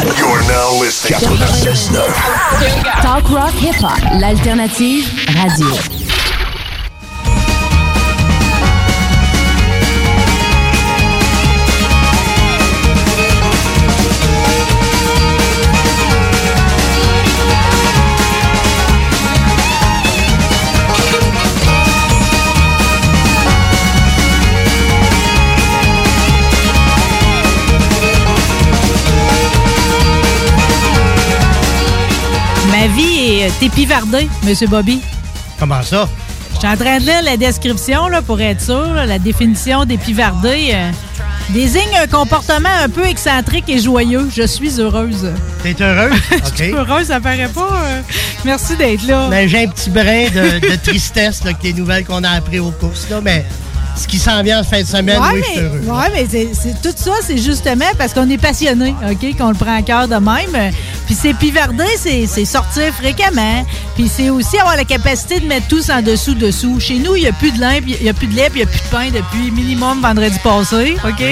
You're now listening. 96.9. Talk Rock Hip Hop, l'alternative radio. Ma vie est épivardée, Monsieur Bobby. Comment ça? Je suis en train de lire la description là, pour être sûr, là, la définition d'épivardé. euh, désigne un comportement un peu excentrique et joyeux. Je suis heureuse. T'es heureuse? Je suis heureuse, ça paraît pas. euh, Merci d'être là. Ben, j'ai un petit brin de, de tristesse là, avec les nouvelles qu'on a apprises aux courses. Là, mais ce qui s'en vient en fin de semaine, Ouais, oui, je suis mais, heureux. mais tout ça, c'est justement parce qu'on est passionné, OK? Qu'on le prend à cœur de même. Puis c'est pivarder, c'est, sortir fréquemment. Puis c'est aussi avoir la capacité de mettre tous en dessous-dessous. Chez nous, il n'y a plus de puis il n'y a plus de lait, puis il n'y a plus de pain depuis minimum vendredi passé, OK?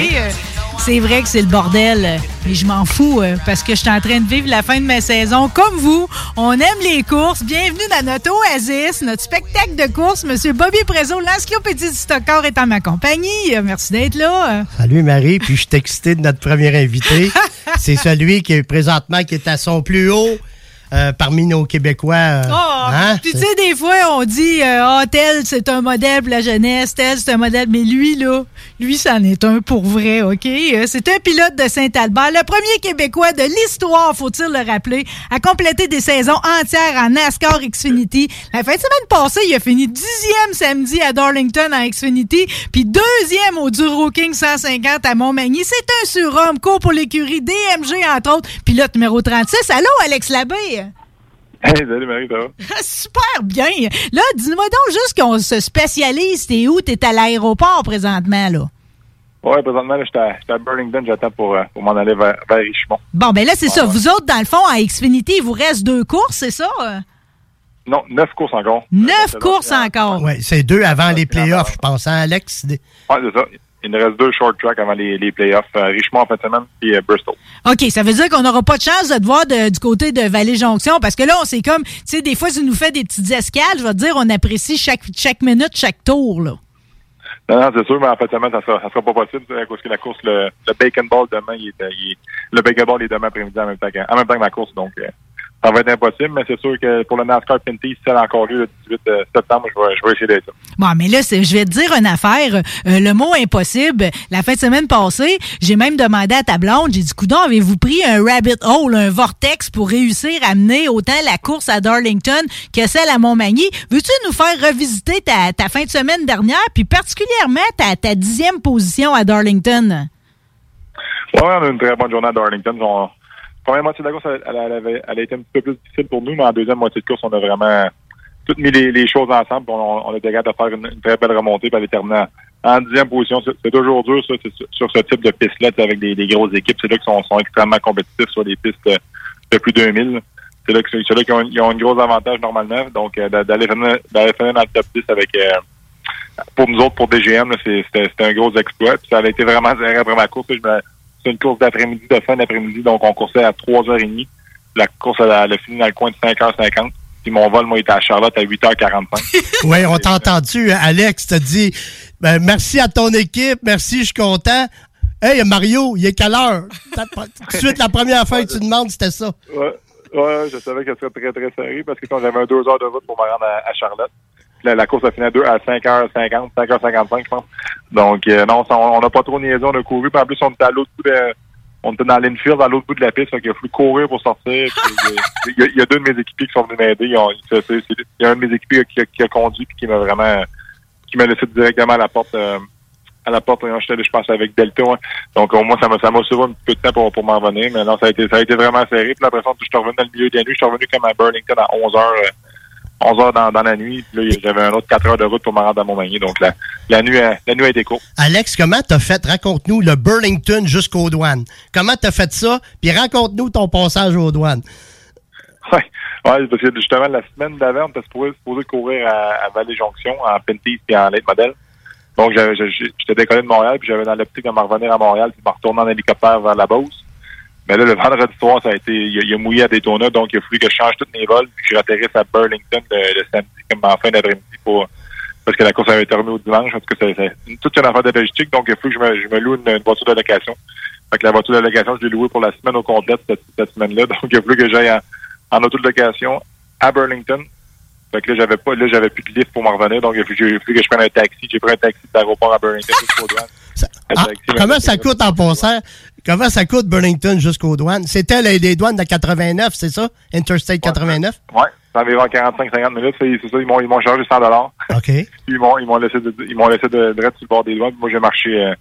C'est vrai que c'est le bordel, mais je m'en fous euh, parce que je suis en train de vivre la fin de ma saison comme vous. On aime les courses. Bienvenue dans notre oasis, notre spectacle de course. Monsieur Bobby Prézo, l'encyclopédie du stockeur est en ma compagnie. Euh, Merci d'être là. Salut Marie, puis je suis excité de notre premier invité. c'est celui qui est présentement qui est à son plus haut euh, parmi nos Québécois. euh, Oh, hein? Puis tu sais, des fois, on dit euh, Ah, tel, c'est un modèle pour la jeunesse, tel, c'est un modèle. Mais lui, là, lui, c'en est un pour vrai, OK? Euh, C'est un pilote de Saint-Albert, le premier Québécois de l'histoire, faut-il le rappeler, à compléter des saisons entières en NASCAR Xfinity. La fin de semaine passée, il a fini dixième samedi à Darlington en Xfinity, puis deuxième au Duro King 150 à Montmagny. C'est un surhomme, court pour l'écurie, DMG, entre autres. Pilote numéro 36. Allô, Alex Labbé? Hey, salut Marie, ça va? Super bien. Là, dis-moi donc juste qu'on se spécialise. T'es où? T'es à l'aéroport présentement, là? Ouais, présentement, là, j'étais à, à Burlington, j'attends pour, euh, pour m'en aller vers, vers Richmond. Bon, ben là, c'est ça. Vous autres, dans le fond, à Xfinity, il vous reste deux courses, c'est ça? Non, neuf courses encore. Neuf courses encore. Ouais, c'est deux avant les playoffs, je pense, hein, Alex? Ouais, c'est ça. Il nous reste deux short tracks avant les, les playoffs. euh, Richmond en fin de semaine, puis euh, Bristol. OK, ça veut dire qu'on n'aura pas de chance de te voir de- du côté de Vallée-Jonction parce que là, on c'est comme, tu sais, des fois, tu nous fais des petites escales. Je vais te dire, on apprécie chaque, chaque minute, chaque tour, là. Non, non, c'est sûr, mais en fin de semaine, ça sera, ça sera pas possible, à cause que la course, le, le Bacon Ball demain, il est, il est- le Bacon Ball est demain après-midi en même temps que, en même temps que ma course, donc, euh, ça va être impossible, mais c'est sûr que pour le NASCAR Pinty, si c'est encore lieu le 18 euh, septembre, je vais, je vais essayer d'être là. Bon, mais là, je vais te dire une affaire. Euh, le mot impossible, la fin de semaine passée, j'ai même demandé à ta blonde, j'ai dit, coudon, avez-vous pris un rabbit hole, un vortex pour réussir à mener autant la course à Darlington que celle à Montmagny? Veux-tu nous faire revisiter ta, ta fin de semaine dernière, puis particulièrement ta, ta dixième position à Darlington? Ouais, on a une très bonne journée à Darlington. On, première moitié de la course, elle, avait, elle a été un peu plus difficile pour nous, mais en deuxième moitié de course, on a vraiment toutes mis les, les choses ensemble. On, a été capable de faire une, très belle remontée, puis aller terminer en, dixième position. C'est toujours dur, ça, sur, ce type de piste-là, avec des, grosses équipes. C'est là qui sont, extrêmement compétitifs sur les pistes de plus de 2000. C'est là, qu'ils ont, ont un gros avantage normalement. Donc, euh, d'aller finir, dans le top 10 avec... euh, pour nous autres, pour DGM, c'était un gros exploit. Ça avait été vraiment. Je me- c'était une course d'après-midi, de fin d'après-midi, donc on coursait à 3h30. La course, elle, a- elle a fini dans le coin de 5h50. Puis mon vol, moi, était à Charlotte à 8h45. Oui, on t'a entendu, Alex, t'as dit ben, merci à ton équipe, merci, je suis content. Hey, Mario, il est quelle heure? Tout de suite, la première fois que tu demandes, c'était ça. Ouais, ouais, je savais que ce serait très, très serré parce que quand j'avais un deux heures de route pour me rendre à, à Charlotte. La course a fini à, deux, à 5h50, 5h55, je pense. Donc, euh, non, on n'a pas trop niaisé, on a couru. Puis en plus, on était à l'autre bout de... On était dans l'infield, à l'autre bout de la piste, donc il a fallu courir pour sortir. Euh, Il y, a- deux de mes équipiers qui sont venus m'aider. Il y a un de mes équipiers qui a, conduit puis qui m'a vraiment... qui m'a laissé directement à la porte... euh, à la porte, je pense, avec Delta. Donc, au moins, ça m'a, sauvé un petit peu de temps pour, pour m'en revenir. Mais non, ça a été, ça a été vraiment serré. Puis après ça, je suis revenu dans le milieu de la nuit. Je suis revenu comme à Burlington à 11 heures, euh, 11 heures dans, dans la nuit. Puis là, j'avais un autre 4 heures de route pour me rendre à Montmagny. Donc, la, la nuit, a- la nuit a été courte. Alex, comment t'as fait? Raconte-nous le Burlington jusqu'aux douanes. Comment t'as fait ça? Puis raconte-nous ton passage aux douanes. Ouais, ouais, parce que justement, la semaine d'avant, on était supposé, supposé courir à, à Vallée-Jonction, en Pentis et en late modèle. Donc, j'étais décollé de Montréal, puis j'avais dans l'optique de me revenir à Montréal, puis de me retourner en hélicoptère vers la Beauce. Mais là, le vendredi soir, ça a été, il a, il a mouillé à Daytona, donc il a fallu que je change tous mes vols, puis que je ratterrisse à Burlington le, le samedi, comme en fin d'après-midi, pour, parce que la course avait été remise au dimanche, parce que c'est, c'est toute une affaire de logistique, donc il a fallu que je me, je me loue une, une voiture de location. Fait que la voiture de location, je l'ai louée pour la semaine au complet cette, cette semaine-là, donc il a fallu que j'aille en, en auto de location à Burlington. Fait que là, j'avais pas, là, j'avais plus de lift pour m'en revenir, donc il a fallu, que je prenne un taxi. J'ai pris un taxi de l'aéroport à Burlington. Ah, taxi, comment ça coûte en passant? Comment ça coûte Burlington jusqu'aux douanes? C'était les, les douanes de 89, c'est ça? Interstate 89? Ouais, c'est environ 45-50 minutes. C'est ça, ils m'ont, ils m'ont chargé 100 dollars. OK. Puis ils m'ont, ils m'ont laissé de, ils m'ont laissé de, direct sur le bord des douanes. Puis Moi, j'ai marché, euh,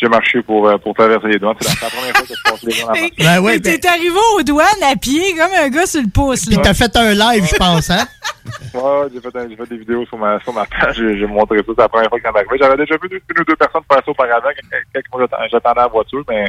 j'ai marché pour, euh, pour traverser les douanes. C'est la, première fois que je passe les douanes marche. Ben oui, Et ben- T'es arrivé aux douanes à pied comme un gars sur le pouce. Puis t'as fait un live, je pense, hein? Ouais, j'ai fait, un- j'ai fait des vidéos sur ma, sur ma page. J'ai, montré ça. C'est la première fois que ça. J'avais déjà vu deux- une ou deux personnes faire ça auparavant quand, quand moi, j'attendais- j'attendais la voiture, mais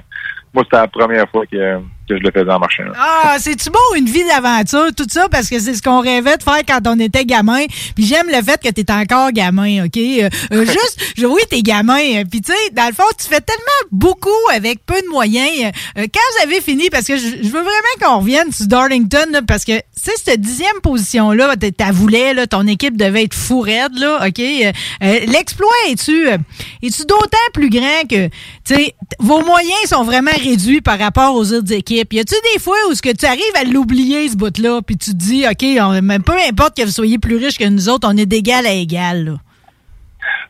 moi, c'était la première fois que, que je le faisais en marchant. là. Ah, c'est-tu beau, une vie d'aventure, tout ça, parce que c'est ce qu'on rêvait de faire quand on était gamin. Puis j'aime le fait que t'es encore gamin, OK? Euh, euh, juste, je, oui, t'es gamin. euh, Puis tu sais, dans le fond, tu fais tellement beaucoup avec peu de moyens. Euh, quand vous avez fini, parce que je, je veux vraiment qu'on revienne sur Darlington, là, parce que, tu sais, cette dixième position-là, t'as- voulu, là, ton équipe devait être fou raide, là, OK? Euh, euh, L'exploit, es-tu euh, es-tu d'autant plus grand que, tu sais, vos moyens sont vraiment réduits par rapport aux autres équipes? Y a-tu des fois où ce que tu arrives à l'oublier, ce bout-là, puis tu te dis, OK, même peu importe que vous soyez plus riche que nous autres, on est d'égal à égal, là.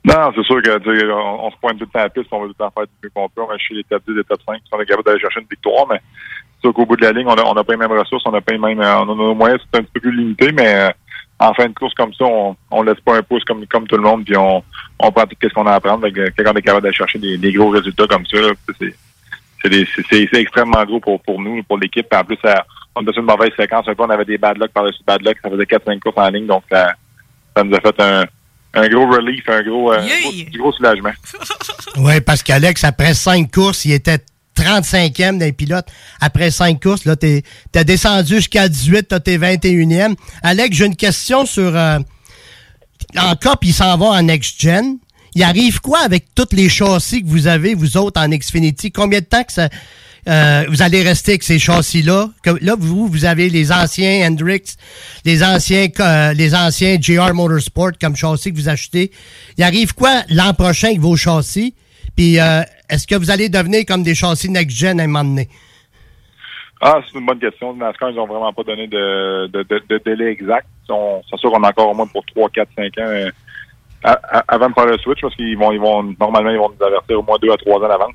Non, c'est sûr sais, on, se pointe tout le temps à la piste, on va tout le temps faire du mieux qu'on peut. On va chez les top 10 et top 5, on est capable d'aller chercher une victoire, mais c'est sûr qu'au bout de la ligne, on n'a pas les mêmes ressources, on n'a pas les mêmes. euh, On a nos moyens, c'est un petit peu plus limité, mais euh, en fin de course comme ça, on, on laisse pas un pouce comme, tout le monde, puis on, on prend tout ce qu'on a à apprendre. Fait que, Quand on est capable d'aller chercher des, des gros résultats comme ça, là, c'est c'est des- c'est- c'est- c'est extrêmement gros pour, pour nous, pour l'équipe. En plus, ça, on sur une mauvaise séquence. Un peu, on avait des bad luck par-dessus bad luck. Ça faisait 4-5 courses en ligne, donc ça, ça nous a fait un, un gros relief, un gros, euh, gros, soulagement. Oui, parce qu'Alex, après cinq courses, il était 35e d'un pilote. Après cinq courses, là, t'es, t'as descendu jusqu'à 18, là, t'es 21e. Alex, j'ai une question sur... euh, en COP, il s'en va en Next-Gen. Il arrive quoi avec tous les châssis que vous avez, vous autres, en Xfinity? Combien de temps que ça... euh, vous allez rester avec ces châssis-là? Là, vous, vous avez les anciens Hendrix, les anciens, euh, les anciens JR Motorsport comme châssis que vous achetez. Il arrive quoi l'an prochain avec vos châssis? Puis, euh, est-ce que vous allez devenir comme des châssis next-gen à un moment donné? Ah, c'est une bonne question. NASCAR, ils n'ont vraiment pas donné de, de, de, délai exact. Sont- C'est sûr qu'on a encore au moins pour 3, 4, 5 ans avant de faire le switch, parce qu'ils vont, ils vont, normalement, ils vont nous avertir au moins 2 à 3 ans d'avance.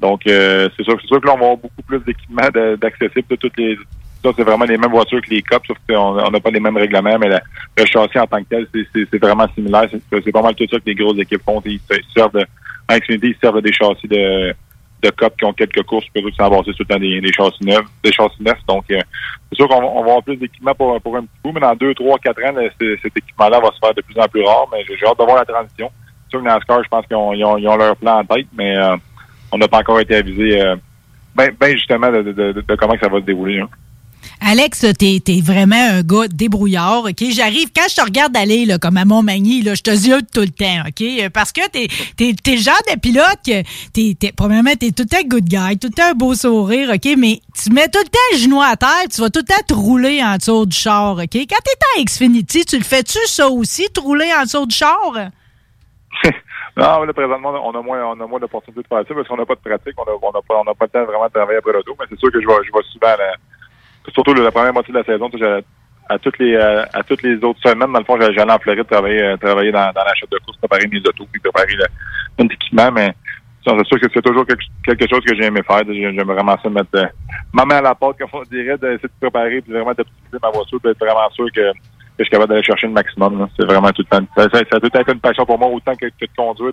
Donc, euh, c'est sûr, c'est sûr que là, on va avoir beaucoup plus d'équipements d'accessibles. Toutes les, ça, c'est vraiment les mêmes voitures que les COP, sauf qu'on on n'a pas les mêmes règlements, mais le châssis en tant que tel, c'est- vraiment similaire. C'est pas mal tout ça que les grosses équipes font. Ils servent de, en Xfinity, ils servent des châssis de, de COP qui ont quelques courses, plutôt que va tout le temps des, des châssis neufs, des châssis. Donc, euh, c'est sûr qu'on va, avoir plus d'équipements pour, pour un petit coup, mais dans 2, 3, 4 ans, cet équipement-là va se faire de plus en plus rare, mais j'ai hâte de voir la transition. C'est sûr que NASCAR, je pense qu'ils ont, ont, leur plan en tête, mais euh, on n'a pas encore été avisé, euh, ben, ben justement, de, de, de- comment ça va se dérouler. hein. Alex, t'es es vraiment un gars débrouillard, OK? J'arrive, quand je te regarde aller, là, comme à Montmagny, là, je te ziote tout le temps, OK? Parce que t'es es, es, le genre de pilote que, t'es, premièrement, t'es tout le temps good guy, tout un beau sourire, OK? Mais tu mets tout le temps le genou à terre, tu vas tout le temps te rouler en dessous du char, OK? Quand t'es en Xfinity, tu le fais-tu ça aussi, te rouler en dessous du char? non, là, présentement, on a moins, on a moins d'opportunités de faire ça parce qu'on n'a pas de pratique, on n'a on a pas, on a pas le temps vraiment de travailler après l'auto, mais c'est sûr que je vais, je vais souvent la, surtout la première moitié de la saison, à toutes les euh, à toutes les autres semaines, dans le fond, j'allais en Floride travailler euh, travailler dans, dans l'achat de course, préparer mes autos, puis préparer le, mon équipement, mais c'est sûr que c'est toujours quelque, chose que j'ai aimé faire. J'aime vraiment ça mettre euh, ma main à la porte, comme on dirait, d'essayer de préparer puis vraiment d'optimiser ma voiture, d'être vraiment sûr que, que, je suis capable d'aller chercher le maximum. C'est vraiment tout le temps. Ça, ça, a tout été une passion pour moi, autant que, que de conduire,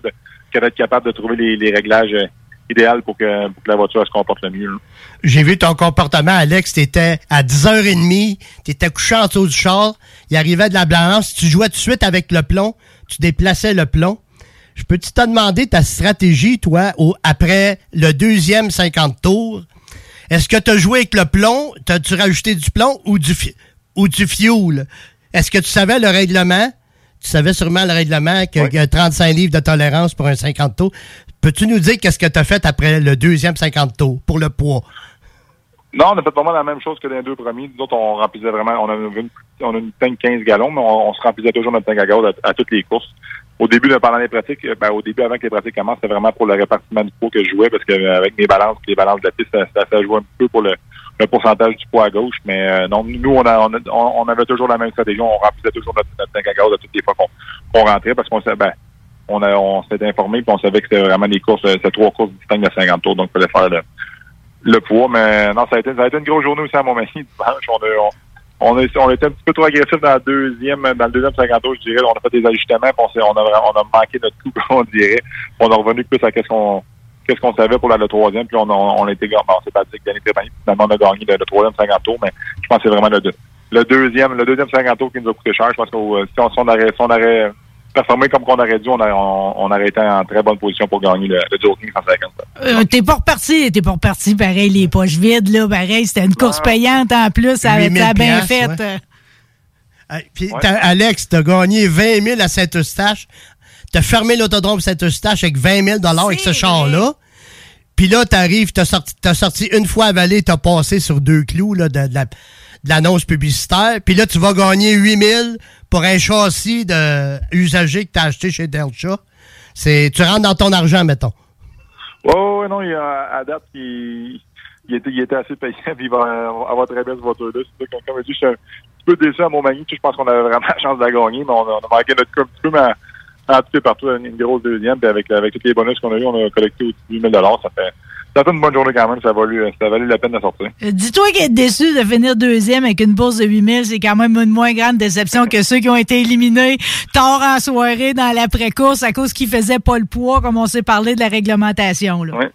que d'être capable de trouver les, les réglages idéal pour que, la voiture se comporte le mieux. J'ai vu ton comportement, Alex. Tu étais à 10h30, tu étais couché en dessous du char, il arrivait de la balance, tu jouais tout de suite avec le plomb, tu déplaçais le plomb. Je peux-tu te demander ta stratégie, toi, au, après le deuxième 50 tours? Est-ce que tu as joué avec le plomb? T'as-tu rajouté du plomb ou du, ou du fioul? Est-ce que tu savais le règlement? Tu savais sûrement le règlement qu'il y a 35 livres de tolérance pour un 50 tours. Peux-tu nous dire qu'est-ce que tu as fait après le deuxième 50 tours pour le poids? Non, on a fait vraiment la même chose que les deux premiers. Nous autres, on remplissait vraiment, on a une, on a une tank 15 gallons, mais on, se remplissait toujours notre tank à gaz à, toutes les courses. Au début, pendant les pratiques, ben, au début, avant que les pratiques commencent, c'était vraiment pour le répartiment du poids que je jouais, parce qu'avec mes balances, les balances de la piste, ça, ça, jouait un peu pour le, pourcentage du poids à gauche. Mais euh, non, nous, on, a, on, avait toujours la même stratégie. On remplissait toujours notre, tank à gaz à toutes les fois qu'on rentrait, parce qu'on ben, on, on s'était informé puis on savait que c'était vraiment des courses, euh, c'était trois courses distinctes de 50 tours, donc il fallait faire le, poids. Mais non, ça a été, une grosse journée aussi à Montmagny dimanche. On, a, on, on, était un petit peu trop agressif dans le deuxième, dans le deuxième 50 tours, je dirais. On a fait des ajustements, puis on, on, a, on manqué notre coup, on dirait. On est revenu plus à qu'est-ce qu'on savait pour la, le troisième, puis on, on, a été c'est pas dit que Danny finalement on a gagné le, troisième 50 tours, mais je pense que c'est vraiment le, le deuxième, le deuxième 50 tours qui nous a coûté cher. Je pense que euh, si on, si on on performer comme qu'on aurait dû, on, a, on, aurait été en très bonne position pour gagner le, le Joking 150. Euh, t'es pas reparti, t'es pas reparti, pareil, les poches vides, là, pareil, c'était une course payante en plus, ça été bien fait. Puis, Alex, t'as gagné 20 000 à Saint-Eustache. T'as fermé l'autodrome Saint-Eustache avec 20 000 avec ce char-là. Puis là, t'arrives, t'as sorti, as sorti une fois à Vallée, t'as passé sur deux clous là, de, de la de l'annonce publicitaire. Puis là, tu vas gagner 8000 pour un châssis de que tu as acheté chez Delta. C'est, tu rentres dans ton argent, mettons. Oui, non, il a, à date, il, était, assez payant, puis il va avoir très bien ce voiture-là. C'est comme, comme dis, je suis un petit peu déçu à Montmagny. Je pense qu'on avait vraiment la chance de la gagner, mais on a, manqué notre coup un petit peu, mais en tout cas, partout, une, grosse deuxième. Puis avec, avec tous les bonus qu'on a eu, on a collecté au-dessus de 8000 Ça fait ça fait une bonne journée quand même. Ça a valu, ça a valu la peine de sortir. Euh, dis-toi qu'être déçu de finir deuxième avec une bourse de 8000, c'est quand même une moins grande déception que ceux qui ont été éliminés tard en soirée dans l'après-course à cause qu'ils faisaient pas le poids, comme on s'est parlé de la réglementation. Là. Oui.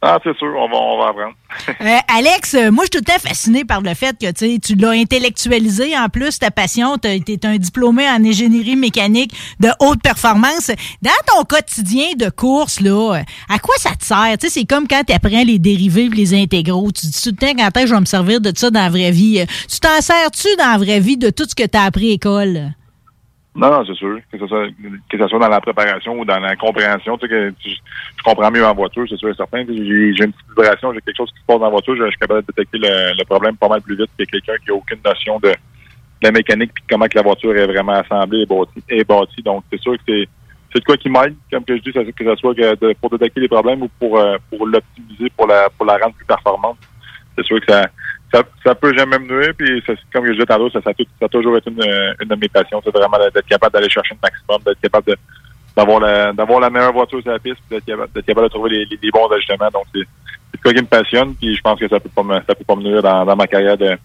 Ah, c'est sûr, on va, on va apprendre. Euh, Alex, euh, moi, je suis tout à fait fasciné par le fait que tu l'as intellectualisé. En plus, ta passion, tu es un diplômé en ingénierie mécanique de haute performance. Dans ton quotidien de course, là, à quoi ça te sert? C'est comme quand tu apprends les dérivés les intégraux. Tu te dis tout le temps, quand je vais me servir de ça dans la vraie vie? Tu t'en sers-tu dans la vraie vie de tout ce que tu as appris à l'école? Non, non, c'est sûr. Que ce, soit, que ce soit dans la préparation ou dans la compréhension. Tu sais, que je, comprends mieux en voiture, c'est sûr et certain. J'ai, une petite vibration, j'ai quelque chose qui se passe la voiture, je, suis capable de détecter le, problème pas mal plus vite que quelqu'un qui n'a aucune notion de, la mécanique puis comment que la voiture est vraiment assemblée et bâtie. Et bâtie. Donc, c'est sûr que c'est, c'est de quoi qui m'aide, comme que je dis, que ce soit pour détecter les problèmes ou pour, euh, pour l'optimiser, pour la, pour la rendre plus performante. C'est sûr que ça, ça, ça peut jamais me nuire. Puis, comme je disais tantôt, ça, ça, ça, a toujours été une, une de mes passions. C'est vraiment d'être capable d'aller chercher le maximum, d'être capable d'avoir la d'avoir la meilleure voiture sur la piste, d'être capable, capable, de trouver les, les, les bons ajustements. Donc, c'est c'est quoi qui me passionne, puis je pense que ça peut pas me, ça peut pas me nuire dans, dans ma carrière de,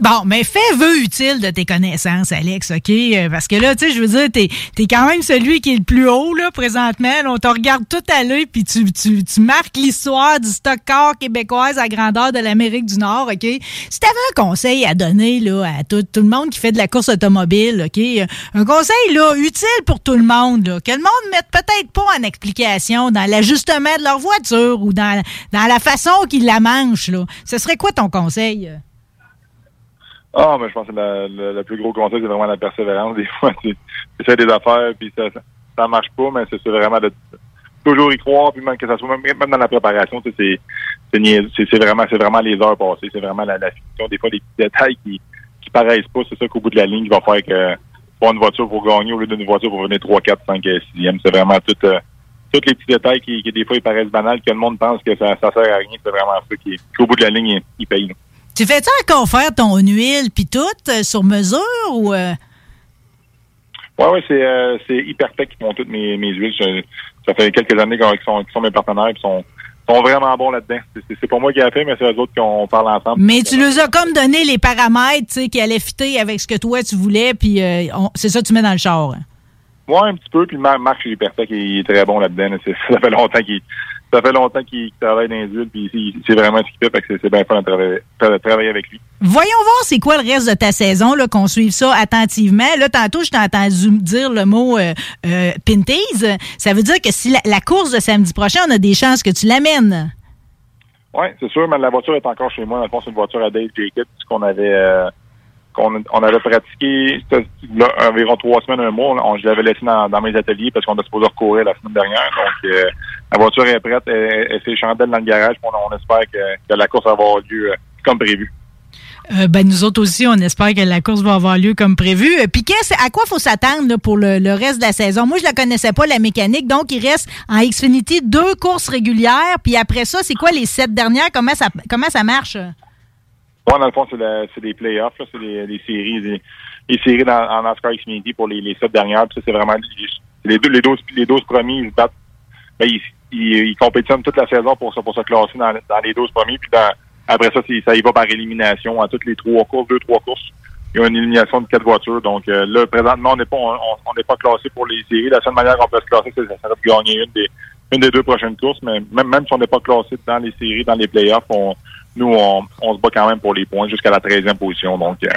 Bon, mais fais vœu utile de tes connaissances, Alex, OK? Euh, parce que là, tu sais, je veux dire, t'es es quand même celui qui est le plus haut, là, présentement. on te regarde tout à l'œil, puis tu, tu, tu marques l'histoire du stock car québécoise à grandeur de l'Amérique du Nord, OK? Si t'avais un conseil à donner, là, à tout, tout le monde qui fait de la course automobile, OK? Un conseil, là, utile pour tout le monde, là, que le monde mette peut-être pas en explication dans l'ajustement de leur voiture ou dans dans la façon qu'il la mange, là. Ce serait quoi ton conseil? Ah, mais je pense que le, le, plus gros conseil, c'est vraiment la persévérance. Des fois, tu essaies des affaires, puis ça, ça, marche pas, mais c'est vraiment de toujours y croire, puis même que ça soit même, même dans la préparation, tu sais, c'est vraiment c'est vraiment les heures passées, c'est vraiment la, la finition. Des fois, des petits détails qui qui paraissent pas, c'est ça qu'au bout de la ligne, qui va faire que pour une voiture pour gagner au lieu d'une voiture pour venir 3, 4, 5, 6e. C'est vraiment tout euh, tous les petits détails qui, qui des fois ils paraissent banals, que le monde pense que ça, ça sert à rien. C'est vraiment ça qui, qu'au bout de la ligne, il, paye. Tu fais-tu encore faire ton huile puis tout euh, sur mesure ou. euh, Ouais, ouais, c'est euh, c'est Hypertech qui font toutes mes, mes huiles. Je- ça fait quelques années qu'ils sont, sont mes partenaires et sont, sont vraiment bons là-dedans. C'est- C'est c'est pas moi qui ai fait, mais c'est eux autres qu'on parle ensemble. Mais tu nous as comme donné les paramètres tu sais, qui allaient fitter avec ce que toi tu voulais, puis euh, c'est ça que tu mets dans le char. hein? Ouais, un petit peu. Puis Marc, Hypertech, il est très bon là-dedans. là. Ça fait longtemps qu'il ça fait longtemps qu'il qu'il travaille dans les huiles, puis c'est vraiment ce qu'il fait, que c'est- bien fun de travailler, de travailler avec lui. Voyons voir c'est quoi le reste de ta saison, là, qu'on suive ça attentivement. Là, tantôt, je t'ai entendu dire le mot euh, euh, Pinties. Ça veut dire que si la, la course de samedi prochain, on a des chances que tu l'amènes. Oui, c'est sûr, mais la voiture est encore chez moi. Dans le fond, c'est une voiture à Dave Jacob qu'on avait euh, on avait pratiqué environ trois semaines, un mois. On, je l'avais laissé dans, mes ateliers parce qu'on a supposé recourir la semaine dernière. Donc euh, la voiture est prête, elle, elle s'est chandelle dans le garage. On, on espère que, la course va avoir lieu euh, comme prévu. Euh, ben, nous autres aussi, on espère que la course va avoir lieu comme prévu. Puis qu'est-ce- à quoi faut s'attendre pour le, le reste de la saison? Moi, je la connaissais pas, la mécanique. Donc, il reste en Xfinity deux courses régulières. Puis après ça, c'est quoi les sept dernières? Comment ça, comment ça marche? Ouais, dans le fond, c'est des playoffs, c'est des, séries, des, des séries dans, en NASCAR Xfinity pour les, sept dernières. Ça, c'est vraiment les, deux- les 12, les 12 premiers, ils battent. Ben, ils, compétitionnent toute la saison pour, se- pour se classer dans, les 12 premiers. Puis dans- après ça, ça y va par élimination. À toutes les trois courses, deux, trois courses, il y a une élimination de quatre voitures. Donc euh, là, présentement, on n'est pas on, n'est pas classé pour les séries. La seule manière qu'on peut se classer, c'est de gagner une des une des deux prochaines courses. Mais même, même si on n'est pas classé dans les séries, dans les playoffs, on, nous, on, se bat quand même pour les points jusqu'à la 13e position. Donc, euh,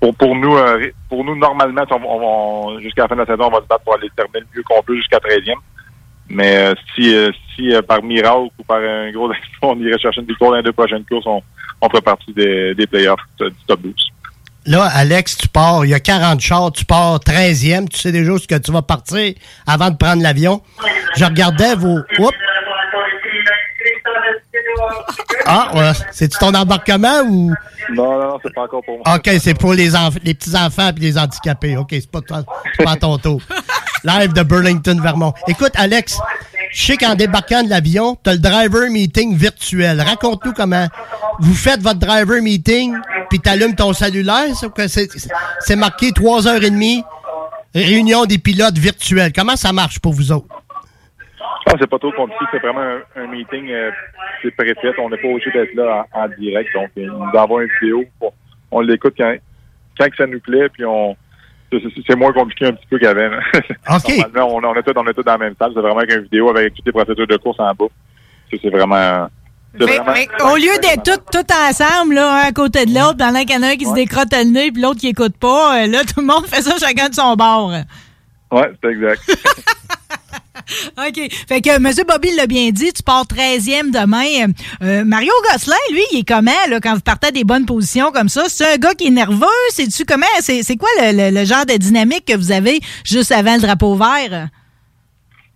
pour, pour nous, euh, pour nous, normalement, jusqu'à la fin de la saison, on va se battre pour aller terminer le mieux qu'on peut jusqu'à 13e. Mais euh, si, euh, si par miracle ou par un gros on irait chercher une victoire dans les deux prochaines courses, on, on ferait partie des, des playoffs du top 12. Là, Alex, tu pars, il y a 40 chars, tu pars 13e, tu sais déjà ce que tu vas partir avant de prendre l'avion. Je regardais vos... Oups. Ah, ouais. c'est-tu ton embarquement ou... Non, non, non, c'est pas encore pour moi. OK, c'est pour les, les petits-enfants et les handicapés. OK, c'est pas, pas ton tour. Live de Burlington, Vermont. Écoute, Alex, je sais qu'en débarquant de l'avion, tu as le driver meeting virtuel. Raconte-nous comment vous faites votre driver meeting, puis tu allumes ton cellulaire. sauf que C'est c'est marqué 3h30, réunion des pilotes virtuels. Comment ça marche pour vous autres? Ah, c'est pas trop compliqué, c'est vraiment un, un meeting, euh, c'est préfet. On n'est pas obligé d'être là en, en direct. Donc, euh, ils nous envoient une vidéo. pour- on l'écoute quand, quand que ça nous plaît, puis on c'est- moins compliqué un petit peu qu'avant. là. OK. Normalement, on, on est tous on est tous dans la même salle. C'est vraiment qu'une vidéo avec toutes les procédures de course en bas. Ça, c'est vraiment. vraiment- fait- au lieu d'être tout, tout ensemble, là, un à côté de l'autre, pendant qu'il y en a un qui se décrotte le nez puis l'autre qui écoute pas, euh, là, tout le monde fait ça chacun de son bord. Ouais, c'est exact. OK. Fait que M. Bobby l'a bien dit, tu pars 13e demain. Euh, Mario Gosselin, lui, il est comment, là, quand vous partez à des bonnes positions comme ça? C'est un gars qui est nerveux? C'est-tu comment? C'est quoi le, le- le genre de dynamique que vous avez juste avant le drapeau vert?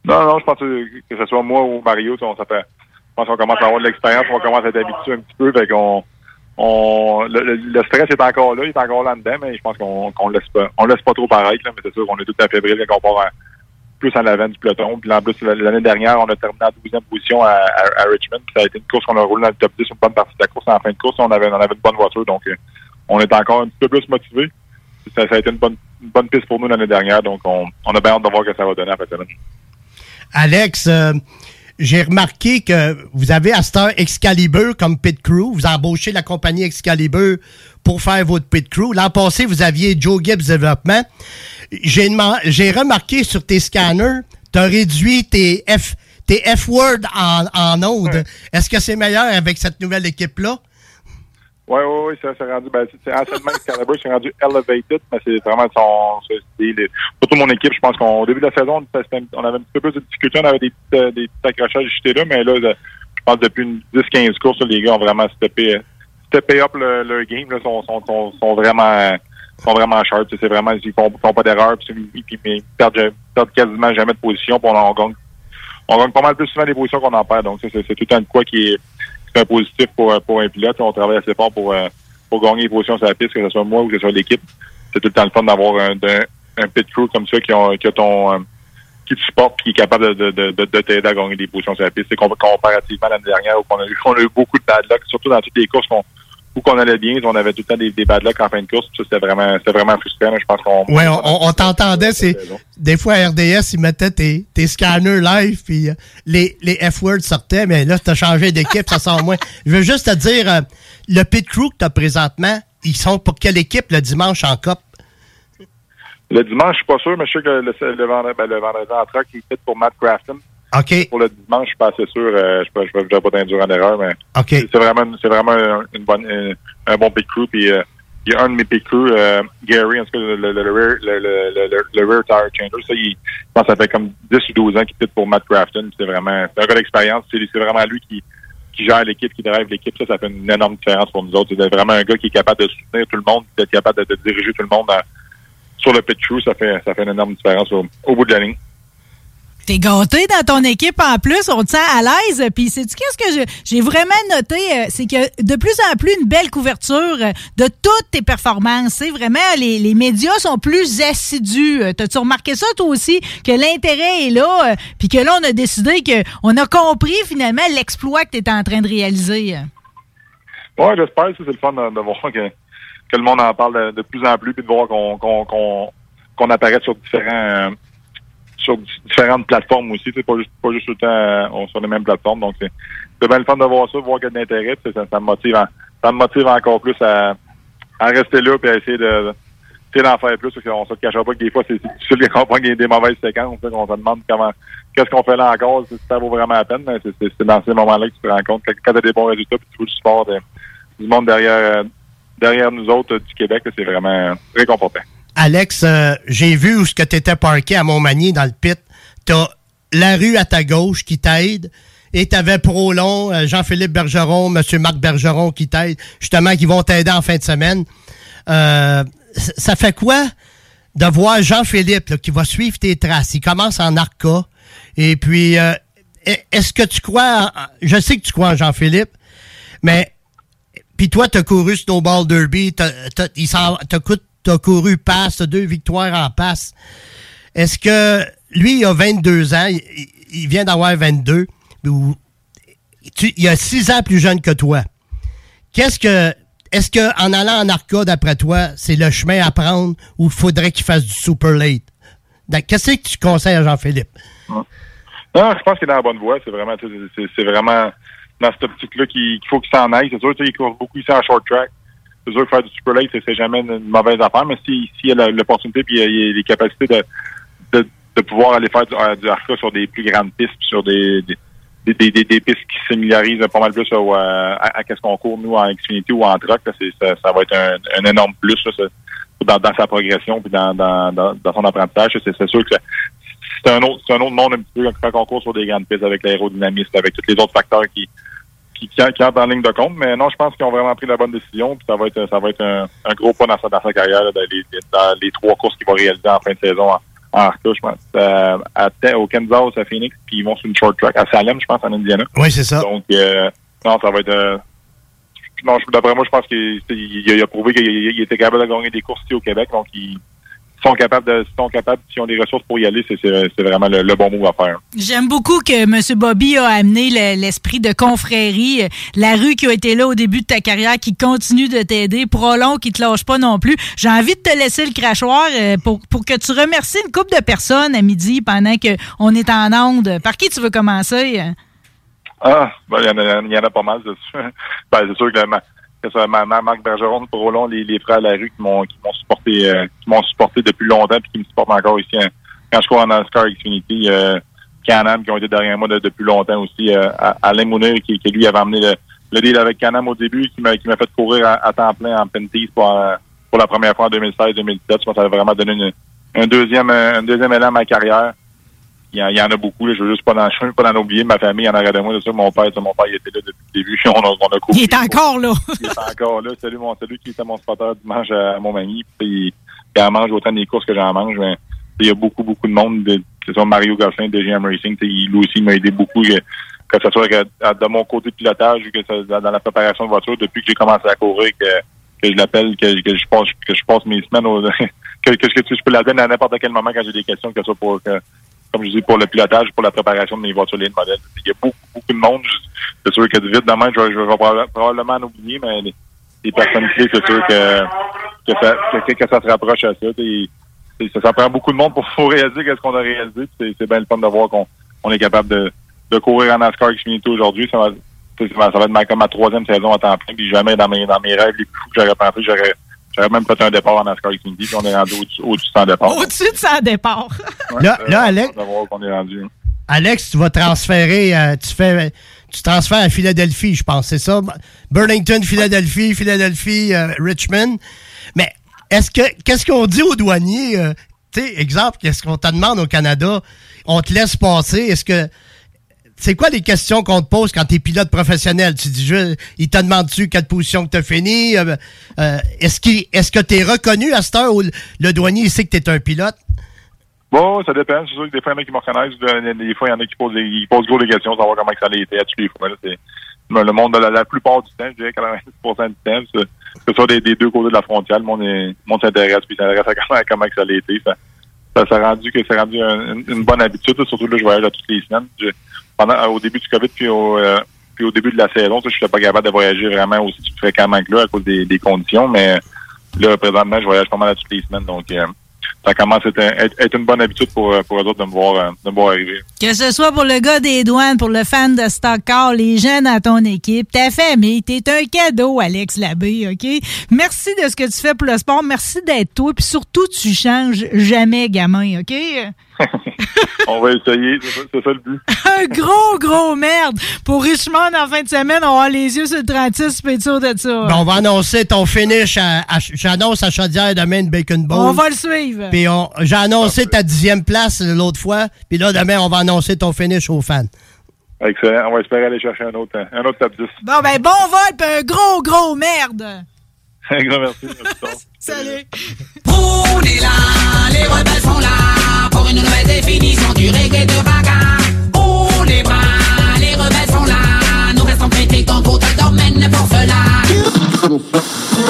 Non, non, je pense que, ce soit moi ou Mario, on, fait, je pense qu'on commence à avoir de l'expérience, on commence à être habitué un petit peu, fait qu'on, on, le, le- le stress est encore là, il est encore là dedans, mais je pense qu'on qu'on laisse pas, on laisse pas trop paraître, là, mais c'est sûr qu'on est tout à fébrile quand on part plus en avant du peloton. Puis en plus, l'année dernière, on a terminé en 12e position à, Richmond. Puis ça a été une course qu'on a roulé dans le top 10 une bonne partie de la course. En fin de course, on avait, on avait une bonne voiture, donc euh, on est encore un petit peu plus motivé. Ça, a été une bonne, bonne piste pour nous l'année dernière, donc on, on a bien hâte de voir ce que ça va donner fait. semaine. Alex, euh, j'ai remarqué que vous avez à cette heure Excalibur comme pit crew. Vous embauchez la compagnie Excalibur pour faire votre pit crew. L'an passé, vous aviez Joe Gibbs Développement. J'ai remarqué sur tes scanners, tu as réduit tes F tes F-word en, en ondes. Est-ce que c'est meilleur avec cette nouvelle équipe-là? Oui, oui, oui, ça s'est rendu, ben, c'est- c'est rendu Elevated, mais c'est vraiment son, pour toute mon équipe, je pense qu'au début de la saison, on avait un petit peu plus de difficultés, on avait des petits, euh, des petits accrochages jetés là, mais là, je pense depuis une 10-15 courses, les gars ont vraiment steppé, up le, leur game, là, sont, sont, sont, sont vraiment sont vraiment sharp. C'est vraiment, ils font, font pas d'erreur, puis, ils perdent, perdent quasiment jamais de position, puis on, on gagne on gagne pas mal plus souvent des positions qu'on en perd. Donc, c'est tout un de quoi qui est, c'est un positif pour, pour un pilote. On travaille assez fort pour, euh, pour gagner les positions sur la piste, que ce soit moi ou que ce soit l'équipe. C'est tout le temps le fun d'avoir un, un pit crew comme ça qui, qui a ton euh, qui te supporte et qui est capable de, de, de, de t'aider à gagner des positions sur la piste. C'est com- comparativement l'année dernière où on a, eu, on a eu beaucoup de bad luck, surtout dans toutes les courses qu'on où qu'on allait bien, on avait tout le temps des, des bad luck en fin de course. puis Ça, c'était vraiment, vraiment frustrant. Je pense qu'on. Ouais, on, on- on t'entendait, c'est des fois à RDS, ils mettaient tes, tes scanners live, puis euh, les, les F-words sortaient, mais là, t'as changé d'équipe, ça sort moins. Je veux juste te dire, euh, le pit crew que t'as présentement, ils sont pour quelle équipe le dimanche en COP? Le dimanche, je suis pas sûr, mais je sais que le, le, vendredi, ben, le vendredi en track, il est fait pour Matt Crafton. OK. Pour le dimanche, je suis pas assez sûr. Euh, je ne vais, pas t'induire en erreur, mais c'est vraiment, c'est vraiment un- une bonne, un, un bon pit crew. Puis, euh, il y a un de mes pit crew, euh, Gary, en tout cas, le, le, le, rear, le, le, le, le rear tire changer. Ça, il, je pense que ça fait comme 10 ou 12 ans qu'il pit pour Matt Crafton. C'est vraiment, c'est un gars d'expérience. C'est vraiment lui qui, qui gère l'équipe, qui drive l'équipe. Ça, ça fait une énorme différence pour nous autres. C'est vraiment un gars qui est capable de soutenir tout le monde, d'être capable de, de diriger tout le monde sur le pit crew. Ça fait, ça fait une énorme différence au, au bout de la ligne. T'es gâté dans ton équipe en plus, on te sent à l'aise. Puis sais-tu qu'est-ce que j'ai vraiment noté, euh, c'est que de plus en plus une belle couverture euh, de toutes tes performances. C'est vraiment les, les médias sont plus assidus. Euh, T'as-tu remarqué ça toi aussi que l'intérêt est là, puis que là on a décidé que on a compris finalement l'exploit que t'étais en train de réaliser? Ouais, j'espère. ça, C'est le fun de, voir que, que le monde en parle de, plus en plus, puis de voir qu'on qu'on qu'on apparaît sur différents sur di- différentes plateformes aussi. C'est pas juste pas juste tout le temps euh, on- sur les mêmes plateformes. Donc c'est bien le fun de voir ça, voir qu'il y a de l'intérêt. Ça, me motive ça me motive encore plus à, à rester là puis à essayer de d'en faire plus parce qu'on se cachera pas que des fois c'est difficile de comprendre des mauvaises séquences. qu'on se demande comment qu'est-ce qu'on fait là encore, si ça vaut vraiment la peine, mais c'est- dans ces moments-là que tu te rends compte quand tu as des bons résultats puis tu veux le support du monde derrière euh, derrière nous autres euh, du Québec, c'est vraiment réconfortant. Alex, euh, j'ai vu où ce que tu étais parqué à Montmagny dans le pit. T'as la rue à ta gauche qui t'aide. Et t'avais Prolon, euh, Jean-Philippe Bergeron, Monsieur Marc Bergeron qui t'aident, justement, qui vont t'aider en fin de semaine. Euh, ça fait quoi de voir Jean-Philippe qui va suivre tes traces? Il commence en Arca. Et puis, est- est-ce que tu crois... je sais que tu crois en Jean-Philippe, mais puis toi, t'as couru Snowball Derby, t'as, t'as, il s'en- t'as cou- t'as couru passe, deux victoires en passe. Est-ce que lui, il a 22 ans, il, vient d'avoir 22, ou tu, il a 6 ans plus jeune que toi. Qu'est-ce que est-ce que en allant en Arca, d'après toi, c'est le chemin à prendre ou faudrait qu'il fasse du super late? Qu'est-ce que tu conseilles à Jean-Philippe? Non, je pense qu'il est dans la bonne voie. C'est vraiment, c'est, vraiment dans cette optique-là qu'il, faut qu'il s'en aille. C'est sûr, il court beaucoup ici en short track. C'est sûr que faire du super late, c'est, jamais une, mauvaise affaire, mais s'il si, y a l'opportunité puis il y a, les capacités de, de, de pouvoir aller faire du, euh, sur des plus grandes pistes, sur des, des, des, pistes qui se familiarisent pas mal plus au, euh, à, à, qu'est-ce qu'on court, nous, en Xfinity ou en truck, là, ça, ça va être un, énorme plus là, dans, dans sa progression puis dans, dans, dans, son apprentissage. C'est, c'est sûr que c'est un autre, c'est un autre monde un petit peu quand on court sur des grandes pistes avec l'aérodynamisme, avec tous les autres facteurs qui, qui, qui, qui entrent en ligne de compte. Mais non, je pense qu'ils ont vraiment pris la bonne décision. Puis ça va être, ça va être un, un gros pas dans sa, dans sa carrière, là, dans, les, dans les trois courses qu'il va réaliser en fin de saison en, en Arca, je pense. Euh, à, au Kansas, à Phoenix, puis ils vont sur une short track à Salem, je pense, en Indiana. Oui, c'est ça. Donc, euh, non, ça va être. euh, non, d'après moi, je pense qu'il il, il a prouvé qu'il il était capable de gagner des courses ici au Québec. Donc, ils sont capables de, sont capables, s'ils ont des ressources pour y aller, c'est vraiment le, le bon move à faire. J'aime beaucoup que M. Bobby a amené le- l'esprit de confrérie, euh, la rue qui a été là au début de ta carrière, qui continue de t'aider, Prolong qui te lâche pas non plus. J'ai envie de te laisser le crachoir euh, pour, pour que tu remercies une couple de personnes à midi pendant qu'on est en onde. Par qui tu veux commencer? Ah, ben, il y, en a- il y en a pas mal, c'est sûr. Ben, c'est sûr que, ma, que ça, ma, ma- Marc Bergeron, Prolong, les, les frères à la rue qui m'ont qui m'ont supporté euh, qui m'ont supporté depuis longtemps puis qui me supportent encore ici hein. quand je cours en NASCAR Xfinity. Euh, Canam qui ont été derrière moi de- depuis longtemps aussi. Euh, Alain Mounir qui, lui avait amené le, le deal avec Canam au début, qui m'a qui m'a fait courir à, temps plein en Penties pour, euh, pour la première fois en 2016-2017. Je pense ça a vraiment donné un deuxième un deuxième élan à ma carrière. Il y, en- il y en a beaucoup. Là. Je veux juste pas veux pas dans oublier ma famille en arrière de moi. C'est sûr, mon père, ça, mon père, il était là depuis le début. On a, on a couru. Il est encore là. Il est encore là. Salut, mon, salut qui était mon spotter dimanche à Montmagny. Puis, il en mange autant des courses que j'en mange. Mais il y a beaucoup, beaucoup de monde. De, que ce soit Mario Gosselin de GM Racing. Il, lui aussi, il m'a aidé beaucoup. Que, que ce soit que, à- de mon côté de pilotage, que ça, dans la préparation de voiture, depuis que j'ai commencé à courir, que, que je l'appelle, que, que je passe, que je passe mes semaines au, que, que, je- je peux l'appeler à n'importe quel moment quand j'ai des questions, que ce soit pour, que, comme je dis, pour le pilotage, pour la préparation de mes voitures, les modèles. Il y a beaucoup, beaucoup de monde. C'est sûr que vite demain, je vais, probablement en oublier, mais les, les personnes clés, c'est sûr que, que, ça, se rapproche à ça. Et, ça, prend beaucoup de monde pour, réaliser ce qu'on a réalisé. C'est bien le fun de voir qu'on on est capable de, de courir en NASCAR Xfinity aujourd'hui. Ça va, ça va être comme ma troisième saison à temps plein. Puis jamais dans mes, dans mes rêves les plus fous que j'aurais pensé, j'aurais j'aurais même fait un départ en NASCAR Xfinity. Puis on est rendu au-dessus de 100 départ. Au-dessus de ça départ. Ouais, Là- là, Alex- est rendu. Alex, tu vas transférer, euh, tu fais, tu transfères à Philadelphie, je pense, c'est ça? Burlington, Philadelphie, Philadelphie, euh, Richmond. Mais est-ce que, qu'est-ce qu'on dit aux douaniers? euh, tu sais, exemple, qu'est-ce qu'on te demande au Canada? On te laisse passer. Est-ce que, c'est quoi les questions qu'on te pose quand tu es pilote professionnel? Tu dis juste, ils te demandent-tu quelle position que tu as fini? Euh, euh, est-ce qu'il, est-ce que tu es reconnu à cette heure où le, douanier il sait que tu es un pilote? Bon, ça dépend. C'est sûr que des fois, il y en a qui me reconnaissent. Des fois, il y en a qui posent, posent gros des questions, savoir comment ça a été à les fois. là. Le monde, la, la plupart du temps, je dirais 90% du temps, que ce soit des, deux côtés de la frontière, le monde, est- le monde s'intéresse, puis s'intéresse à comment, ça a été. Ça, ça s'est rendu que c'est rendu un- une, bonne habitude. Surtout là, je voyage à toutes les semaines. Pendant, euh, au début du COVID, puis au, euh, puis au début de la saison, je n'étais pas capable de voyager vraiment aussi fréquemment que là à cause des, des conditions, mais là, présentement, je voyage pas mal à toutes les semaines. Donc, euh, ça commence à être, une bonne habitude pour, euh, pour eux autres de me voir, euh, de me voir arriver. Que ce soit pour le gars des douanes, pour le fan de Stock Car, les gens dans ton équipe, ta famille, t'es un cadeau, Alex Labbé, OK? Merci de ce que tu fais pour le sport. Merci d'être toi. Puis surtout, tu changes jamais, gamin, OK? On va essayer, c'est ça, c'est ça le but. un gros, gros merde. Pour Richmond, en fin de semaine, on va avoir les yeux sur le 36, puis être sûr de ça. Ben, on va annoncer ton finish. J'annonce à Chaudière demain une Bacon Bowl. on va le suivre. Puis on- j'ai annoncé ta dixième place l'autre fois. Puis là, demain, on va annoncer ton finish aux fans. Excellent. On va espérer aller chercher un autre, un autre top 10. Bon, ben, bon vol, puis un gros, gros merde. Un grand merci. merci tard. Salut. On est là, les rebelles sont là pour une nouvelle définition du reggae de bagarre.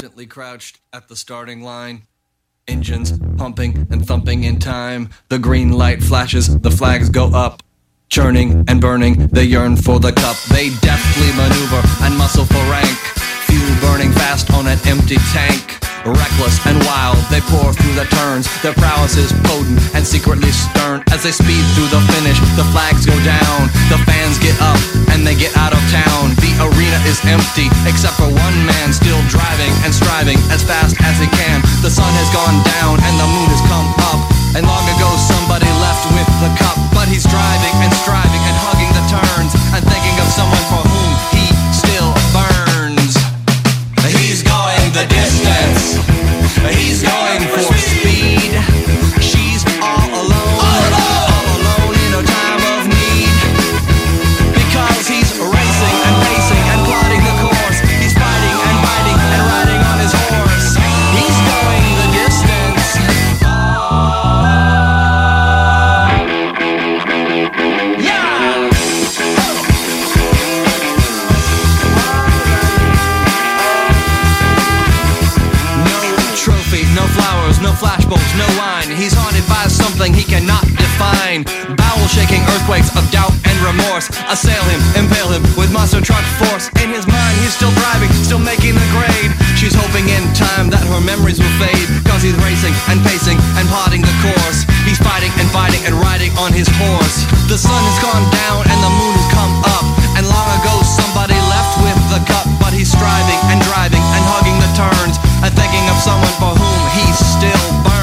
Gently crouched at the starting line. Engines pumping and thumping in time. The green light flashes, the flags go up. Churning and burning, they yearn for the cup. They deftly maneuver and muscle for rank. Burning fast on an empty tank. Reckless and wild, they pour through the turns. Their prowess is potent and secretly stern. As they speed through the finish, the flags go down. The fans get up and they get out of town. The arena is empty, except for one man still driving and striving as fast as he can. The sun has gone down and the moon has come up. And long ago somebody left with the cup. But he's driving and striving and hugging the turns and thinking of someone for something he cannot define. Bowel shaking earthquakes of doubt and remorse assail him, impale him with monster truck force. In his mind, he's still driving, still making the grade. She's hoping in time that her memories will fade. Cause he's racing and pacing and plotting the course. He's fighting and fighting and riding on his horse. The sun has gone down and the moon has come up. And long ago somebody left with the cup. But he's striving and driving and hugging the turns. And thinking of someone for whom he's still burns.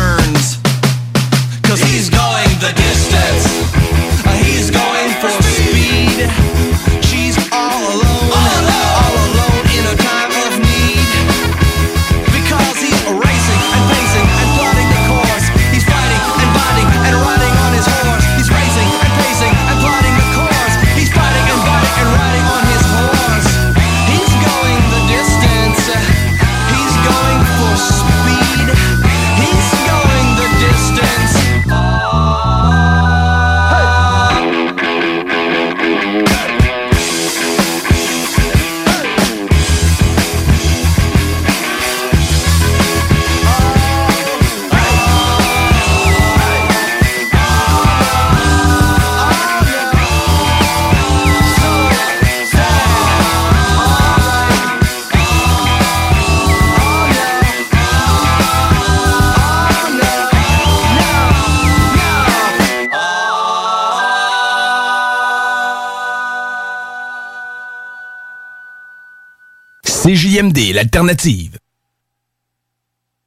CJMD, l'alternative.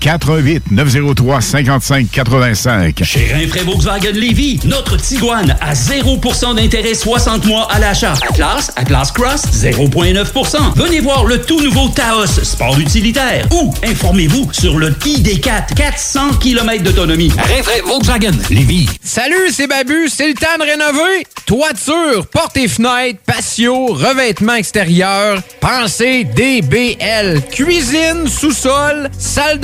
88 903 55 85. Chez Rinfraie Volkswagen Lévy, notre Tiguan à 0% d'intérêt 60 mois à l'achat. Atlas, Atlas Cross, 0,9%. Venez voir le tout nouveau Taos, sport utilitaire. Ou informez-vous sur le ID4, 400 km d'autonomie. Rinfraie Volkswagen Lévy. Salut, c'est Babu, c'est le temps de rénover. Toiture, portes et fenêtres, patio, revêtement extérieur. Pensez DBL. Cuisine, sous-sol, salle de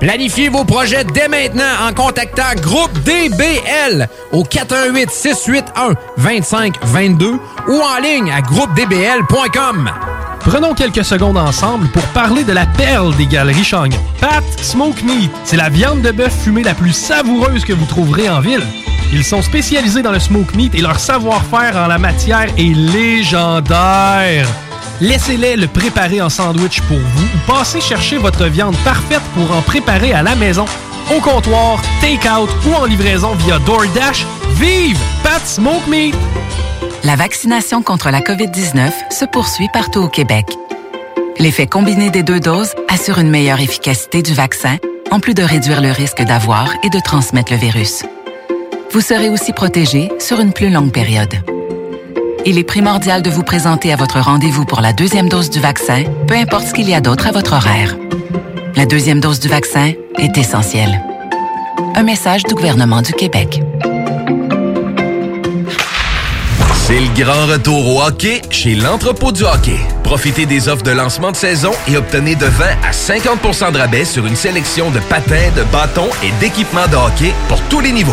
Planifiez vos projets dès maintenant en contactant Groupe DBL au 418 681 2522 ou en ligne à groupedbl.com. Prenons quelques secondes ensemble pour parler de la perle des galeries Chagnon. Pat Smoke Meat, c'est la viande de bœuf fumée la plus savoureuse que vous trouverez en ville. Ils sont spécialisés dans le smoke meat et leur savoir-faire en la matière est légendaire. Laissez-les le préparer en sandwich pour vous ou passez chercher votre viande parfaite pour en préparer à la maison, au comptoir, take-out ou en livraison via DoorDash. Vive Pat Smoke Meat! La vaccination contre la COVID-19 se poursuit partout au Québec. L'effet combiné des deux doses assure une meilleure efficacité du vaccin, en plus de réduire le risque d'avoir et de transmettre le virus. Vous serez aussi protégé sur une plus longue période. Il est primordial de vous présenter à votre rendez-vous pour la deuxième dose du vaccin, peu importe ce qu'il y a d'autre à votre horaire. La deuxième dose du vaccin est essentielle. Un message du gouvernement du Québec. C'est le grand retour au hockey chez l'entrepôt du hockey. Profitez des offres de lancement de saison et obtenez de 20 à 50 de rabais sur une sélection de patins, de bâtons et d'équipements de hockey pour tous les niveaux.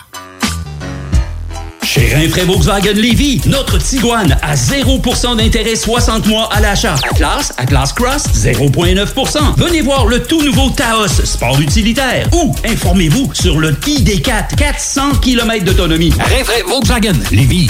Chez Rinfraie Volkswagen Lévy, notre Tiguan à 0% d'intérêt 60 mois à l'achat. Atlas, Atlas Cross, 0,9%. Venez voir le tout nouveau Taos, sport utilitaire. Ou informez-vous sur le ID4, 400 km d'autonomie. Rinfraie Volkswagen Lévy.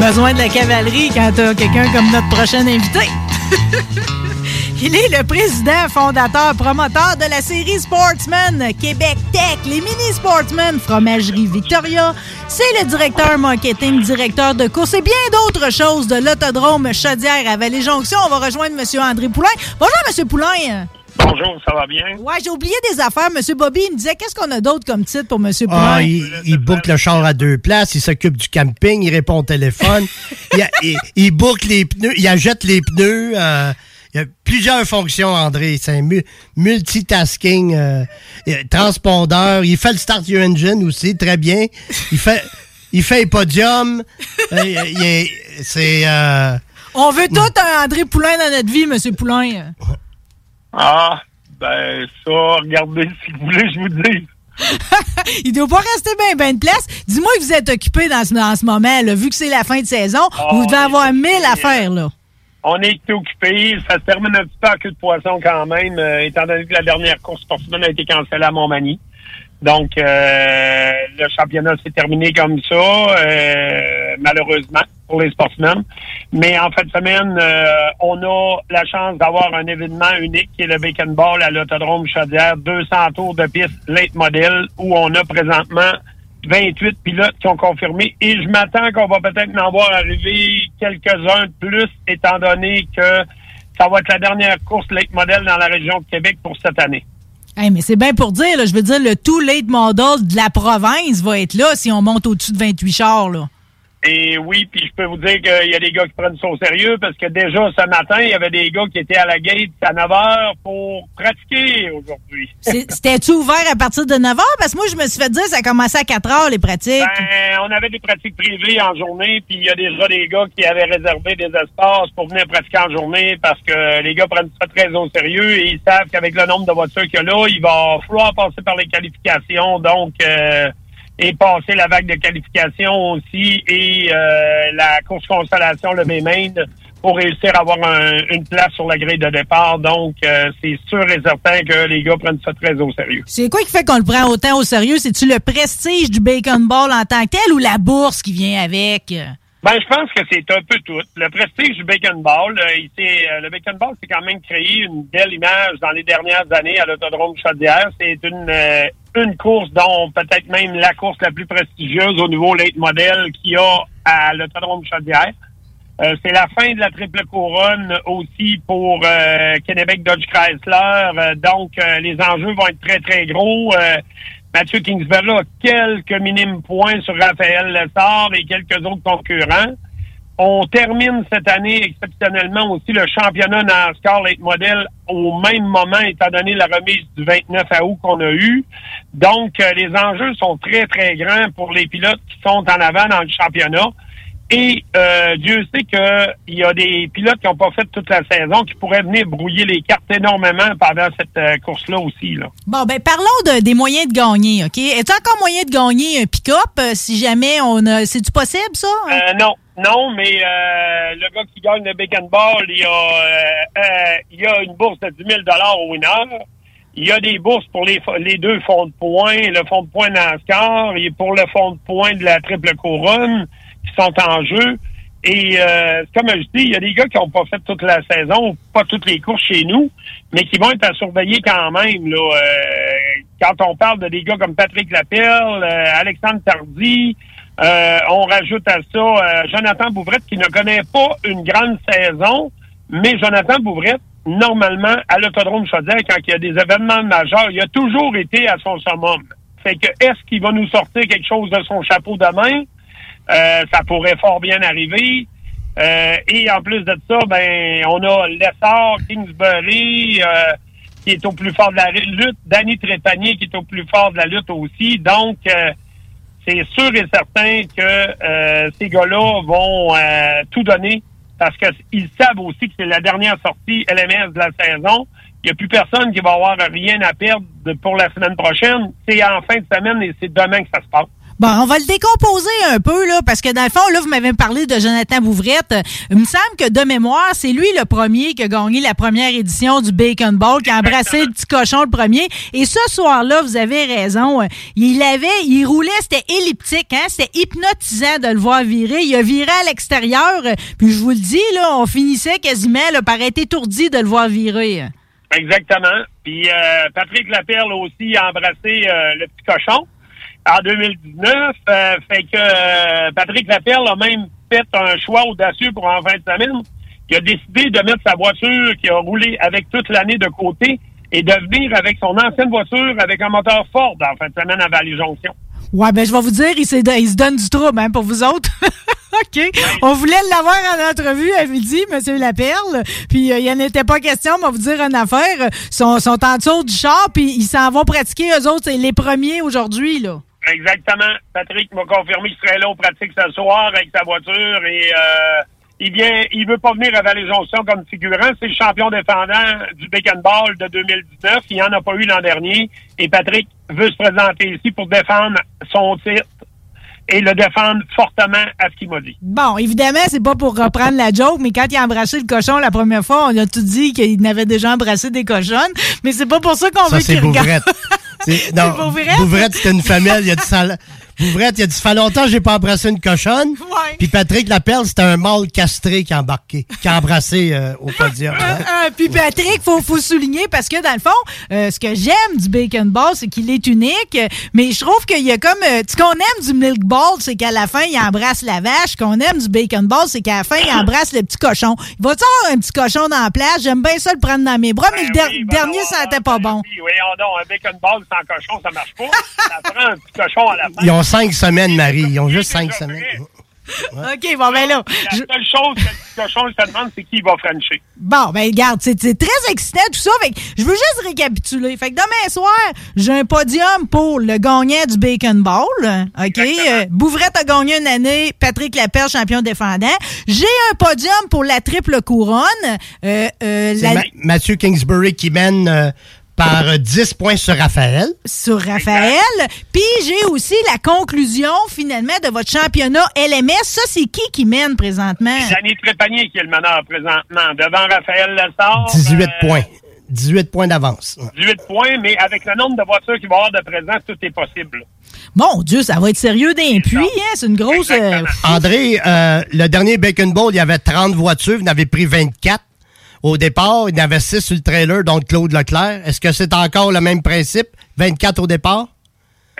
Besoin de la cavalerie quand t'as quelqu'un comme notre prochain invité. Il est le président, fondateur, promoteur de la série Sportsman Québec Tech, les mini Sportsman, Fromagerie Victoria. C'est le directeur marketing, directeur de course et bien d'autres choses de l'autodrome Chaudière à Vallée-Jonction. On va rejoindre M. André Poulain. Bonjour, M. Poulain. Bonjour, ça va bien? Ouais, j'ai oublié des affaires. M. Bobby, il me disait qu'est-ce qu'on a d'autre comme titre pour M. Poulain? Ah, il, il boucle le char à deux places, il s'occupe du camping, il répond au téléphone, il, a- il, il boucle les pneus, il achète les pneus. euh, il y a plusieurs fonctions, André. C'est un mu- multitasking, euh, transpondeur. Il fait le start your engine aussi, très bien. Il fait, il fait les podiums. Euh, c'est. euh, On veut tout un André Poulain dans notre vie, M. Poulain. Ah, ben ça, regardez, si vous voulez, je vous dis. Il doit pas rester bien ben de place. Dis-moi que vous êtes occupé dans ce, dans ce moment, là, vu que c'est la fin de saison. vous devez avoir mille affaires, là. On est occupé, ça se termine un petit peu à queue de poisson quand même, euh, étant donné que la dernière course sportive a été cancellée à Montmagny. Donc, euh, le championnat s'est terminé comme ça, euh, malheureusement, pour les sportsmen. Mais en fin de semaine, euh, on a la chance d'avoir un événement unique qui est le Bacon Ball à l'Autodrome Chaudière, 200 tours de piste late model, où on a présentement 28 pilotes qui ont confirmé et je m'attends qu'on va peut-être en voir arriver quelques-uns de plus, étant donné que ça va être la dernière course late model dans la région de Québec pour cette année. Hey, mais c'est bien pour dire, je veux dire, le tout late model de la province va être là si on monte au-dessus de 28 chars, là. Et oui, puis je peux vous dire qu'il y a des gars qui prennent ça au sérieux parce que déjà ce matin, il y avait des gars qui étaient à la gate à 9 heures pour pratiquer aujourd'hui. C'était-tu ouvert à partir de 9 h? Parce que moi, je me suis fait dire que ça commençait à 4 h, les pratiques. Ben, on avait des pratiques privées en journée, puis il y a déjà des gars qui avaient réservé des espaces pour venir pratiquer en journée parce que les gars prennent ça très au sérieux et ils savent qu'avec le nombre de voitures qu'il y a là, il va falloir passer par les qualifications, donc euh, et passer la vague de qualification aussi et euh, la course consolation le main pour réussir à avoir un- une place sur la grille de départ. Donc, euh, c'est sûr et certain que les gars prennent ça très au sérieux. C'est quoi qui fait qu'on le prend autant au sérieux? C'est-tu le prestige du Bacon Ball en tant que tel ou la bourse qui vient avec? Ben, je pense que c'est un peu tout. Le prestige du Bacon Ball, euh, il s'est- euh, le Bacon Ball, c'est quand même créé une belle image dans les dernières années à l'Autodrome Chaudière. C'est une, euh, une course dont peut-être même la course la plus prestigieuse au niveau late model qu'il y a à l'Autodrome Chaudière. Euh, c'est la fin de la triple couronne aussi pour euh, Kennebec Dodge Chrysler. Euh, donc, les enjeux vont être très, très gros. Mathieu Kingsbury a quelques minimes points sur Raphaël Lessard et quelques autres concurrents. On termine cette année exceptionnellement aussi le championnat NASCAR Late Model au même moment, étant donné la remise du 29 août qu'on a eu. Donc, euh, les enjeux sont très, très grands pour les pilotes qui sont en avant dans le championnat. Et euh, Dieu sait qu'il y a des pilotes qui n'ont pas fait toute la saison qui pourraient venir brouiller les cartes énormément pendant cette euh, course-là aussi. Là. Bon, ben parlons de- des moyens de gagner, OK? Est-ce encore moyen de gagner un pick-up euh, si jamais on a... C'est-tu possible, ça? Euh, non, non, mais euh, le gars qui gagne le Bacon Ball, il y a, il y a une bourse de 10 000 au winner. Il y a des bourses pour les, les deux fonds de points, le fonds de points NASCAR et pour le fonds de points de la triple couronne qui sont en jeu. Et euh, comme je dis, il y a des gars qui n'ont pas fait toute la saison, pas toutes les courses chez nous, mais qui vont être à surveiller quand même. Là, Euh, quand on parle de des gars comme Patrick Lapelle, euh, Alexandre Tardy, euh, on rajoute à ça euh, Jonathan Bouvrette qui ne connaît pas une grande saison, mais Jonathan Bouvrette, normalement, à l'autodrome Chaudière, quand il y a des événements majeurs, il a toujours été à son summum. Fait que est-ce qu'il va nous sortir quelque chose de son chapeau demain? Euh, ça pourrait fort bien arriver. Euh, et en plus de ça, ben, on a Lessard, Kingsbury, euh, qui est au plus fort de la lutte, Danny Trépanier, qui est au plus fort de la lutte aussi. Donc, euh, c'est sûr et certain que euh, ces gars-là vont tout donner parce qu'ils savent aussi que c'est la dernière sortie LMS de la saison. Il n'y a plus personne qui va avoir rien à perdre pour la semaine prochaine. C'est en fin de semaine et c'est demain que ça se passe. Bon, on va le décomposer un peu, là, parce que dans le fond, là, vous m'avez parlé de Jonathan Bouvrette. Il me semble que de mémoire, c'est lui le premier qui a gagné la première édition du Bacon Ball, qui a embrassé le petit cochon le premier. Et ce soir-là, vous avez raison, euh, il avait, il roulait, c'était elliptique, hein, c'était hypnotisant de le voir virer. Il a viré à l'extérieur, euh, puis je vous le dis, là, on finissait quasiment là, par être étourdi de le voir virer. Exactement. Puis euh, Patrick Lapierre là, aussi a embrassé euh, le petit cochon en 2019. Euh, fait que euh, Patrick Lapierre a même fait un choix audacieux pour en fin de semaine. Il a décidé de mettre sa voiture qui a roulé avec toute l'année de côté et de venir avec son ancienne voiture avec un moteur Ford en fin de semaine à Vallée-Jonction. Ouais, ben je vais vous dire, il, se donne du trouble hein, pour vous autres. OK? On voulait l'avoir en entrevue à midi, M. Laperle. Puis euh, il n'y en était pas question, on va vous dire une affaire. Ils sont, sont en dessous du char, puis ils s'en vont pratiquer, eux autres, c'est les premiers aujourd'hui, là. Exactement. Patrick m'a confirmé qu'il serait là au pratique ce soir avec sa voiture et euh, il vient, il veut pas venir à Vallée-Jonction comme figurant. C'est le champion défendant du Bacon Ball de 2019. Il n'y en a pas eu l'an dernier. Et Patrick veut se présenter ici pour défendre son titre et le défendre fortement à ce qu'il m'a dit. Bon, évidemment, c'est pas pour reprendre la joke, mais quand il a embrassé le cochon la première fois, on a tout dit qu'il avait déjà embrassé des cochonnes. Mais c'est pas pour ça qu'on veut qu'il regarde. Non? Bouvrette, c'était une famille. Il a dit ça. Il a dit, ça fait longtemps que j'ai pas embrassé une cochonne. Puis Patrick Lapelle, c'était un mâle castré qui a embarqué, qui a embrassé euh, au podium. hein. Euh, puis Patrick, faut faut souligner parce que dans le fond, euh, ce que j'aime du bacon ball, c'est qu'il est unique. euh, Mais je trouve qu'il y a comme, euh, ce qu'on aime du milk ball, c'est qu'à la fin il embrasse la vache. Ce qu'on aime du bacon ball, c'est qu'à la fin il embrasse le petit cochon. Il va tu avoir un petit cochon dans la plage? J'aime bien ça le prendre dans mes bras, mais le der- dernier ça n'était pas bon. Oui, on donc un bacon ball sans cochon, ça marche pas. ça prend un petit cochon à la fin. Ils ont cinq semaines, Marie. Ils ont juste cinq semaines. Ok, bon ben là. La seule chose que le petit cochon se demande, c'est qui va frencher. Bon, ben regarde, c'est très excitant tout ça. Fait que je veux juste récapituler. Fait que demain soir, j'ai un podium pour le gagnant du Bacon Bowl. OK? Euh, Bouvrette a gagné une année, Patrick Lapierre, champion défendant. J'ai un podium pour la triple couronne. Euh, euh, C'est la- Ma- Mathieu Kingsbury qui mène euh, par euh, 10 points sur Raphaël. sur Raphaël. Puis j'ai aussi la conclusion finalement de votre championnat LMS. Ça, c'est qui qui mène présentement? Danny Trépanier qui est le meneur présentement, devant Raphaël Lessard. 18 euh, points. 18 points d'avance. 18 points, mais avec le nombre de voitures qu'il va y avoir de présent, tout est possible. Mon Dieu, ça va être sérieux d'un puits, hein? C'est une grosse... euh, André, euh, le dernier Bacon Bowl, il y avait 30 voitures. Vous en avez pris 24. Au départ, il y avait 6 sur le trailer, donc Claude Leclerc. Est-ce que c'est encore le même principe? 24 au départ?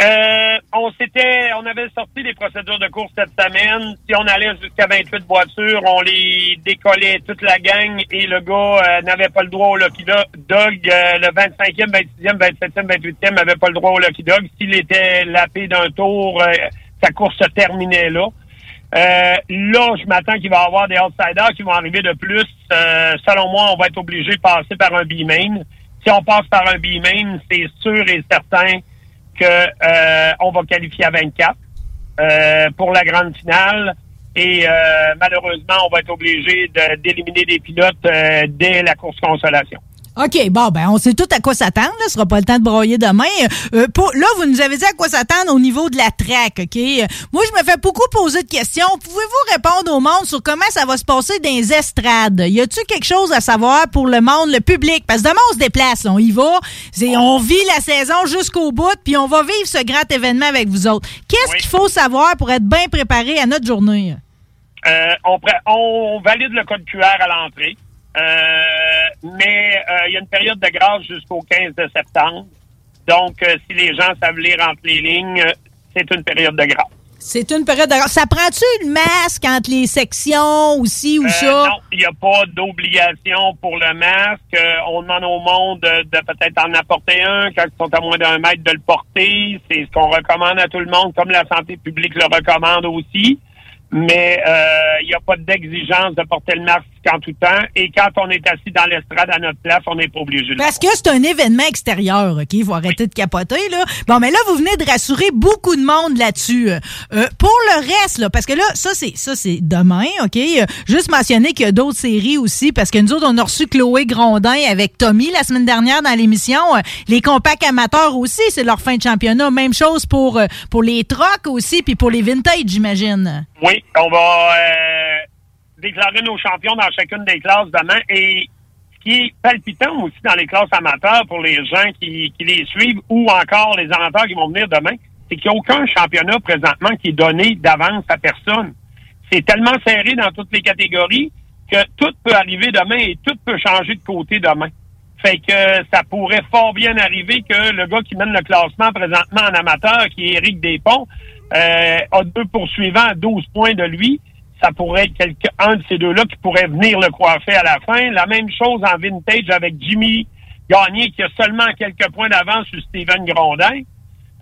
Euh, on s'était, on avait sorti des procédures de course cette semaine. Si on allait jusqu'à 28 voitures, on les décollait toute la gang et le gars euh, n'avait pas le droit au Lucky Dog. Euh, le 25e, 26e, 27e, 28e n'avait pas le droit au Lucky Dog. S'il était lapé d'un tour, sa course se terminait là. Euh, là, je m'attends qu'il va y avoir des outsiders qui vont arriver de plus. Euh, selon moi, on va être obligé de passer par un B-main. Si on passe par un B-main, c'est sûr et certain que euh, on va qualifier à 24 euh, pour la grande finale. Et euh, malheureusement, on va être obligé d'éliminer des pilotes dès la course consolation. OK, bon, ben, on sait tout à quoi s'attendre. Ce sera pas le temps de broyer demain. Euh, pour, là, vous nous avez dit à quoi s'attendre au niveau de la track, OK? Moi, je me fais beaucoup poser de questions. Pouvez-vous répondre au monde sur comment ça va se passer dans les estrades? Y a-tu quelque chose à savoir pour le monde, le public? Parce que demain, on se déplace, là, on y va. On vit la saison jusqu'au bout, puis on va vivre ce grand événement avec vous autres. Qu'est-ce qu'il faut savoir pour être bien préparé à notre journée? Euh, on, valide le code QR à l'entrée, mais euh, il y a une période de grâce jusqu'au 15 de septembre. Donc, euh, si les gens savent lire entre les lignes, euh, c'est une période de grâce. C'est une période de... Ça prend-tu le masque entre les sections aussi ou Euh, ça? Non, il n'y a pas d'obligation pour le masque. Euh, on demande au monde de, de peut-être en apporter un quand ils sont à moins d'un mètre de le porter. C'est ce qu'on recommande à tout le monde, comme la santé publique le recommande aussi. Mais euh, il n'y a pas d'exigence de porter le masque en tout temps. Et quand on est assis dans l'estrade à notre place, on n'est pas obligé de le Parce que c'est un événement extérieur, OK? Il faut arrêter de capoter, là. Bon, mais là, vous venez de rassurer beaucoup de monde là-dessus. Euh, euh, pour le reste, là, parce que là, ça, c'est ça c'est demain, OK? Euh, juste mentionner qu'il y a d'autres séries aussi, parce que nous autres, on a reçu Chloé Grondin avec Tommy la semaine dernière dans l'émission. Les compacts amateurs aussi, c'est leur fin de championnat. Même chose pour, pour les trocs aussi, puis pour les vintage, j'imagine. Oui, on va euh, déclarer nos champions dans chacune des classes demain. Et ce qui est palpitant aussi dans les classes amateurs pour les gens qui, qui les suivent ou encore les amateurs qui vont venir demain, c'est qu'il n'y a aucun championnat présentement qui est donné d'avance à personne. C'est tellement serré dans toutes les catégories que tout peut arriver demain et tout peut changer de côté demain. Fait que ça pourrait fort bien arriver que le gars qui mène le classement présentement en amateur, qui est Éric Despont, euh, a deux poursuivants à 12 points de lui. Ça pourrait être quelqu'un, un de ces deux-là qui pourrait venir le coiffer à la fin. La même chose en vintage avec Jimmy Gagné, qui a seulement quelques points d'avance sur Steven Grondin,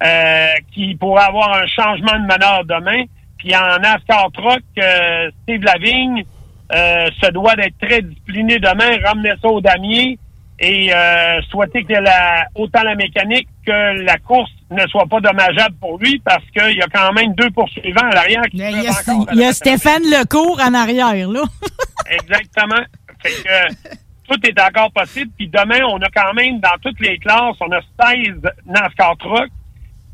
euh, qui pourrait avoir un changement de meneur demain. Puis en NASCAR Truck, euh, Steve Lavigne euh, se doit d'être très discipliné demain, ramener ça au damier et euh, souhaiter que la, autant la mécanique que la course ne soit pas dommageable pour lui parce qu'il y a quand même deux poursuivants à l'arrière qui Il y a, encore il y a Stéphane Lecourt en arrière, là. Exactement. Fait que tout est encore possible. Puis demain, on a quand même, dans toutes les classes, on a 16 NASCAR Truck,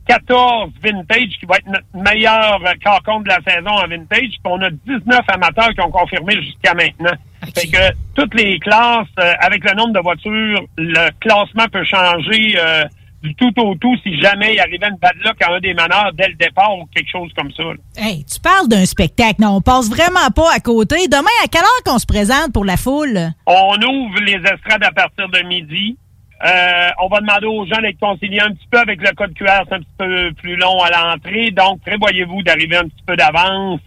14 Vintage, qui va être notre meilleur euh, car compte de la saison en Vintage. Puis on a 19 amateurs qui ont confirmé jusqu'à maintenant. Fait que toutes les classes, euh, avec le nombre de voitures, le classement peut changer euh, du tout au tout si jamais il arrivait une bad luck à un des meneurs dès le départ ou quelque chose comme ça. Hey, tu parles d'un spectacle. Non, on passe vraiment pas à côté. Demain, à quelle heure qu'on se présente pour la foule? On ouvre les estrades à partir de midi. Euh, on va demander aux gens d'être conciliés un petit peu avec le code QR, c'est un petit peu plus long à l'entrée. Donc, prévoyez-vous d'arriver un petit peu d'avance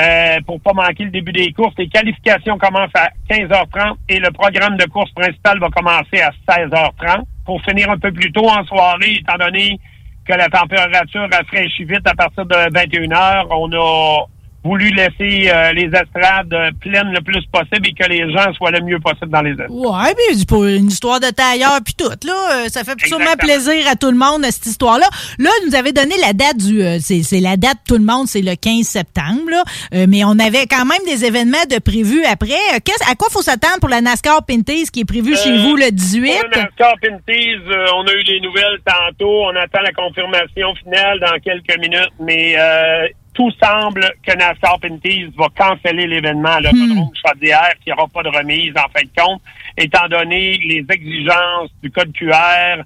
euh, pour pas manquer le début des courses. Les qualifications commencent à 15h30 et le programme de course principal va commencer à 16h30 pour finir un peu plus tôt en soirée, étant donné que la température rafraîchit vite à partir de 21h. On a voulu laisser euh, les estrades euh, pleines le plus possible et que les gens soient le mieux possible dans les estrades. Ouais, puis pour une histoire de tailleur puis tout, là, euh, ça fait sûrement Exactement. plaisir à tout le monde, cette histoire-là. Là, nous avez donné la date du... euh, c'est c'est la date, tout le monde, c'est le 15 septembre, là. Euh, mais on avait quand même des événements de prévus après. Qu'est-ce- à quoi faut s'attendre pour la NASCAR Pinties qui est prévue chez vous le 18? Pour le NASCAR Pinties, on a eu des nouvelles tantôt. On attend la confirmation finale dans quelques minutes, mais euh, tout semble que NASCAR Pinties va canceller l'événement à l'autodrome Chaudière, qu'il n'y aura pas de remise en fin de compte, étant donné les exigences du code QR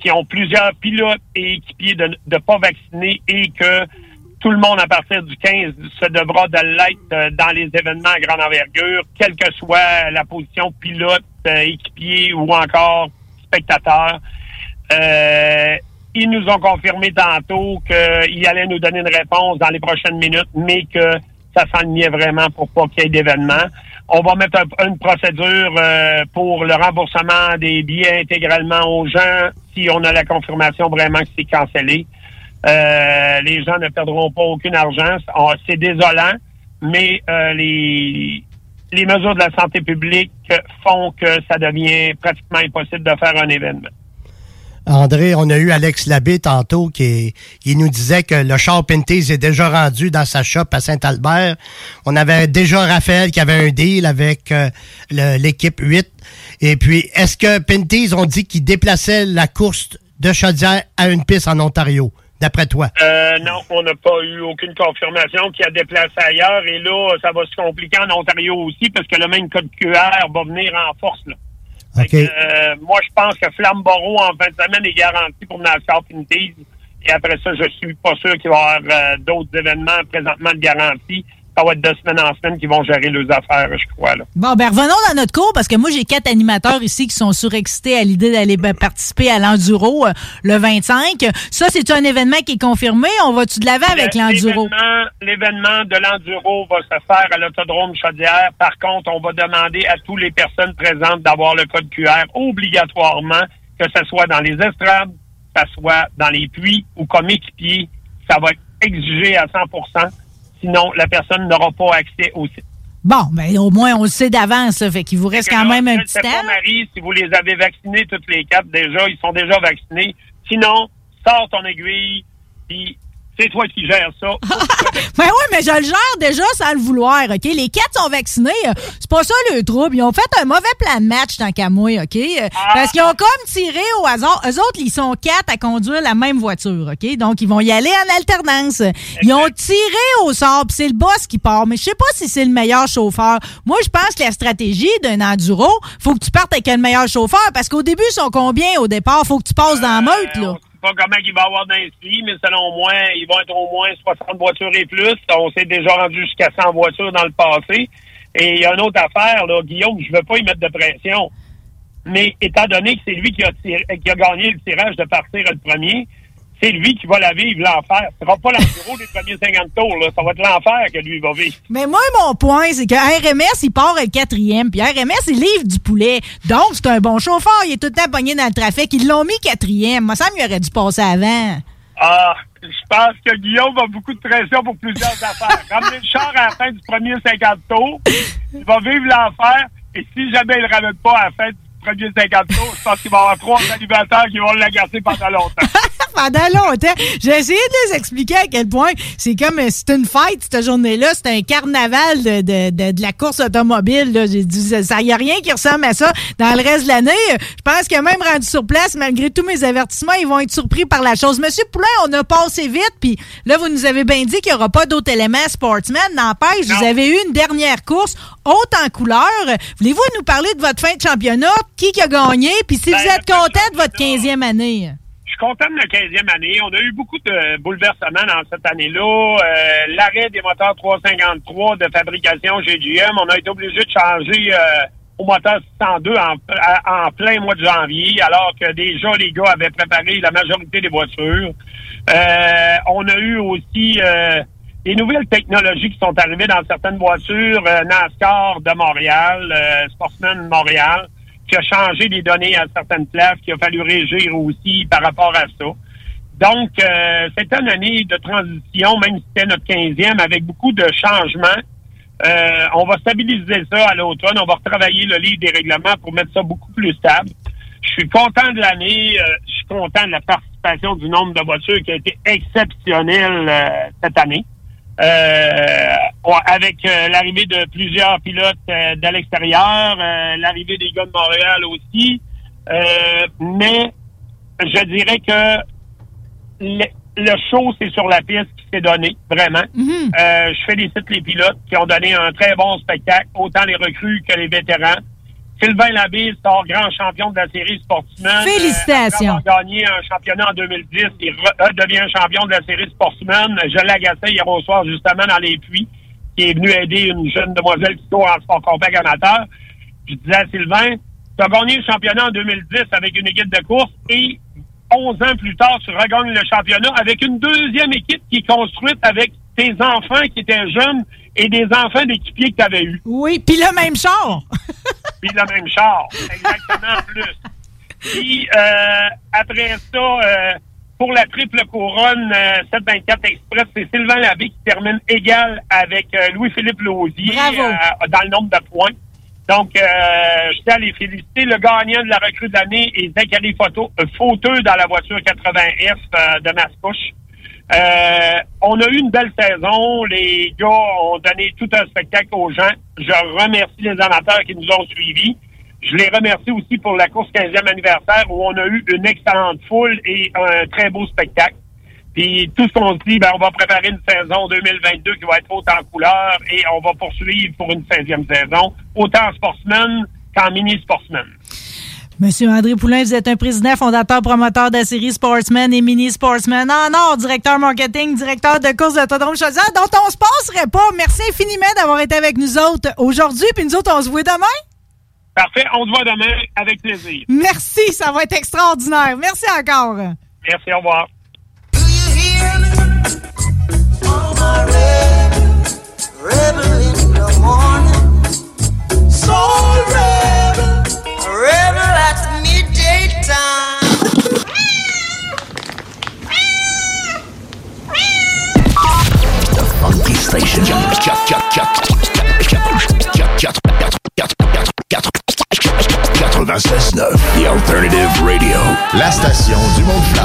qui ont plusieurs pilotes et équipiers de ne pas vacciner et que tout le monde à partir du 15 se devra de l'être euh, dans les événements à grande envergure, quelle que soit la position pilote, euh, équipier ou encore spectateur. Euh, ils nous ont confirmé tantôt qu'ils allaient nous donner une réponse dans les prochaines minutes, mais que ça s'enlignait vraiment pour pas qu'il y ait d'événements. On va mettre un- une procédure euh, pour le remboursement des billets intégralement aux gens si on a la confirmation vraiment que c'est cancellé. Euh, les gens ne perdront pas aucun argent. On- C'est désolant, mais euh, les, les mesures de la santé publique font que ça devient pratiquement impossible de faire un événement. André, on a eu Alex Labbé tantôt qui, qui nous disait que le char Pinties est déjà rendu dans sa shop à Saint-Albert. On avait déjà Raphaël qui avait un deal avec euh, l'équipe 8. Et puis, est-ce que Pinty's ont dit qu'ils déplaçaient la course de Chaudière à une piste en Ontario, d'après toi? Euh, non, on n'a pas eu aucune confirmation qu'il a déplacé ailleurs. Et là, ça va se compliquer en Ontario aussi parce que le même code QR va venir en force. Là. Que, euh, moi, je pense que Flamborough, en fin de semaine, est garanti pour NASCAR Pinties. Et après ça, je suis pas sûr qu'il va y avoir euh, d'autres événements présentement de garantie. Ça va être de semaine en semaine qui vont gérer leurs affaires, je crois. Là. Bon, ben revenons dans notre cours parce que moi, j'ai quatre animateurs ici qui sont surexcités à l'idée d'aller ben, participer à l'Enduro euh, le 25. Ça, c'est un événement qui est confirmé. On va-tu de l'avant avec l'Enduro? L'événement- L'événement de l'Enduro va se faire à l'Autodrome Chaudière. Par contre, on va demander à toutes les personnes présentes d'avoir le code QR obligatoirement, que ce soit dans les estrades, que ce soit dans les puits ou comme équipier. Ça va être exigé à 100 Sinon, la personne n'aura pas accès au site. Bon, ben au moins, on le sait d'avance. ça Fait qu'il vous reste quand même un petit temps. Marie, si vous les avez vaccinés toutes les quatre déjà, ils sont déjà vaccinés. Sinon, sors ton aiguille, puis c'est toi qui gères ça. Ben oui, mais je le gère déjà sans le vouloir, OK? Les quatre sont vaccinés. euh, C'est pas ça le trouble. Ils ont fait un mauvais plan de match tant qu'à moi, OK? Euh, Parce qu'ils ont comme tiré au hasard. Eux autres, ils sont quatre à conduire la même voiture, OK? Donc, ils vont y aller en alternance. Ils ont tiré au sort, puis c'est le boss qui part. Mais je sais pas si c'est le meilleur chauffeur. Moi, je pense que la stratégie d'un enduro, faut que tu partes avec le meilleur chauffeur parce qu'au début, ils sont combien au départ? Faut que tu passes dans la meute, là. Pas comment il va y avoir d'inscrits, mais selon moi, ils vont être au moins 60 voitures et plus. On s'est déjà rendu jusqu'à 100 voitures dans le passé. Et il y a une autre affaire, là, Guillaume, je veux pas y mettre de pression. Mais étant donné que c'est lui qui a, qui a gagné le tirage de partir le premier, c'est lui qui va la vivre l'enfer. Ce sera pas l'enduro des premiers 50 tours, là. Ça va être l'enfer que lui va vivre. Mais moi, mon point, c'est que RMS, il part le quatrième. Puis RMS, il livre du poulet. Donc, c'est un bon chauffeur. Il est tout le temps pogné dans le trafic. Ils l'ont mis quatrième. Moi, ça il aurait dû passer avant. Ah, je pense que Guillaume a beaucoup de pression pour plusieurs affaires. Ramener le char à la fin du premier 50 tours, il va vivre l'enfer. Et si jamais il ne ramène pas à la fin du premier 50 tours, je pense qu'il va y avoir trois animateurs qui vont l'agacer pendant longtemps. Pendant longtemps, j'ai essayé de les expliquer à quel point c'est comme euh, c'est une fête cette journée-là, c'est un carnaval de, de, de, de la course automobile. là. J'ai dit ça, y a rien qui ressemble à ça dans le reste de l'année. Je pense que même rendu sur place, malgré tous mes avertissements, ils vont être surpris par la chose. Monsieur Poulain, on a passé vite, puis là vous nous avez bien dit qu'il n'y aura pas d'autres éléments sportsmen. N'empêche, vous avez eu une dernière course haute en couleur. Voulez-vous nous parler de votre fin de championnat, qui qui a gagné, puis si Ben, vous êtes content de votre 15e année? Je suis content de la 15e année. On a eu beaucoup de bouleversements dans cette année-là. Euh, L'arrêt des moteurs 353 de fabrication GGM, on a été obligé de changer euh, au moteur 602 en, à- en plein mois de janvier, alors que déjà les gars avaient préparé la majorité des voitures. Euh, on a eu aussi euh, des nouvelles technologies qui sont arrivées dans certaines voitures. Euh, NASCAR de Montréal, euh, Sportsman de Montréal, qui a changé les données à certaines places, qui a fallu régir aussi par rapport à ça. Donc, euh, c'était une année de transition, même si c'était notre 15e, avec beaucoup de changements. Euh, on va stabiliser ça à l'automne. On va retravailler le livre des règlements pour mettre ça beaucoup plus stable. Je suis content de l'année. euh, je suis content de la participation du nombre de voitures qui a été exceptionnel euh, cette année. Euh, avec euh, l'arrivée de plusieurs pilotes euh, de l'extérieur, l'arrivée des gars de Montréal aussi. Euh, mais je dirais que le, le show, c'est sur la piste qui s'est donné, vraiment. Euh, je félicite les pilotes qui ont donné un très bon spectacle, autant les recrues que les vétérans. Sylvain Labille sort grand champion de la série Sportsman. Félicitations. Euh, gagné un championnat en 2010, il re- euh, devient champion de la série Sportsman. Je l'agaçais hier au soir, justement, dans les puits, qui est venu aider une jeune demoiselle qui court en sport compact amateur. Je disais à Sylvain, tu as gagné le championnat en 2010 avec une équipe de course et 11 ans plus tard, tu regagnes le championnat avec une deuxième équipe qui est construite avec tes enfants qui étaient jeunes et des enfants d'équipiers que tu avais eus. Oui, puis le même char. Puis le même char. Exactement, en plus. Puis euh, après ça, euh, pour la triple couronne euh, 724 Express, c'est Sylvain Labbé qui termine égal avec euh, Louis-Philippe Lausier Bravo. euh, dans le nombre de points. Donc, euh, je tiens à les féliciter. Le gagnant de la recrue de l'année est Zachary Photo, euh, Fauteux dans la voiture 80F euh, de Mascouche. Euh, on a eu une belle saison. Les gars ont donné tout un spectacle aux gens. Je remercie les amateurs qui nous ont suivis. Je les remercie aussi pour la course 15e anniversaire où on a eu une excellente foule et un très beau spectacle. Puis tout ce qu'on se dit, ben, on va préparer une saison 2022 qui va être haute en couleur et on va poursuivre pour une 16e saison, autant en sportsman qu'en mini-sportsman. Monsieur André Poulain, vous êtes un président, fondateur, promoteur de la série Sportsman et Mini Sportsman en or, directeur marketing, directeur de course d'autodrome Chaudière, dont on se passerait pas. Merci infiniment d'avoir été avec nous autres aujourd'hui, puis nous autres, on se voit demain. Parfait, on se voit demain avec plaisir. Merci, ça va être extraordinaire. Merci encore. Merci, au revoir. Rebel station. 96.9, The Alternative Radio. La station du Mont-Clair.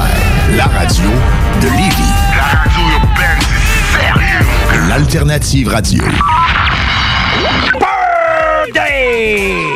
La radio de Lévis. La radio urbaine, c'est sérieux. L'alternative radio. Birthday!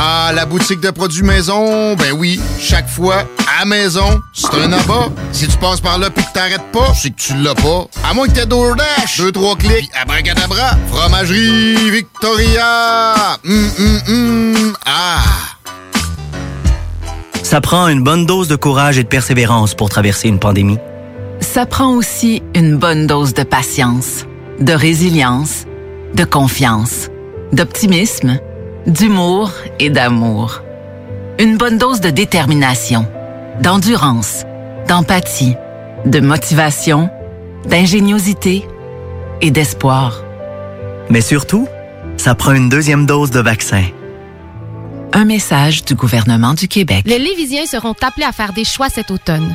Ah, la boutique de produits maison, ben oui, chaque fois, à maison, c'est un abat. Si tu passes par là pis que t'arrêtes pas, c'est que tu l'as pas. À moins que t'aies DoorDash, deux, trois clics, abracadabra, fromagerie Victoria! Hum, hum, hum, ah! Ça prend une bonne dose de courage et de persévérance pour traverser une pandémie. Ça prend aussi une bonne dose de patience, de résilience, de confiance, d'optimisme, d'humour et d'amour. Une bonne dose de détermination, d'endurance, d'empathie, de motivation, d'ingéniosité et d'espoir. Mais surtout, ça prend une deuxième dose de vaccin. Un message du gouvernement du Québec. Les Lévisiens seront appelés à faire des choix cet automne.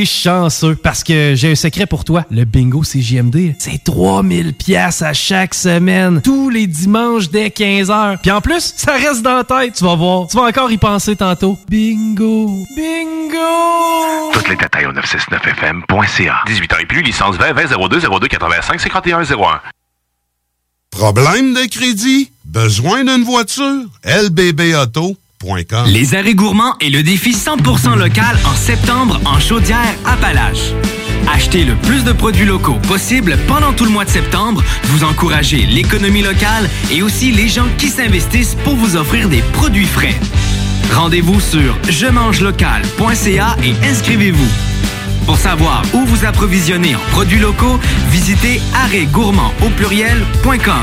t'es chanceux parce que j'ai un secret pour toi. Le bingo CJMD, c'est 3000 pièces à chaque semaine, tous les dimanches dès 15h. Puis en plus, ça reste dans la tête, tu vas voir. Tu vas encore y penser tantôt. Bingo, bingo. Toutes les détails au 969fm.ca. 18 ans et plus, licence 20 20 02 02 85 51 01. Problème de crédit? Besoin d'une voiture? lbbauto.com Les arrêts gourmands et le défi 100% local en septembre en Chaudière-Appalaches. Achetez le plus de produits locaux possible pendant tout le mois de septembre. Vous encouragez l'économie locale et aussi les gens qui s'investissent pour vous offrir des produits frais. Rendez-vous sur je mange local.ca et inscrivez-vous. Pour savoir où vous approvisionner en produits locaux, visitez arrêtgourmand au pluriel.com.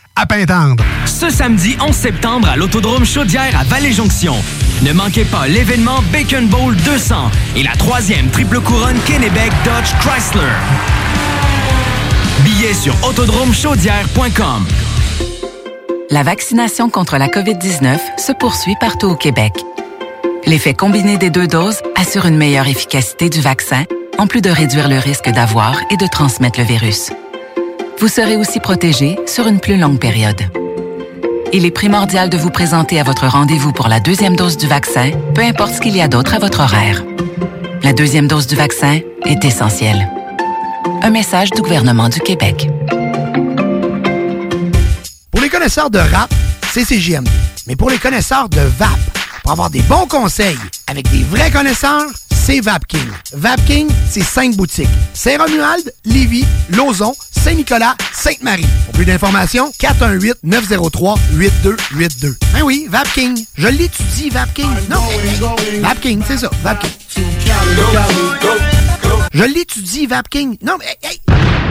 à Pintendre. Ce samedi 11 septembre à l'Autodrome Chaudière à Vallée-Jonction. Ne manquez pas l'événement Bacon Bowl 200 et la troisième triple couronne Kennebec Dodge Chrysler. Billets sur autodromechaudière.com. La vaccination contre la COVID-19 se poursuit partout au Québec. L'effet combiné des deux doses assure une meilleure efficacité du vaccin, en plus de réduire le risque d'avoir et de transmettre le virus. Vous serez aussi protégé sur une plus longue période. Il est primordial de vous présenter à votre rendez-vous pour la deuxième dose du vaccin, peu importe ce qu'il y a d'autre à votre horaire. La deuxième dose du vaccin est essentielle. Un message du gouvernement du Québec. Pour les connaisseurs de rap, c'est CGMD. Mais pour les connaisseurs de VAP, pour avoir des bons conseils avec des vrais connaisseurs, c'est VapKing. VapKing, c'est cinq boutiques. Saint-Romuald, Lévis, Lauson, Saint-Nicolas, Sainte-Marie. Pour plus d'informations, 418-903-8282. Ben oui, VapKing. Je l'étudie, VapKing. Non, VapKing, c'est ça, VapKing. Je l'étudie, VapKing. Non, mais hey, hey.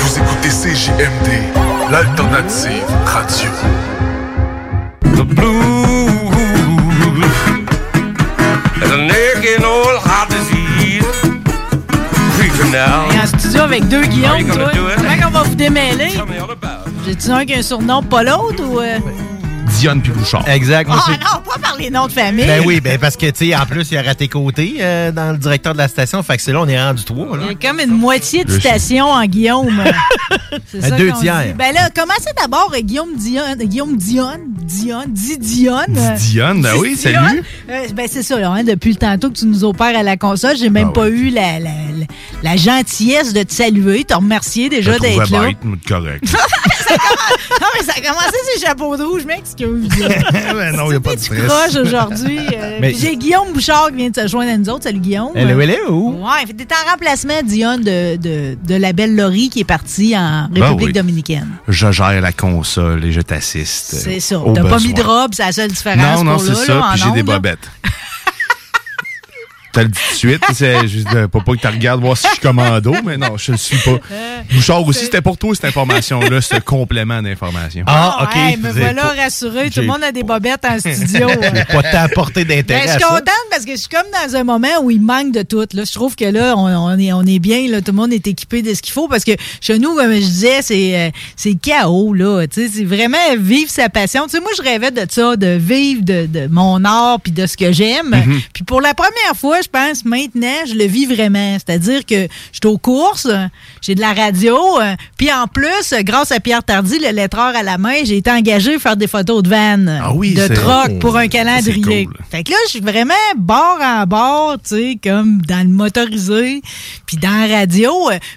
Vous écoutez CJMD, l'alternative radio. The blues is a naked old heart disease. Creeping now. Et en studio avec deux Guillaume, toi. Comment qu'on va vous démêler? J'ai-tu un qui a un surnom, pas l'autre, ou... euh? Dionne puis Bouchard. Exact. moi, Ah c'est- non, pas par les noms de famille. Ben oui, ben parce que, tu sais, en plus, il a raté côté euh, dans le directeur de la station. Fait que c'est là, on est rendu trois. Là. Il y a comme une moitié de station en Guillaume. C'est Un ça deux tiers. dit. Ben là, commencez d'abord avec Guillaume Dion. Guillaume Dion. Dion. Di Dion. Dionne, ben oui, salut. Euh, ben c'est ça, là, hein, depuis le tantôt que tu nous opères à la console, j'ai même pas eu la, la, la- la gentillesse de te saluer, te remercier déjà d'être là. bête, mais correct. non, mais ça a commencé ces chapeaux de rouge, mec, excuse. ben non, il n'y a pas de Tu stress. croches aujourd'hui. euh, Mais- J'ai Guillaume Bouchard qui vient de se joindre à nous autres. Salut Guillaume. Hello, hello. Ouais, t'es en remplacement, Dion, de, de, de la belle Laurie qui est partie en Ben République oui. dominicaine. Je gère la console et je t'assiste. C'est ça. T'as pas mis de robe, c'est la seule différence. Non, non, c'est ça. là, Puis j'ai des bobettes. T'as le dit tout de suite. C'est juste euh, pas, pas que tu regardes voir si je suis commando, mais non, je le suis pas. Bouchard aussi, c'était pour toi cette information-là, ce complément d'information? Ah, OK. Ouais, me voilà pas- rassuré. Tout le monde a des bobettes en studio. J'ai pas tant apporté Ben, d'intérêt je à suis contente parce que je suis comme dans un moment où il manque de tout. Là. Je trouve que là, on, on est, on est bien. Là. Tout le monde est équipé de ce qu'il faut parce que chez nous, comme je disais, c'est euh, c'est le chaos. là. Tu sais, C'est vraiment vivre sa passion. Tu sais, moi, je rêvais de ça, de vivre de, de mon art puis de ce que j'aime. Mhm. Puis pour la première fois, je pense, maintenant, je le vis vraiment. C'est-à-dire que je suis aux courses, j'ai de la radio. euh, Puis en plus, grâce à Pierre Tardy, le lettreur à la main, j'ai été engagé à faire des photos de vannes, Ah oui, de troc pour un calendrier. cool. Fait que là, je suis vraiment bord en bord, tu sais, comme dans le motorisé, puis dans la radio.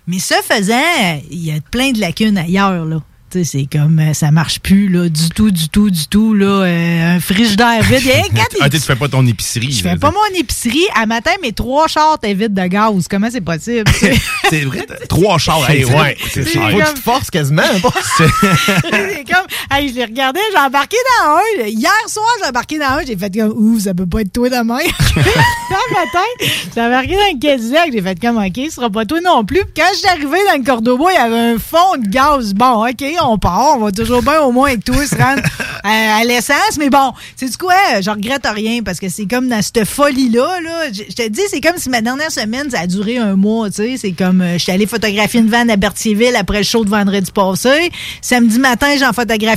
Mais ce faisant, il y a plein de lacunes ailleurs, là. C'est comme, euh, ça marche plus, là, du tout, du tout, du tout, là. euh, un frigidaire vide. Il y a rien que quand Ah, tu fais pas ton épicerie. je fais pas mon épicerie. À matin, mes trois chars étaient vides de gaz. Comment c'est possible? C'est vrai, trois chars. Hey, hey, c'est- ouais, c'est faut que tu te forces quasiment. c'est comme, hey, je l'ai regardé, j'ai embarqué dans un. Hier soir, j'ai embarqué dans un, j'ai fait comme, ouf, ça peut pas être toi demain. Quand matin, j'ai embarqué dans le Cadillac, j'ai fait comme, ok, ce sera pas toi non plus. Puis quand je suis arrivé dans le Cordoba, il y avait un fond de gaz. Bon, ok, on part. On va toujours bien au moins avec toi se rendre à, à l'essence. Mais bon, c'est du quoi? Je regrette rien parce que c'est comme dans cette folie-là. Là. Je je te dis, c'est comme si ma dernière semaine, ça a duré un mois. tu sais. C'est comme, euh, je suis allé photographier une vanne à Berthierville après le show de vendredi passé. Samedi matin, j'en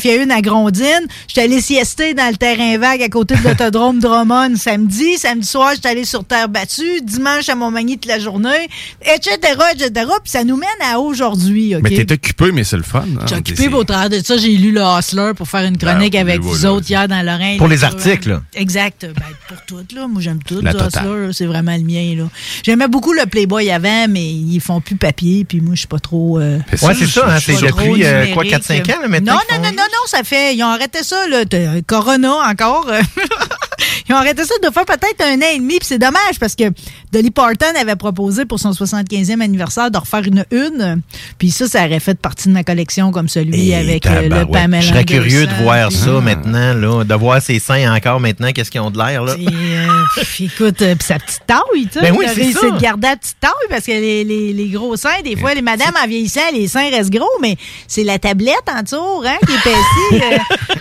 photographiais une à Grondine. J'étais allé siester dans le terrain vague à côté de l'autodrome Drummond samedi. Samedi soir, j'étais allé sur terre battue. Dimanche, à Montmagny toute la journée, etc., etc. Puis ça nous mène à aujourd'hui. Mais t'es occupé, mais c'est le fun. hein. J'ai occupé au travers de ça. J'ai lu le Hustler pour faire une chronique Ben, avec ben vous voilà. autres hier dans l'oreille. Pour les articles, là. Exact. Ben, pour tout, là. Moi, j'aime tout. Le. Hustler, c'est vraiment le mien, là. J'aimais beaucoup le Playboy avant, mais ils font plus papier, puis moi, je suis pas trop. euh, Ouais, c'est ça, hein, c'est depuis, euh, quoi, numérique. 4-5 ans, là, maintenant, Non, non, non, non, ça fait. Ils ont arrêté ça, là. T'as- Corona encore. Ils ont arrêté ça de faire peut-être un an et demi, puis c'est dommage parce que Dolly Parton avait proposé pour son 75e anniversaire de refaire une une, puis ça, ça aurait fait partie de ma collection comme celui avec euh, le Tabarouette. Pamela. Je serais curieux de voir puis- ça maintenant, là, de voir ses seins encore maintenant, qu'est-ce qu'ils ont de l'air, là. Et, euh, écoute, euh, pis sa petite taille, tu sais. Ben oui, il a c'est réussi ça. de garder la petite taille parce que les, les, les gros seins, des fois, les madames en vieillissant, les seins restent gros, mais c'est la tablette en dessous, hein, qui épaissit. euh.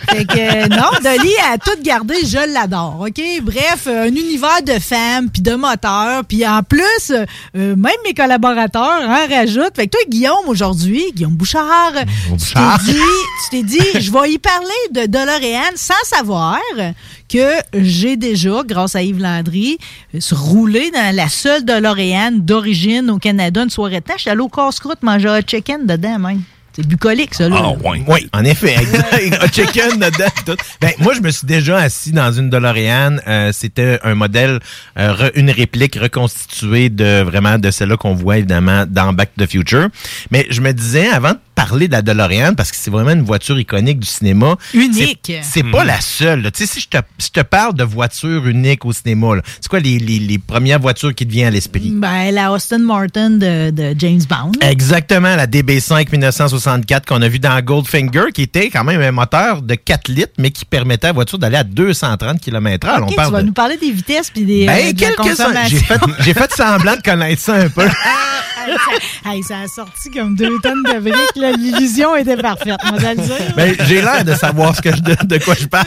fait que, euh, non, Dolly a tout gardé, je l'adore, OK? Bref, euh, un univers de femmes, puis de moteurs, puis en plus, euh, même mes collaborateurs en rajoutent. Fait que toi, Guillaume, aujourd'hui, Guillaume Bouchard, tu Bouchard. t'es dit, tu t'es dit, je vais y parler de DeLorean sans savoir que j'ai déjà, grâce à Yves Landry, roulé dans la seule DeLorean d'origine au Canada une soirée de temps. J'étais allé au casse-croûte manger un chicken dedans, même. C'est bucolique, ça, là. Oui, en effet. exact. Un chicken dedans. tout. Ben, moi, je me suis déjà assis dans une DeLorean. Euh, C'était un modèle, euh, re- une réplique reconstituée de vraiment de celle-là qu'on voit évidemment dans Back to the Future. Mais je me disais, avant de parler de la DeLorean, parce que c'est vraiment une voiture iconique du cinéma. Unique. c'est- pas la seule. Tu sais, si je te, si te parle de voiture unique au cinéma, c'est quoi les, les, les premières voitures qui te viennent à l'esprit? Ben, la Austin Martin de, de James Bond. Exactement, la DB5 1964 qu'on a vu dans Goldfinger, qui était quand même un moteur de 4 litres, mais qui permettait à la voiture d'aller à 230 km/h. OK, On tu parle vas de... nous parler des vitesses puis des, Ben, euh, de consommation. J'ai fait, semblant de connaître ça un peu. Hey, ça, ça a sorti comme deux tonnes de briques. là. L'illusion était parfaite, on va le dire. Ben, j'ai l'air de savoir ce que je- de, de quoi je parle.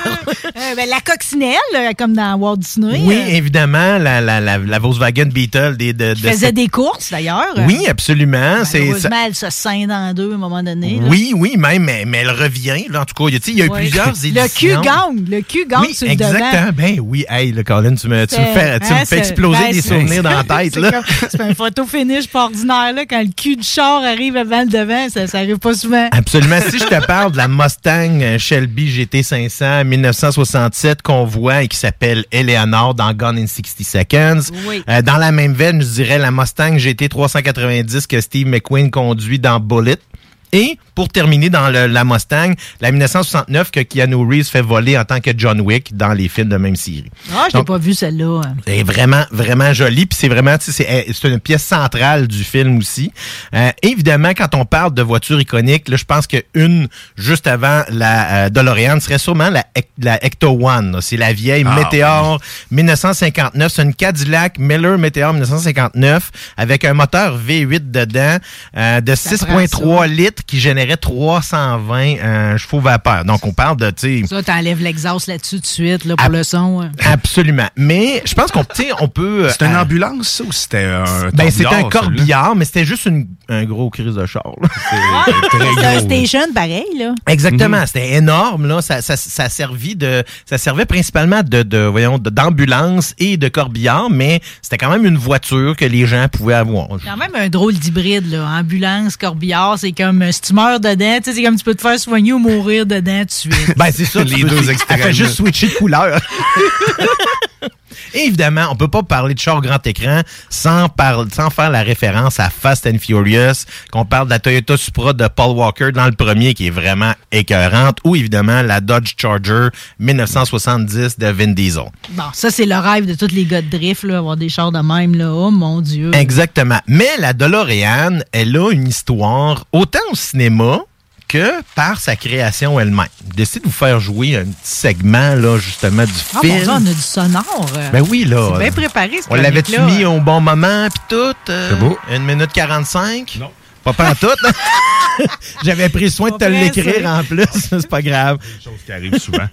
Euh, ben, la coccinelle, là, comme dans Walt Disney. Oui, euh, évidemment, la, la, la, la Volkswagen Beetle des, de, qui de faisait cette- des courses, d'ailleurs. Oui, absolument. C'est, ça- Heureusement, elle se scinde en deux à un moment donné. là. Oui, oui, même, mais, mais elle revient. Là, en tout cas, il y a- eu plusieurs éditions. Le cul gagne. Le cul gagne Oui, sur le exactement. devant. Ben oui, hey, le Colin, tu me, tu me fais, tu Hein, me fais c'est- exploser ben, des souvenirs dans la tête. c'est un photo finish pas ordinaire, là, quand le cul du char arrive avant le devant. Ça, ça arrive pas souvent. Absolument. si je te parle de la Mustang euh, Shelby GT500 1967 qu'on voit et qui s'appelle Eleanor dans Gone in 60 Seconds. Oui. Euh, dans la même veine, je dirais la Mustang GT 390 que Steve McQueen conduit dans Bullet. Et pour terminer dans le- la Mustang, la 1969 que Keanu Reeves fait voler en tant que John Wick dans les films de même série. Ah, je l'ai pas vu celle-là. c'est vraiment, vraiment joli. Puis c'est vraiment, tu sais, c'est c'est une pièce centrale du film aussi. Euh, évidemment, quand on parle de voitures iconiques, là, je pense que une juste avant la euh, DeLorean serait sûrement la, la Ecto One. là. C'est la vieille Ah, Meteor 1959. C'est une Cadillac Miller Meteor 1959 avec un moteur V8 dedans euh, de Ça prend 6,3 litres qui générait 320 euh, chevaux vapeur. Donc on parle de, tu sais, Ça, t'enlèves l'exhaust là-dessus tout de suite, là, pour le son. hein. Absolument. Mais je pense qu'on tu sais, on peut. C'était une euh, ambulance, ça, ou c'était un Ben, c'était un corbillard, mais c'était juste une- un gros crise de char. là. C'est un station pareil, là. Exactement, c'était énorme là. Ça, ça, ça a servi de, ça servait principalement de, de voyons, d'ambulance et de corbillard, mais c'était quand même une voiture que les gens pouvaient avoir. quand même un drôle d'hybride, là. Ambulance, corbillard, c'est comme euh, si tu meurs dedans, tu sais, c'est comme tu peux te faire soigner ou mourir dedans tout de suite. Ben, c'est ça. Les deux Elle extrêmes. fait juste switcher de couleur. Et évidemment, on peut pas parler de char grand écran sans, par- sans faire la référence à Fast and Furious, qu'on parle de la Toyota Supra de Paul Walker dans le premier qui est vraiment écœurante, ou évidemment la Dodge Charger 1970 de Vin Diesel. Bon, ça, c'est le rêve de tous les gars de drift, là, avoir des chars de même, là. Oh, mon Dieu. Exactement. Mais la DeLorean, elle a une histoire autant au cinéma que par sa création elle-même. Je décide de vous faire jouer un petit segment, là, justement, du Ah, film. mon Dieu, on a du sonore. euh. Ben oui, là. C'est bien préparé, ce On l'avait-tu chronique-là. mis au bon moment, puis tout? euh, C'est beau. Une minute 45? Non. Pas pas en tout. J'avais pris soin de te l'écrire en plus. C'est pas grave. Des choses qui arrivent souvent.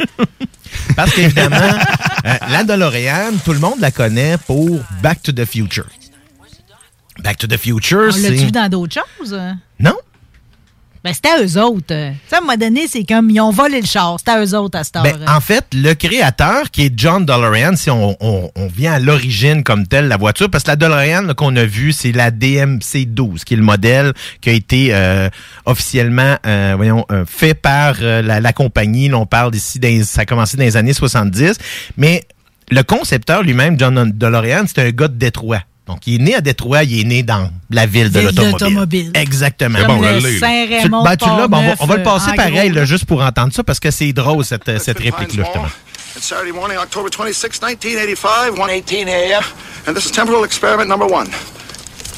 Parce qu'évidemment, euh, la DeLorean, tout le monde la connaît pour Back to the Future. Back to the Future, On l'a-tu c'est... vu dans d'autres choses? Non? Ben, c'était à eux autres. Tu sais, à un moment donné, c'est comme, ils ont volé le char. C'était à eux autres à cette. Ben, en fait, le créateur, qui est John DeLorean, si on, on- on vient à l'origine comme telle, la voiture, parce que la DeLorean qu'on a vue, c'est la DMC-12, qui est le modèle qui a été euh, officiellement euh, voyons, euh, fait par euh, la, la compagnie. Là, on parle dans- ça a commencé dans les années 70. Mais le concepteur lui-même, John DeLorean, c'est un gars de Détroit. Donc, il est né à Détroit, il est né dans la ville de l'automobile. Exactement. Comme Bon, le Tu- ben, tu l'as, ben, on, va, on va le passer pareil, là, juste pour entendre ça, parce que c'est drôle, cette, cette réplique-là, justement. It's Saturday morning, October 26, 1985, 118 a.m. And this is temporal experiment number one.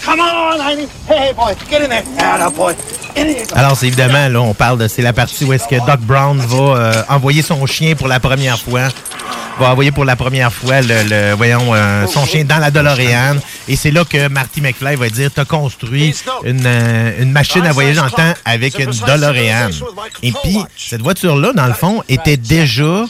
Come on, honey. Hey, boy, get in there. Atta boy. Alors, c'est évidemment, là, on parle de, c'est la partie où est-ce que Doc Brown va euh, envoyer son chien pour la première fois. Va envoyer pour la première fois le, le- voyons, euh, son chien dans la DeLorean. Et c'est là que Marty McFly va dire, t'as construit une, euh, une machine à voyager le temps avec une DeLorean. Et puis, cette voiture-là, dans le fond, était déjà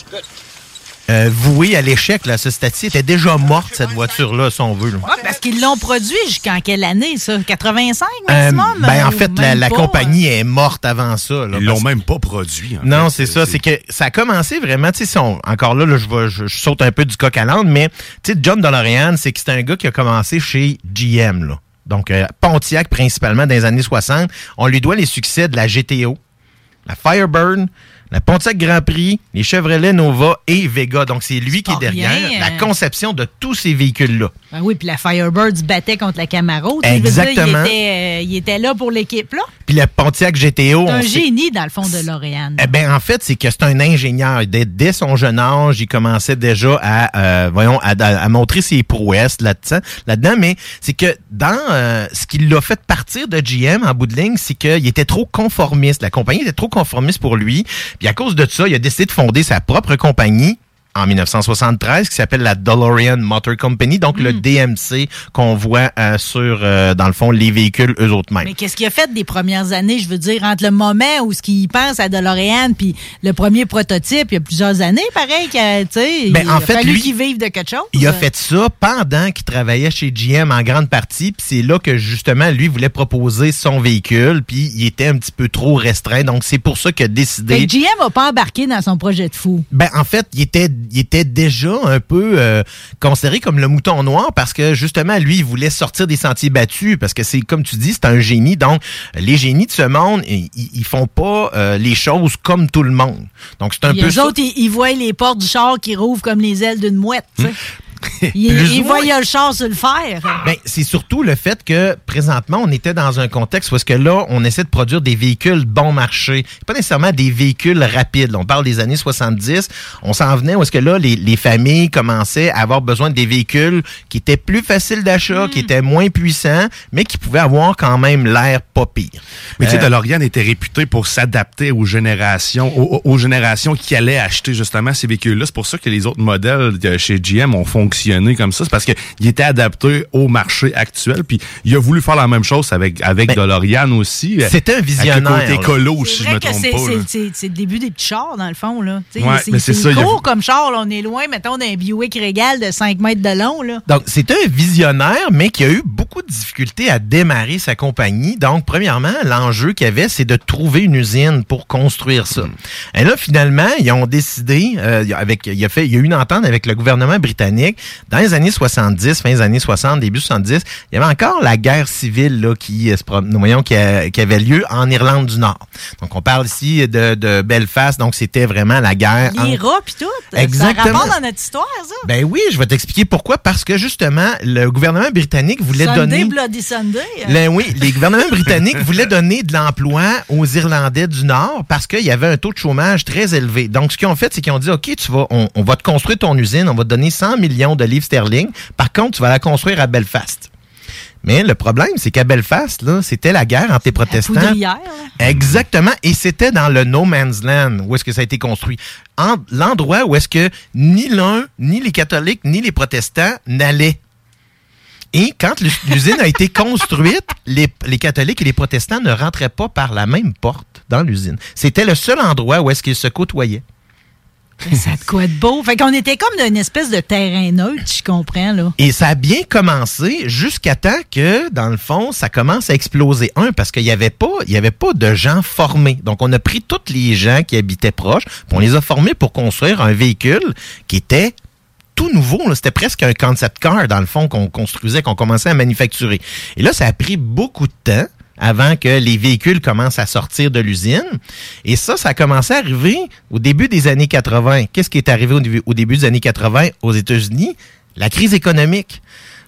euh, vouée à l'échec. Là. Ce statut était déjà morte, cette voiture-là, si on veut. là. Ouais, parce qu'ils l'ont produit jusqu'en quelle année, ça? 85 Euh, maximum? ben, en fait, la, même la pas? compagnie est morte avant ça. là, Ils l'ont même pas produit. en Non, fait. c'est ça. C'est que ça a commencé vraiment, tu sais, si on- encore là, là, je, vais- je, je saute un peu du coq à l'âne, mais tu sais, John DeLorean, c'est que c'est un gars qui a commencé chez GM, là. Donc, euh, Pontiac principalement dans les années 60. On lui doit les succès de la GTO, la Firebird, la Pontiac Grand Prix, les Chevrolet Nova et Vega. Donc, c'est lui qui est derrière rien, la hein. conception de tous ces véhicules-là. Ben oui, puis la Firebird se battait contre la Camaro. Dire, Exactement. il, était, euh, il était là pour l'équipe, là? Puis la Pontiac GTO, C'est un génie, dans le fond, de L'Oréal. Eh ben en fait, c'est que c'est un ingénieur. Dès, dès son jeune âge, il commençait déjà à, euh, voyons, à, à- à montrer ses prouesses là-dedans. Là-dedans, mais c'est que dans euh, ce qui l'a fait partir de GM en bout de ligne, c'est qu'il était trop conformiste. La compagnie était trop conformiste pour lui. Puis à cause de ça, il a décidé de fonder sa propre compagnie en 1973 qui s'appelle la DeLorean Motor Company, donc le DMC qu'on voit euh, sur, euh, dans le fond, les véhicules eux autres mêmes. Mais qu'est-ce qu'il a fait des premières années, je veux dire, entre le moment où ce qu'il pense à DeLorean puis le premier prototype, il y a plusieurs années, pareil, que, tu sais, Ben, il en a fait, fallu lui, qu'il vive de quelque chose. Il a fait ça pendant qu'il travaillait chez GM en grande partie, puis c'est là que justement lui voulait proposer son véhicule, puis il était un petit peu trop restreint, donc c'est pour ça qu'il a décidé. Que GM n'a pas embarqué dans son projet de fou. Ben en fait, il était il était déjà un peu euh, considéré comme le mouton noir parce que justement lui il voulait sortir des sentiers battus parce que c'est comme tu dis c'est un génie donc les génies de ce monde ils, ils font pas euh, les choses comme tout le monde donc c'est un Puis peu ça. autres, ils, ils voient les portes du char qui rouvrent comme les ailes d'une mouette. tu ou voient moins. le char sur le fer. Ben, c'est surtout le fait que présentement, on était dans un contexte où est-ce que là, on essaie de produire des véhicules bon marché. Pas nécessairement des véhicules rapides. là. On parle des années 70. On s'en venait où est-ce que là, les, les familles commençaient à avoir besoin de des véhicules qui étaient plus faciles d'achat, qui étaient moins puissants, mais qui pouvaient avoir quand même l'air pas pire. Mais tu sais, Euh, DeLorean était réputé pour s'adapter aux générations, aux, aux générations qui allaient acheter justement ces véhicules-là. C'est pour ça que les autres modèles de chez GM ont fonctionné comme ça. C'est parce qu'il était adapté au marché actuel. Puis il a voulu faire la même chose avec, avec DeLorean aussi. Ben, c'était un visionnaire, Avec le côté écolo, C'est si je me trompe pas. c'est- le début des petits chars, dans le fond. Là. Ouais, c'est y a- court comme char. là. On est loin, mettons, d'un Buick Régal de 5 mètres de long. Là. Donc, c'est un visionnaire, mais qui a eu beaucoup de difficultés à démarrer sa compagnie. Donc, premièrement, l'enjeu qu'il y avait, c'est de trouver une usine pour construire ça. Et là, finalement, ils ont décidé, euh, avec, il, a fait, il y a eu une entente avec le gouvernement britannique. Dans les années 70, fin des années 60, début 70, il y avait encore la guerre civile là, qui, euh, nous voyons, qui, a- qui avait lieu en Irlande du Nord. Donc, on parle ici de, de Belfast. Donc, c'était vraiment la guerre. Les rats puis tout. Exactement. Ça dans notre histoire, ça. ben oui, je vais t'expliquer pourquoi. Parce que justement, le gouvernement britannique voulait Sunday, donner. Bloody Sunday. Ben oui, les gouvernements britanniques voulaient donner de l'emploi aux Irlandais du Nord parce qu'il y avait un taux de chômage très élevé. Donc, ce qu'ils ont fait, c'est qu'ils ont dit, OK, tu vas, on, on va te construire ton usine, on va te donner 100 millions de livres sterling. Par contre, tu vas la construire à Belfast. Mais le problème, c'est qu'à Belfast, c'était la guerre entre les protestants. Poudrière. Exactement. Et c'était dans le No Man's Land où est-ce que ça a été construit. En- L'endroit où est-ce que ni l'un, ni les catholiques, ni les protestants n'allaient. Et quand l'us- l'usine a été construite, les, les catholiques et les protestants ne rentraient pas par la même porte dans l'usine. C'était le seul endroit où est-ce qu'ils se côtoyaient. Ça a de quoi de beau. Fait qu'on était comme dans une espèce de terrain neutre, je comprends, là. Et ça a bien commencé jusqu'à temps que, dans le fond, ça commence à exploser. Un, parce qu'il n'y avait pas, il y avait pas de gens formés. Donc, on a pris tous les gens qui habitaient proches, puis on les a formés pour construire un véhicule qui était tout nouveau. C'était presque un concept car, dans le fond, qu'on construisait, qu'on commençait à manufacturer. Et là, ça a pris beaucoup de temps avant que les véhicules commencent à sortir de l'usine. Et ça, ça a commencé à arriver au début des années 80. Qu'est-ce qui est arrivé au au début des années 80 aux États-Unis? La crise économique.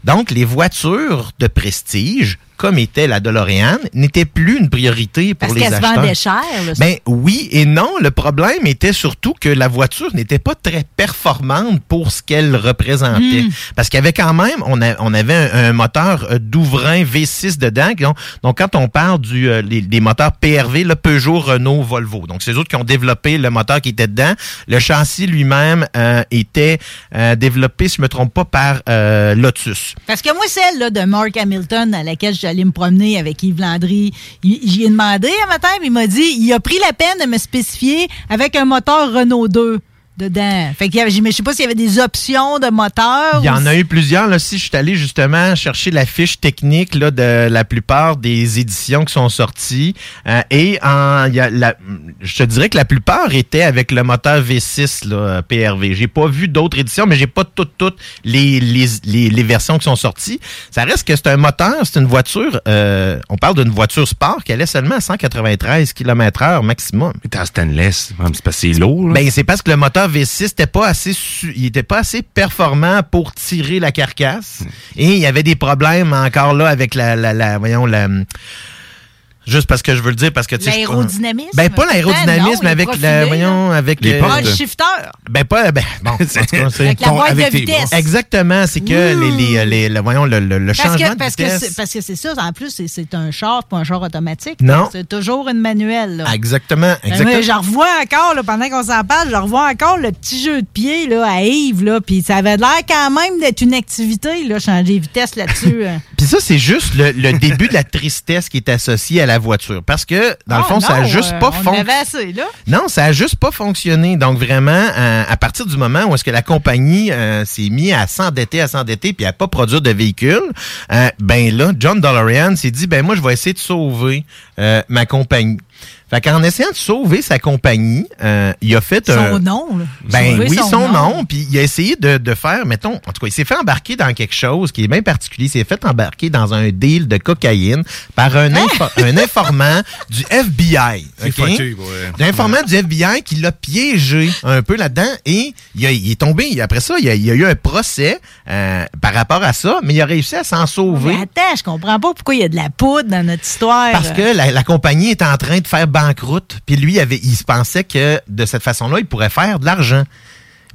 Donc, les voitures de prestige, comme était la DeLorean, n'étaient plus une priorité pour Parce les qu'elle se acheteurs. vendait cher, là. Ben oui et non. Le problème était surtout que la voiture n'était pas très performante pour ce qu'elle représentait. Hmm. Parce qu'il y avait quand même, on, a- on avait un, un moteur euh, Douvrin V6 dedans. Donc, donc, quand on parle du, euh, les- des moteurs PRV, le Peugeot, Renault, Volvo. Donc, c'est eux autres qui ont développé le moteur qui était dedans. Le châssis lui-même euh, était euh, développé, si je me trompe pas, par euh, Lotus. Parce que moi, celle là, de Mark Hamilton à laquelle j'allais me promener avec Yves Landry, j'y ai demandé un matin, puis il m'a dit il a pris la peine de me spécifier avec un moteur Renault 2 dedans. Fait qu'il y avait, je sais pas s'il y avait des options de moteur. Il y en a eu plusieurs. Là, si je suis allé justement chercher la fiche technique là, de la plupart des éditions qui sont sorties. euh, et en, il y a la- je te dirais que la plupart étaient avec le moteur V6 là, PRV. J'ai pas vu d'autres éditions, mais j'ai pas toutes, toutes les, les, les, les versions qui sont sorties. Ça reste que c'est un moteur, c'est une voiture. euh, on parle d'une voiture sport qui allait seulement à 193 km/h maximum. Mais en stainless, c'est parce que c'est lourd. là. Ben, c'est parce que le moteur V6 n'était pas assez su- il était pas assez performant pour tirer la carcasse. Et il y avait des problèmes encore là avec la, la, la- voyons, la, juste parce que je veux le dire, parce que tu L'aérodynamisme? Ben, pas l'aérodynamisme, Ben non, avec la, voyons, avec Les portes. le shifter. Ben pas, ben bon. en tout cas, c'est- Avec la boîte de vitesse. Exactement, c'est que Ouh. les, les, les- le- voyons, le, le- le Parce changement que, parce, de vitesse. c'est, parce que c'est ça, en plus, c'est, c'est un char, pas un char automatique. Non. C'est toujours une manuelle. Là. Exactement, Ben, exactement. moi, je revois encore, là, pendant qu'on s'en parle, je revois encore le petit jeu de pied là, à Yves, là, puis ça avait l'air quand même d'être une activité, là, changer de vitesse là-dessus. hein. Puis ça, c'est juste le, le début de la tristesse qui est associée à la voiture. Parce que, dans le Ah, fond, ça a juste euh, pas fonctionné. Non, ça a juste pas fonctionné. Donc vraiment, euh, à partir du moment où est-ce que la compagnie euh, s'est mis à s'endetter, à s'endetter, puis à pas produire de véhicules, euh, ben là, John DeLorean s'est dit, ben moi, je vais essayer de sauver ma compagnie. Fait qu'en essayant de sauver sa compagnie, euh, il a fait un... Son nom, là. Ben Sauver oui, son son, nom. nom. Puis il a essayé de, de faire, mettons, en tout cas, il s'est fait embarquer dans quelque chose qui est bien particulier. Il s'est fait embarquer dans un deal de cocaïne par un, info- un informant du FBI. C'est OK? fucké, ouais. Un informant du FBI qui l'a piégé un peu là-dedans et il, a- il est tombé. Après ça, il y a, il y a eu un procès euh, par rapport à ça, mais il a réussi à s'en sauver. Mais attends, je comprends pas pourquoi il y a de la poudre dans notre histoire. Parce que la, la compagnie est en train de faire puis lui, avait, il se pensait que de cette façon-là, il pourrait faire de l'argent.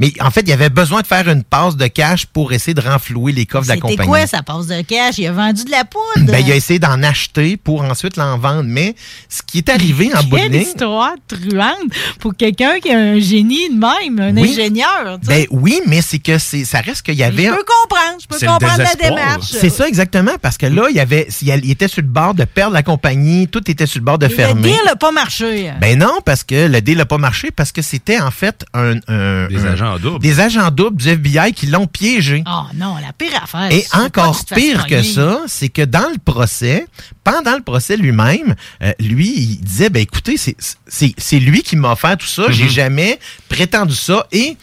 Mais en fait, il avait besoin de faire une passe de cash pour essayer de renflouer les coffres de la C'était compagnie. quoi sa passe de cash? Il a vendu de la poudre. Ben, il a essayé d'en acheter pour ensuite l'en vendre. Mais ce qui est arrivé en bout de Quelle ligne... histoire truande pour quelqu'un qui a un génie de même, un Oui. ingénieur. tu sais. Ben oui, mais c'est que c'est, ça reste qu'il y avait... je peux comprendre, je peux le comprendre la démarche. C'est ça exactement, parce que là, il y avait, il était sur le bord de perdre la compagnie, tout était sur le bord de Le fermer. deal n'a pas marché. Ben non, parce que le deal n'a pas marché, parce que c'était en fait un, un- Des un- agents doubles. Des agents doubles du FBI qui l'ont piégé. Oh non, la pire affaire. Et encore pire que ça, c'est que dans le procès, pendant le procès lui-même, euh, lui, il disait, ben écoutez, c'est- c'est c'est lui qui m'a offert tout ça, j'ai Mhm. jamais prétendu ça, et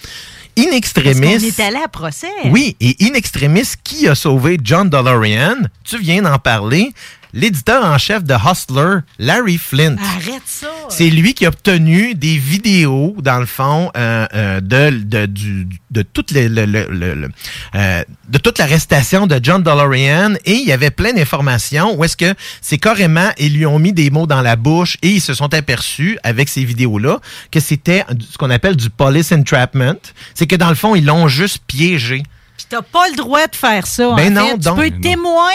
in Parce extremis... qu'on est allé à procès. Oui, et in extremis, qui a sauvé John DeLorean? Tu viens d'en parler. L'éditeur en chef de Hustler, Larry Flint. Arrête ça. C'est lui qui a obtenu des vidéos, dans le fond, euh, euh, de, de, du- de, toute les- le- le- le- le- euh, de toute l'arrestation de John DeLorean et il y avait plein d'informations où est-ce que c'est carrément, ils lui ont mis des mots dans la bouche et ils se sont aperçus avec ces vidéos-là que c'était ce qu'on appelle du police entrapment. C'est que dans le fond, ils l'ont juste piégé. T'as pas le droit de faire ça. Ben en non, fait. donc. Tu peux non. témoin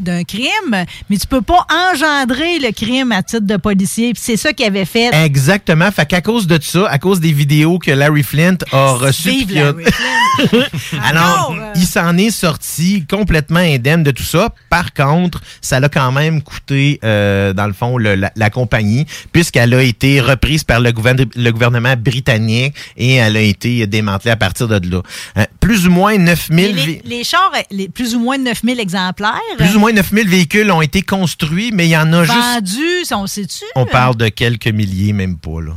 d'un crime, mais tu peux pas engendrer le crime à titre de policier. C'est ça qu'il avait fait. Exactement. Fait qu'à cause de ça, à cause des vidéos que Larry Flint a reçues. Vive a- Larry Alors, il s'en est sorti complètement indemne de tout ça. Par contre, ça l'a quand même coûté, euh, dans le fond, le- la, la compagnie, puisqu'elle a été reprise par le, gouverne- le gouvernement britannique et elle a été démantelée à partir de là. Euh, plus ou moins 9000 Mais les, les chars, les, plus ou moins 9000 exemplaires. plus ou moins 9000 véhicules ont été construits, mais il y en a juste... vendus, on sait-tu? On parle de quelques milliers, même pas, là.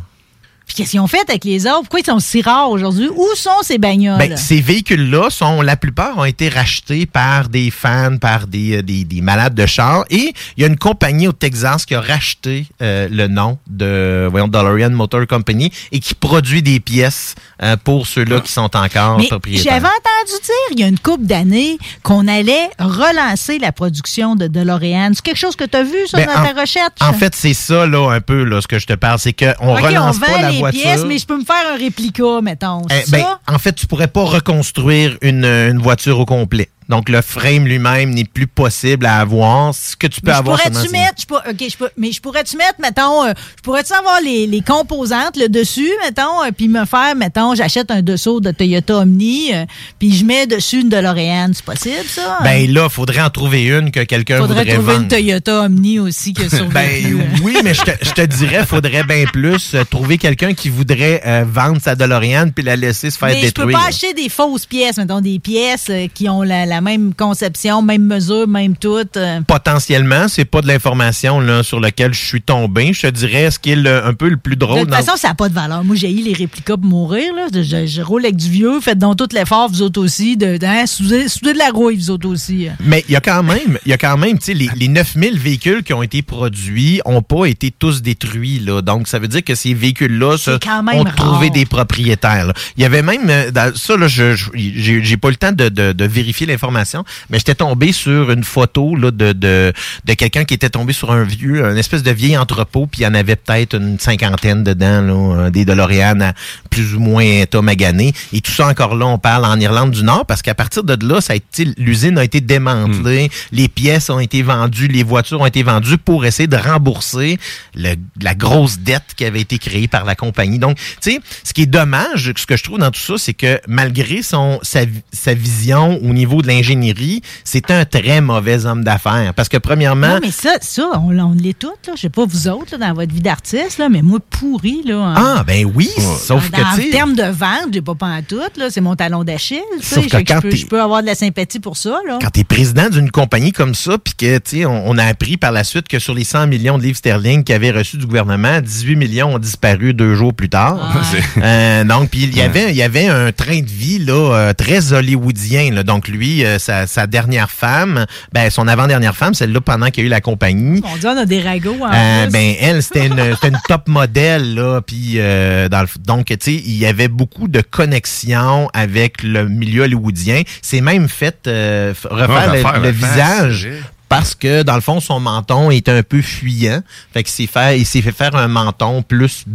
Puis qu'est-ce qu'ils ont fait avec les autres? Pourquoi ils sont si rares aujourd'hui? Où sont ces bagnoles? Ben, ces véhicules-là sont, la plupart ont été rachetés par des fans, par des, euh, des, des malades de chars. Et il y a une compagnie au Texas qui a racheté euh, le nom de, voyons, DeLorean Motor Company et qui produit des pièces euh, pour ceux-là qui sont encore Mais propriétaires. j'avais entendu dire il y a une couple d'années qu'on allait relancer la production de DeLorean. C'est quelque chose que tu as vu, ça, Ben, dans en- ta recherche? En fait, c'est ça, là, un peu, là, ce que je te parle. C'est qu'on relance on pas la les voiture. pièces, mais je peux me faire un réplica, mettons. Eh, ben, en fait, tu pourrais pas reconstruire une, une voiture au complet. Donc, le frame lui-même n'est plus possible à avoir. Ce que tu peux Mais je avoir pourrais-tu mettre, je pour- ok, je peux- mais je pourrais-tu mettre, mettons, euh, je pourrais-tu avoir les, les composantes, le dessus, mettons, euh, puis me faire, mettons, j'achète un dessous de Toyota Omni, euh, puis je mets dessus une DeLorean, c'est possible ça? Ben là, faudrait en trouver une que quelqu'un Faudrait voudrait trouver vendre. une Toyota Omni aussi a survécu. Ben oui, mais je te, je te dirais, faudrait bien plus trouver quelqu'un qui voudrait vendre sa DeLorean puis la laisser se faire mais je peux détruire. pas acheter des fausses pièces, mettons, des pièces qui ont la, la même conception, même mesure, même tout. euh. Potentiellement, c'est pas de l'information là sur laquelle je suis tombé. Je te dirais ce qui est le- un peu le plus De drôle. toute dans- façon, ça n'a pas de valeur. Moi, j'ai eu les réplicas pour mourir. Là. Je, je roule avec du vieux. Faites donc tout l'effort, vous autres aussi. De, de, hein, soudez, soudez de la rouille, vous autres aussi. Mais il y a quand même, il y a quand même, tu sais, les, les 9000 véhicules qui ont été produits ont pas été tous détruits, là. Donc, ça veut dire que ces véhicules-là se- ont rare. trouvé des propriétaires, là. Il y avait même, euh, dans- ça, là, je, j'ai j'ai pas le temps de, de- de vérifier l'information, mais j'étais tombé sur une photo, là, de, de, de quelqu'un qui était tombé sur un vieux, un espèce de vieil entrepôt, puis il y en avait peut-être une cinquantaine dedans, là, euh, des DeLorean à plus ou moins état magané. Et tout ça, encore là, on parle en Irlande du Nord, parce qu'à partir de là, ça a été, l'usine a été démantelée, les pièces ont été vendues, les voitures ont été vendues pour essayer de rembourser le- la grosse dette qui avait été créée par la compagnie. Donc, tu sais, ce qui est dommage, ce que je trouve dans tout ça, c'est que malgré son sa, sa vision au niveau de l'ingénierie, c'est un très mauvais homme d'affaires. Parce que premièrement, Non, mais ça, ça on, on l'est toutes. Là. Je sais pas vous autres, là, dans votre vie d'artiste, là, mais moi, pourri. Là, en- ah ben oui, sauf dans, que en termes de vente, j'ai pas pas en tout. là. C'est mon talon d'Achille. Sauf que quand je, peux, t'es- je peux avoir de la sympathie pour ça. Là. quand tu es président d'une compagnie comme ça, puis que, tu sais, on, on a appris par la suite que sur les 100 millions de livres sterling qu'il avait reçus du gouvernement, 18 millions ont disparu deux jours plus tard. Euh, donc, puis il y avait, il y avait un train de vie là euh, très hollywoodien. Là. Donc lui, euh, sa, sa dernière femme, ben son avant-dernière femme, celle-là pendant qu'il y a eu la compagnie. On dit on a des ragots en Euh, ben elle c'était une, top modèle là puis euh, dans le, donc tu sais il y avait beaucoup de connexions avec le milieu hollywoodien c'est même fait euh, refaire Ouais, le, visage. Parce que dans le fond son menton est un peu fuyant fait qu'il s'est fait il s'est fait faire un menton plus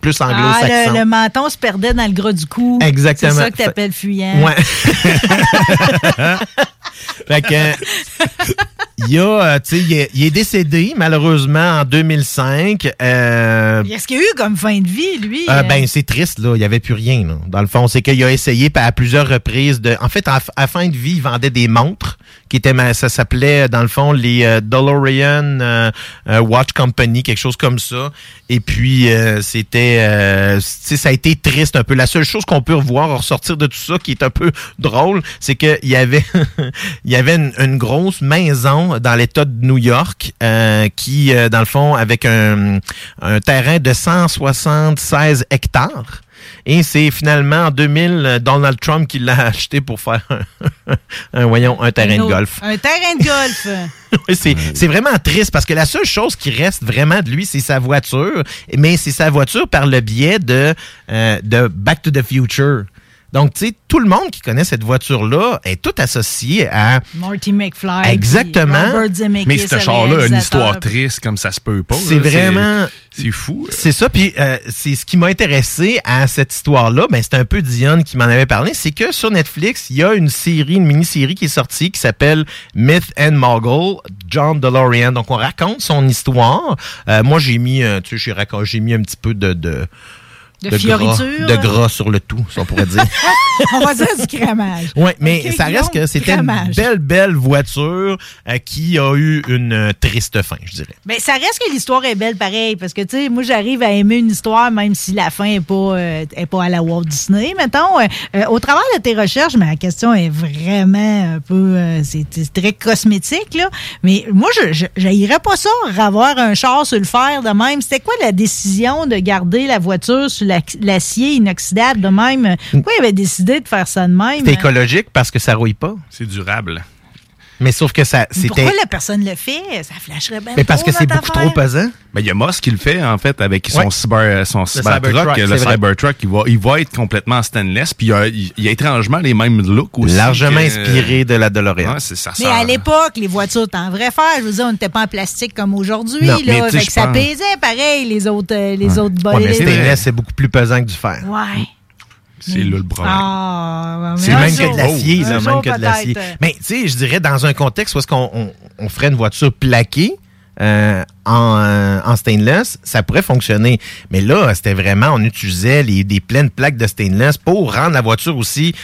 plus Ah, anglo-saxon le, le menton se perdait dans le gras du cou. Exactement. C'est ça que t'appelles fuyant. Ouais. fait que, il, y a, euh, tu sais, il, est, il est décédé, malheureusement, en 2005. Euh, Qu'est-ce qu'il y a eu comme fin de vie, lui? euh, euh? ben, c'est triste, là. Il n'y avait plus rien, là. Dans le fond, c'est qu'il a essayé à plusieurs reprises de. En fait, à, à fin de vie, il vendait des montres qui étaient. Ça s'appelait, dans le fond, les euh, DeLorean euh, Watch Company, quelque chose comme ça. Et puis, euh, c'était. euh, tu sais, ça a été triste un peu. La seule chose qu'on peut revoir ressortir de tout ça, qui est un peu drôle, c'est qu'il y avait, il y avait une, une grosse maison dans l'État de New York euh, qui, euh, dans le fond, avec un, un terrain de 176 hectares. Et c'est finalement en 2000 euh, Donald Trump qui l'a acheté pour faire un, un, voyons, un terrain de autre- golf. Un terrain de golf. Oui, c'est c'est vraiment triste parce que la seule chose qui reste vraiment de lui, c'est sa voiture. Mais c'est sa voiture par le biais de, euh, de Back to the Future. Donc, tu sais, tout le monde qui connaît cette voiture-là est tout associé à... Marty McFly. Exactement. Mais ce char-là a une histoire triste comme ça se peut pas. C'est vraiment... C'est fou. C'est ça, puis euh, c'est ce qui m'a intéressé à cette histoire-là. Ben, c'est un peu Dion qui m'en avait parlé. C'est que sur Netflix, il y a une série, une mini-série qui est sortie qui s'appelle Myth and Mogul, John DeLorean. Donc, on raconte son histoire. Euh, moi, j'ai mis, euh, tu sais, j'ai raconté- j'ai mis un petit peu de... de De gras, fioriture. de gras sur le tout, si on pourrait dire. On va dire du crémage. Oui, mais ça reste Guillaume, que c'était une belle, belle voiture euh, qui a eu une euh, triste fin, je dirais. Mais ça reste que l'histoire est belle pareil, parce que, tu sais, moi, j'arrive à aimer une histoire, même si la fin n'est pas, euh, est pas à la Walt Disney, mettons. Euh, euh, au travers de tes recherches, mais la question est vraiment un peu, euh, c'est très cosmétique, là. Mais moi, je j'haïrais pas ça, avoir un char sur le fer de même. C'était quoi la décision de garder la voiture sur l'acier inoxydable de même? Pourquoi il avait décidé de faire ça de même? C'est écologique parce que ça rouille pas. C'est durable. Mais sauf que ça, Mais Pourquoi la personne le fait? Ça flasherait bien Mais parce que c'est beaucoup affaire. trop pesant. Ben, il y a Moss qui le fait, en fait, avec son Ouais. Cyber, son Cybertruck. Le. Cybertruck, il va, il va être complètement en stainless, puis il y a, il y a étrangement les mêmes looks aussi. Largement que- inspiré de la DeLorean. Ouais, ça. Mais sort- à l'époque, les voitures étaient en vrai fer. Je veux dire, on n'était pas en plastique comme aujourd'hui. Mais Fait que ça pense- pesait pareil, les autres, euh, les autres Ouais, mais stainless, c'est beaucoup plus pesant que du fer. Ouais. C'est là le problème. Ah, C'est même jour. que de l'acier, là, même que de l'acier. Mais tu sais, je dirais dans un contexte où est-ce qu'on on, on ferait une voiture plaquée euh, en, euh, en stainless, ça pourrait fonctionner. Mais là, c'était vraiment, on utilisait les, des pleines plaques de stainless pour rendre la voiture aussi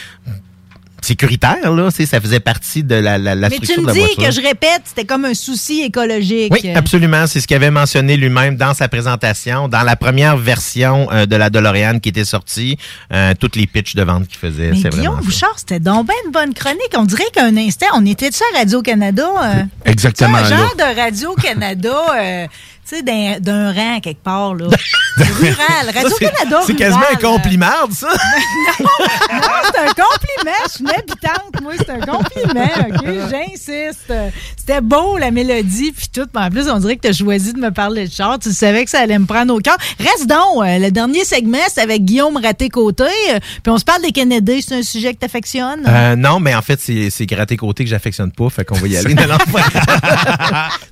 sécuritaire, là. Tu sais, Ça faisait partie de la, la, la Mais tu structure me de la dis voiture. que je répète, c'était comme un souci écologique. Oui, absolument. C'est ce qu'il avait mentionné lui-même dans sa présentation. Dans la première version euh, de la DeLorean qui était sortie, euh, toutes les pitches de vente qu'il faisait, Mais c'est Guillaume ça. Bouchard, c'était donc ben une bonne chronique. On dirait qu'un instant, on était sur Radio-Canada. euh, Exactement, tu un là. genre de Radio-Canada, euh, tu sais, d'un- d'un rang quelque part, là. rural. Radio-Canada C'est quasiment un euh. compliment, ça. non, non, c'est un compliment. Je suis une habitante, moi. C'est un compliment, OK? J'insiste. C'était beau, la mélodie, puis tout. Mais en plus, on dirait que tu as choisi de me parler de char. Tu savais que ça allait me prendre au cœur. Reste donc. euh, le dernier segment, c'est avec Guillaume Raté-Côté. euh, Puis on se parle des Kennedy. C'est un sujet que tu affectionnes? Euh, non, mais en fait, c'est c'est gratté côté que j'affectionne pas, fait qu'on va y aller. non, non,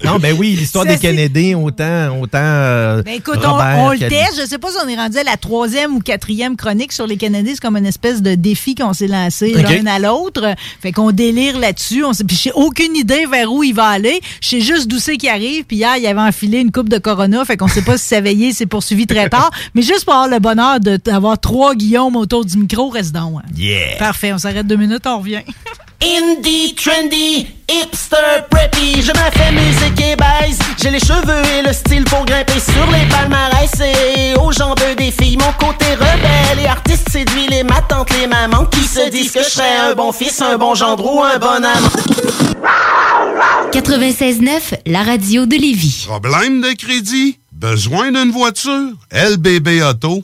non, ben oui, l'histoire des Kennedy, autant, autant. euh, Ben écoute, on, Robert on le teste. Je sais pas si on est rendu à la troisième ou quatrième chronique sur les Kennedy. C'est comme une espèce de défi qu'on s'est lancé l'un à l'autre. Fait qu'on délire là-dessus. On puis j'ai aucune idée vers où il va aller. Je sais juste d'où c'est qu'il arrive. Puis hier, il avait enfilé une coupe de Corona. Fait qu'on sait pas si s'éveiller s'est poursuivi très tard. Mais juste pour avoir le bonheur d'avoir trois Guillaume autour du micro, reste donc. hein. Yeah. Parfait. On s'arrête deux minutes. On revient. Indie, trendy, hipster, preppy, je me fais musique et baise. J'ai les cheveux et le style pour grimper sur les palmarès et aux jambes des filles. Mon côté rebelle et artiste séduit les ma tante, les mamans qui se disent que je serais un bon fils, un bon gendre ou un bon amant. 96.9, la radio de Lévis. Problème de crédit? Besoin d'une voiture? lbbauto.com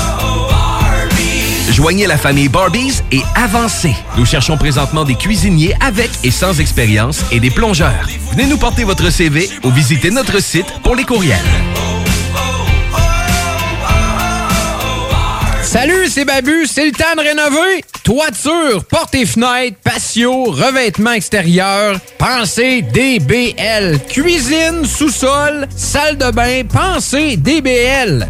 Joignez la famille Barbies et avancez. Nous cherchons présentement des cuisiniers avec et sans expérience et des plongeurs. Venez nous porter votre CV ou visitez notre site pour les courriels. Salut, c'est Babu, c'est le temps de rénover. Toiture, portes et fenêtres, patio, revêtement extérieur, pensez DBL. Cuisine, sous-sol, salle de bain, pensez DBL.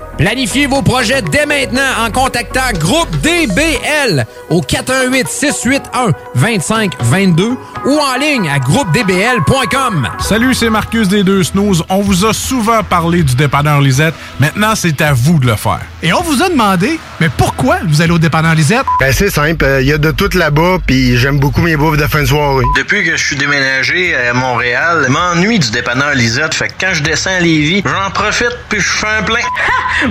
Planifiez vos projets dès maintenant en contactant Groupe DBL au 418-681-2522 ou en ligne à groupedbl.com. Salut, c'est Marcus des Deux Snooze. On vous a souvent parlé du dépanneur Lisette. Maintenant, c'est à vous de le faire. Et on vous a demandé, mais pourquoi vous allez au dépanneur Lisette? Ben, c'est simple. Il y a de tout là-bas, puis j'aime beaucoup mes bouffes de fin de soirée. Depuis que je suis déménagé à Montréal, je m'ennuie du dépanneur Lisette. Fait que quand je descends à Lévis, j'en profite puis je fais un plein.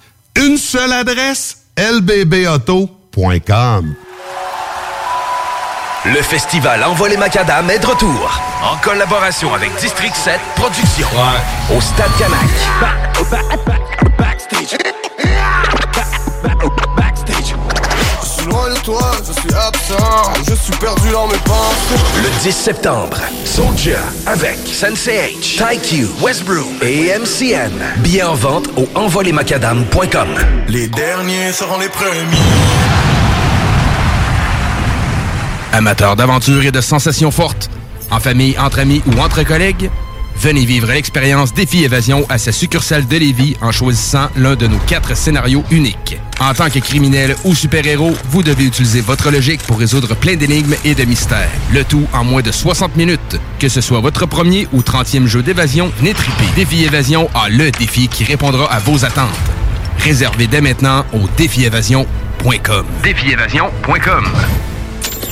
une seule adresse, lbbauto.com. Le festival Envoie les Macadam est de retour. En collaboration avec District 7 Productions. Au Stade Canac. Loin de toi, je suis absent, je suis perdu dans mes pensées. Le 10 septembre, Soldier avec Sensei H, TyQ, Westbrook et MCN. Billets en vente au envolemacadam.com. Les derniers seront les premiers. Amateurs d'aventure et de sensations fortes, en famille, entre amis ou entre collègues, venez vivre l'expérience Défi Évasion à sa succursale de Lévis en choisissant l'un de nos quatre scénarios uniques. En tant que criminel ou super-héros, vous devez utiliser votre logique pour résoudre plein d'énigmes et de mystères. Le tout en moins de 60 minutes. Que ce soit votre premier ou 30e jeu d'évasion, triper. Défi Évasion a le défi qui répondra à vos attentes. Réservez dès maintenant au défiévasion.com. Défiévasion.com.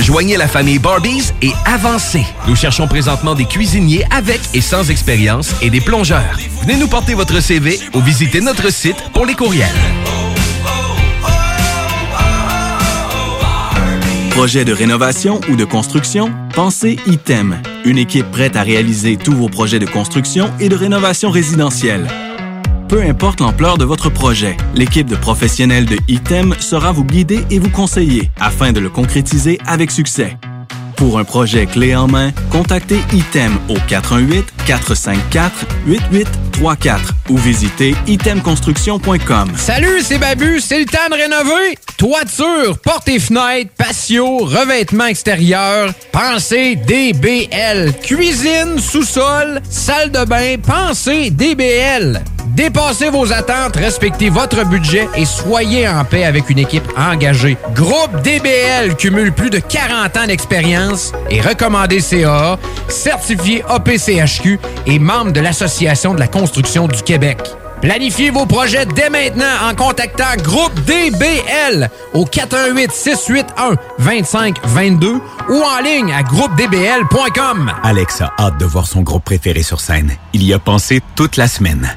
Joignez la famille Barbies et avancez. Nous cherchons présentement des cuisiniers avec et sans expérience et des plongeurs. Venez nous porter votre CV ou visitez notre site pour les courriels. Projet de rénovation ou de construction? Pensez ITEM, une équipe prête à réaliser tous vos projets de construction et de rénovation résidentielle. Peu importe l'ampleur de votre projet, l'équipe de professionnels de ITEM sera vous guider et vous conseiller afin de le concrétiser avec succès. Pour un projet clé en main, contactez ITEM au 418-454-8834 ou visitez itemconstruction.com. Salut, c'est Babu, c'est le temps de rénover. Toiture, portes et fenêtres, patio, revêtement extérieur, pensez DBL. Cuisine, sous-sol, salle de bain, pensez DBL. Dépassez vos attentes, respectez votre budget et soyez en paix avec une équipe engagée. Groupe DBL cumule plus de 40 ans d'expérience et recommandé CAA, certifié APCHQ et membre de l'Association de la construction du Québec. Planifiez vos projets dès maintenant en contactant Groupe DBL au 418-681-2522 ou en ligne à groupedbl.com. Alex a hâte de voir son groupe préféré sur scène. Il y a pensé toute la semaine.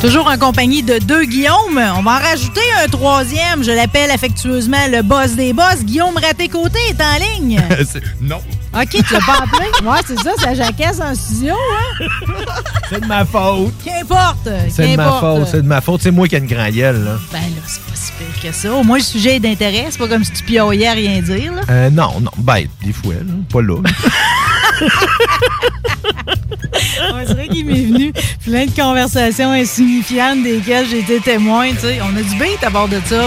Toujours en compagnie de deux Guillaume. On va en rajouter un troisième. Je l'appelle affectueusement le boss des boss. Guillaume Raté-Côté est en ligne. non. OK, tu l'as pas appelé? Ouais, c'est ça, ça jacasse en studio, hein? C'est de ma faute. Qu'importe. C'est de ma qu'importe. faute, c'est de ma faute. C'est moi qui ai une grande gueule, là. Ben là, c'est pas si pire que ça. Au moins, le sujet est d'intérêt. C'est pas comme si tu pioyais à rien dire, là. Euh, non, non. Ben, des fois, là. Pas là. C'est vrai qu'il m'est venu plein de conversations insignifiantes desquelles été témoin. tu sais. On a du beat à bord de ça.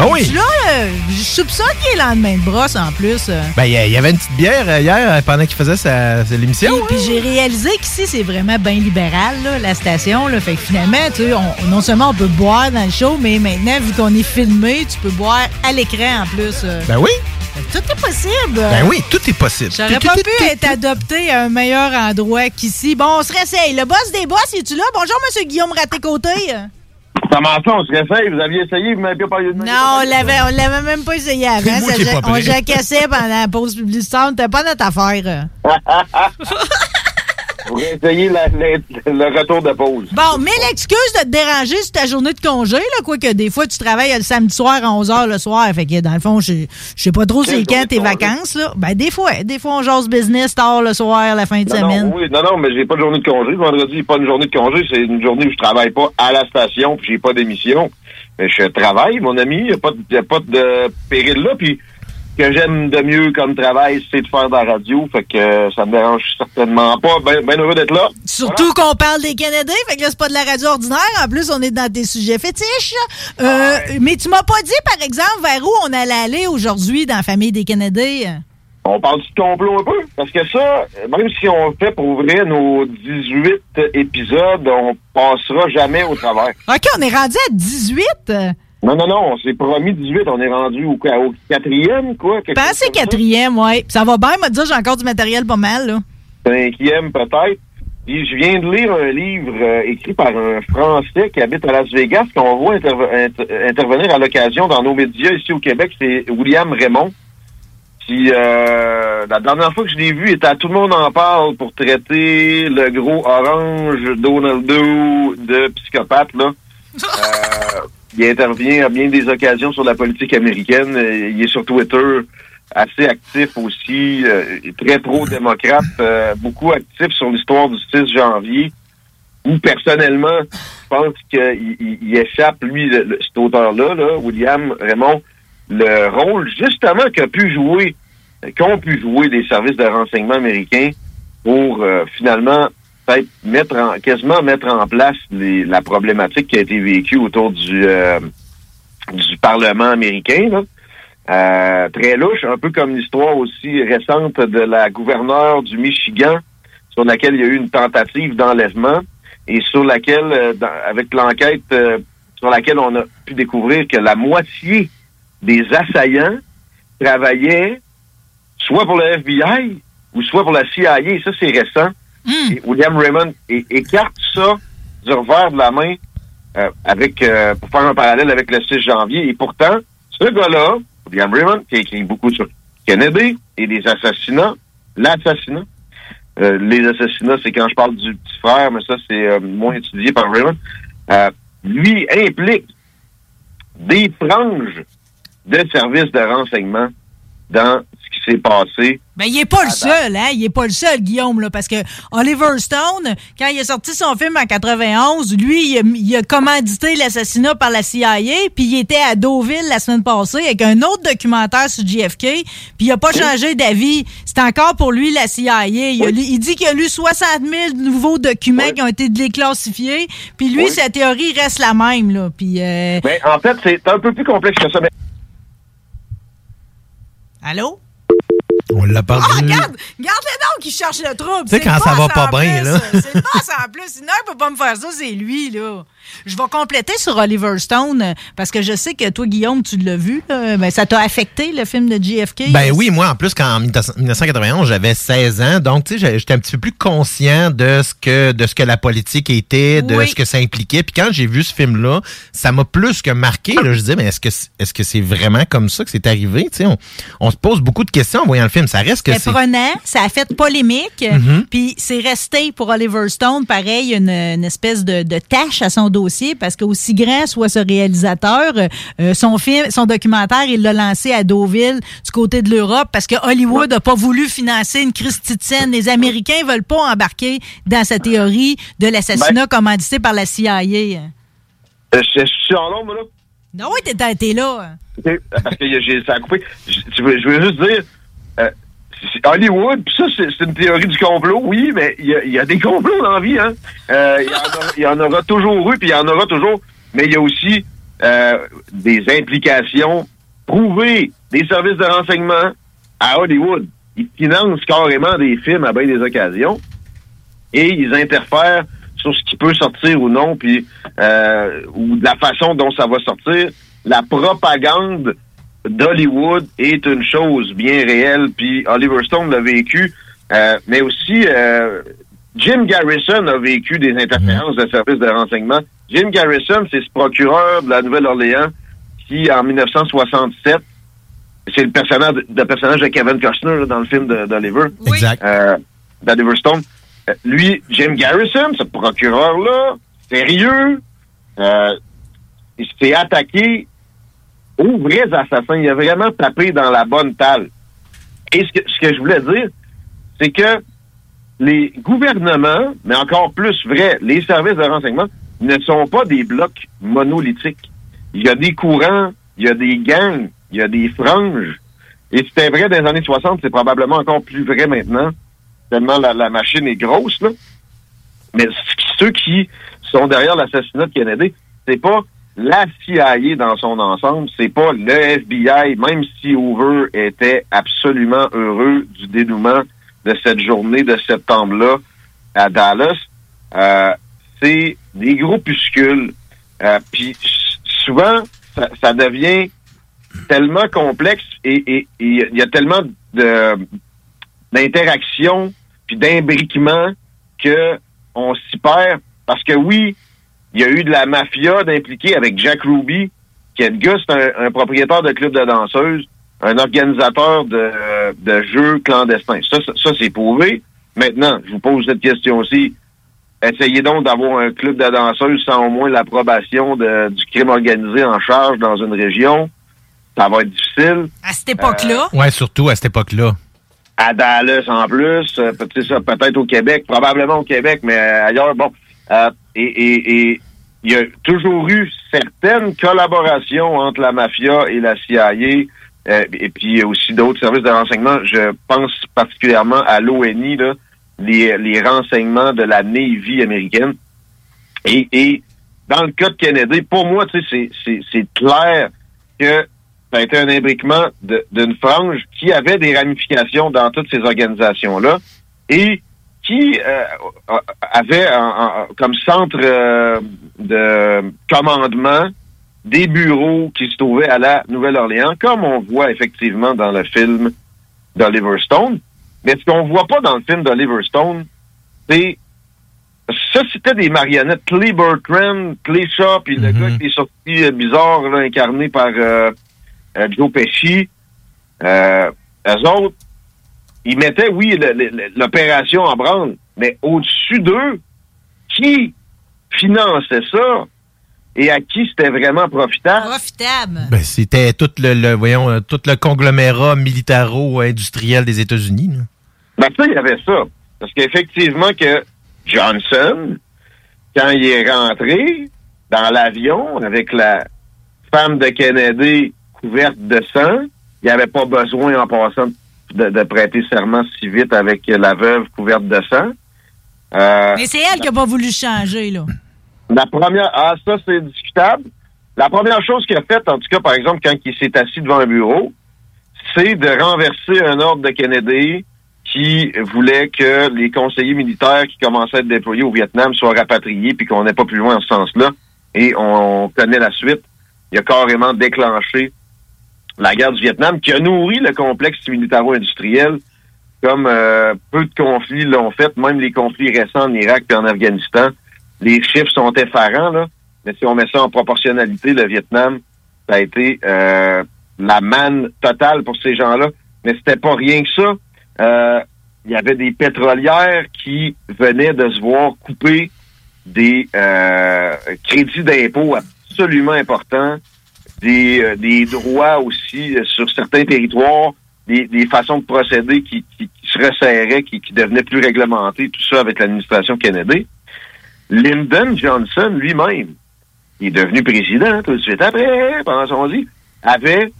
Ah oui? Puis là, euh, je soupçonne qu'il est lendemain de brosse en plus. euh. Ben, il y avait une petite bière euh, hier pendant qu'il faisait sa, l'émission. Puis, puis j'ai réalisé qu'ici, c'est vraiment bien libéral, là, la station. Là. Fait que finalement, tu on- non seulement on peut boire dans le show, mais maintenant, vu qu'on est filmé, tu peux boire à l'écran en plus. Ben oui. Tout est possible. Ben oui, tout est possible. J'aurais pas pu être adopté à un meilleur endroit qu'ici. Bon, on se réessaye. Le boss des boss, es-tu là? Bonjour, Monsieur Guillaume Raté-Côté. Ça, on se réessaye? Vous aviez essayé, vous m'avez pas parlé de. Non, on l'avait, on l'avait même pas essayé avant. Ça, qui ai ja- pas on jacassait pendant la pause publicitaire. C'était pas notre affaire. Vous réessayez la- la- le retour de pause. Bon, mais l'excuse de te déranger sur ta journée de congé, là, quoique des fois tu travailles le samedi soir à 11h le soir, fait que dans le fond, je je sais pas trop c'est quand tes vacances, là. Ben, des fois, des fois on jase business tard le soir, la fin de Non, semaine. non, oui, non, non, mais j'ai pas de journée de congé. Vendredi, c'est pas une journée de congé, c'est une journée où je travaille pas à la station, puis j'ai pas d'émission. Mais je travaille, mon ami, il a pas, de- y a pas de péril là, puis que j'aime de mieux comme travail, c'est de faire de la radio, fait que euh, ça me dérange certainement pas. Ben, ben heureux d'être là. Surtout qu'on parle des Canadiens, fait que là, c'est pas de la radio ordinaire. En plus, on est dans des sujets fétiches. Euh, Mais tu m'as pas dit, par exemple, vers où on allait aller aujourd'hui dans la famille des Canadiens? On parle du complot un peu, parce que ça, même si on fait pour vrai nos 18 épisodes, on passera jamais au travers. OK, on est rendu à 18. Non, non, non, on s'est promis 18, on est rendu au, au quatrième, quoi. ça. quatrième, ouais. Ça va bien, me dire, j'ai encore du matériel pas mal, là. cinquième peut-être. Puis je viens de lire un livre euh, écrit par un Français qui habite à Las Vegas, qu'on voit interve- inter- intervenir à l'occasion dans nos médias ici au Québec, c'est William Raymond. Qui, euh, la dernière fois que je l'ai vu, était à Tout le monde en parle pour traiter le gros orange Donaldo de psychopathe, là. Euh, il intervient à bien des occasions sur la politique américaine. Euh, Il est sur Twitter assez actif aussi, euh, très pro-démocrate, euh, beaucoup actif sur l'histoire du 6 janvier, où personnellement, je pense qu'il il- il échappe, lui, cet auteur-là, là, William Raymond, le rôle justement qu'a pu jouer, qu'ont pu jouer les services de renseignement américains pour euh, finalement peut-être mettre en, quasiment mettre en place les- la problématique qui a été vécue autour du, euh, Parlement américain. Euh, très louche, un peu comme l'histoire aussi récente de la gouverneure du Michigan, sur laquelle il y a eu une tentative d'enlèvement et sur laquelle, euh, avec l'enquête sur laquelle on a pu découvrir que la moitié des assaillants travaillaient soit pour le FBI ou soit pour la CIA. Ça, c'est récent. Et William Raymond écarte ça du revers de la main euh, avec euh, pour faire un parallèle avec le 6 janvier. Et pourtant, ce gars-là, William Raymond, qui a écrit beaucoup sur Kennedy et des assassinats, l'assassinat, Euh, les assassinats, c'est quand je parle du petit frère, mais ça, c'est moins étudié par Raymond. Lui implique des franges de services de renseignement dans ce qui s'est passé. Ben, il est pas le seul, hein? Il est pas le seul, Guillaume, là, parce que Oliver Stone, quand il a sorti son film en 91, lui, il a, il a commandité l'assassinat par la CIA, puis il était à Deauville la semaine passée avec un autre documentaire sur JFK, puis il a pas changé d'avis. C'est encore pour lui la CIA. Il, a il dit qu'il a lu 60 000 nouveaux documents qui ont été déclassifiés, puis lui, sa théorie reste la même, là. Puis, euh, Mais en fait, c'est un peu plus complexe que ça. Mais Allô? On l'a pas Ah, vu. regarde! Regarde-le donc qui cherche le trouble! Tu sais, C'est quand ça va pas en bien, là. C'est le boss en plus. Sinon, il peut pas me faire ça, c'est lui, là. Je vais compléter sur Oliver Stone, euh, parce que je sais que toi, Guillaume, tu l'as vu. là. Ben, ça t'a affecté, le film de JFK? Ben oui, moi, en plus, quand en 1991, j'avais 16 ans, donc, tu sais, j'étais un petit peu plus conscient de ce que, de ce que la politique était, de Oui. ce que ça impliquait. Puis quand j'ai vu ce film-là, ça m'a plus que marqué. Là, je disais, mais est-ce que, c'est- est-ce que c'est vraiment comme ça que c'est arrivé? Tu sais, on, on se pose beaucoup de questions en voyant le film. Ça reste que C'est c'est... prenant, ça a fait polémique, Mhm. puis c'est resté pour Oliver Stone, pareil, une, une espèce de, de tâche à son dossier, parce qu'aussi grand soit ce réalisateur, euh, son film, son documentaire, il l'a lancé à Deauville, du côté de l'Europe, parce que Hollywood n'a pas voulu financer une Christie de scène. Les Américains veulent pas embarquer dans sa théorie de l'assassinat commandité par la CIA. euh, je, je suis en nombre, là. Non, oui, t'es là. Parce que j'ai- ça a coupé. Je, je veux, juste dire, euh, Hollywood, pis ça, c'est une théorie du complot, oui, mais il y a, y des complots dans la vie, hein. Euh, Il y, en aura- il y en aura toujours eu, puis il y en aura toujours, mais il y a aussi euh, des implications prouvées des services de renseignement à Hollywood. Ils financent carrément des films à bien des occasions et ils interfèrent sur ce qui peut sortir ou non, puis euh, ou de la façon dont ça va sortir. La propagande d'Hollywood est une chose bien réelle, puis Oliver Stone l'a vécu, euh, mais aussi euh, Jim Garrison a vécu des interférences de services de renseignement. Jim Garrison, c'est ce procureur de la Nouvelle-Orléans qui, en 1967, c'est le personnage, le personnage de Kevin Costner là, dans le film d'Oliver. Exact. Euh, d'Oliver Stone. Lui, Jim Garrison, ce procureur-là, sérieux, il s'est attaqué aux vrais assassins. Il a vraiment tapé dans la bonne talle. Et ce que, je voulais dire, c'est que les gouvernements, mais encore plus vrai, les services de renseignement, ne sont pas des blocs monolithiques. Il y a des courants, il y a des gangs, il y a des franges. Et c'était vrai dans les années 60, c'est probablement encore plus vrai maintenant, tellement la, la machine est grosse, là. Mais ceux qui sont derrière l'assassinat de Kennedy, c'est pas la CIA dans son ensemble, c'est pas le FBI, même si Hoover était absolument heureux du dénouement de cette journée de septembre-là à Dallas. Euh, c'est des groupuscules. Euh, Puis souvent, ça, devient tellement complexe et il y a tellement d'interactions puis d'imbriquement que on s'y perd parce que oui, il y a eu de la mafia d'impliquer avec Jack Ruby, qui est le gars, c'est un, un propriétaire de club de danseuses, un organisateur de, de jeux clandestins. Ça, ça, ça, c'est prouvé. Maintenant, je vous pose cette question aussi. Essayez donc d'avoir un club de danseuses sans au moins l'approbation du crime organisé en charge dans une région. Ça va être difficile. À cette époque-là? Ouais, surtout à cette époque-là. à Dallas en plus, euh, peut- c'est ça, peut-être au Québec, probablement au Québec, mais euh, ailleurs, bon. Euh, et, et, et il y a toujours eu certaines collaborations entre la mafia et la CIA, euh, et puis aussi d'autres services de renseignement. Je pense particulièrement à l'ONI, les, les renseignements de la Navy américaine. Et, et dans le cas de Kennedy, pour moi, c'est- clair que ça a été un imbriquement d'une frange qui avait des ramifications dans toutes ces organisations-là et qui euh, avait comme centre euh, de commandement des bureaux qui se trouvaient à la Nouvelle-Orléans, comme on voit effectivement dans le film d'Oliver Stone. Mais ce qu'on voit pas dans le film d'Oliver Stone, c'est ça, c'était des marionnettes. Clay Bertrand, Clay Shaw, puis le gars qui est sorti euh, bizarre, là, incarné par Joe Pesci. Euh, eux autres, ils mettaient, oui, l'opération en branle, mais au-dessus d'eux, qui finançait ça et à qui c'était vraiment profitable? Profitable. Ben, c'était tout le, le- voyons, euh, tout le conglomérat militaro-industriel des États-Unis. Ben ça, il y avait ça. Parce qu'effectivement que Johnson, quand il est rentré dans l'avion avec la femme de Kennedy couverte de sang, il n'y avait pas besoin en passant de, de prêter serment si vite avec la veuve couverte de sang. Euh, Mais c'est elle qui n'a pas voulu changer, là. la première, ah, ça, c'est discutable. La première chose qu'il a faite, en tout cas, par exemple, quand il s'est assis devant un bureau, c'est de renverser un ordre de Kennedy qui voulait que les conseillers militaires qui commençaient à être déployés au Vietnam soient rapatriés puis qu'on n'ait pas plus loin en ce sens-là. Et on connaît la suite. Il a carrément déclenché la guerre du Vietnam qui a nourri le complexe militaro-industriel comme euh, peu de conflits l'ont fait, même les conflits récents en Irak et en Afghanistan. Les chiffres sont effarants, là. Mais si on met ça en proportionnalité, le Vietnam, ça a été euh, la manne totale pour ces gens-là. Mais c'était pas rien que ça. Euh, Il y avait des pétrolières qui venaient de se voir couper des euh, crédits d'impôt absolument importants, des, euh, des droits aussi euh, sur certains territoires, des, des façons de procéder qui, qui, qui se resserraient, qui, qui devenaient plus réglementées, tout ça avec l'administration Kennedy. Lyndon Johnson lui-même, il est devenu président tout de suite après, dit, avait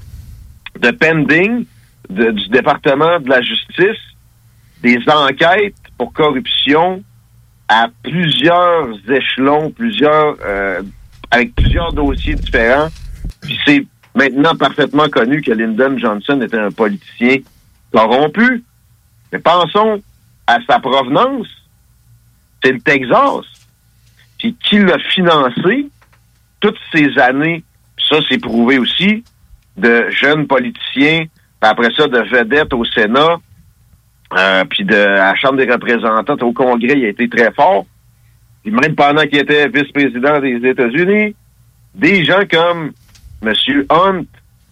de pending du département de la justice des enquêtes pour corruption à plusieurs échelons, plusieurs euh, avec plusieurs dossiers différents. Puis c'est maintenant parfaitement connu que Lyndon Johnson était un politicien corrompu. Mais pensons à sa provenance. C'est le Texas. Puis qui l'a financé? Toutes ces années, ça c'est prouvé aussi, de jeunes politiciens, puis après ça de vedettes au Sénat, euh, puis de à la Chambre des représentants, au Congrès, il a été très fort. Puis même pendant qu'il était vice-président des États-Unis, des gens comme M. Hunt,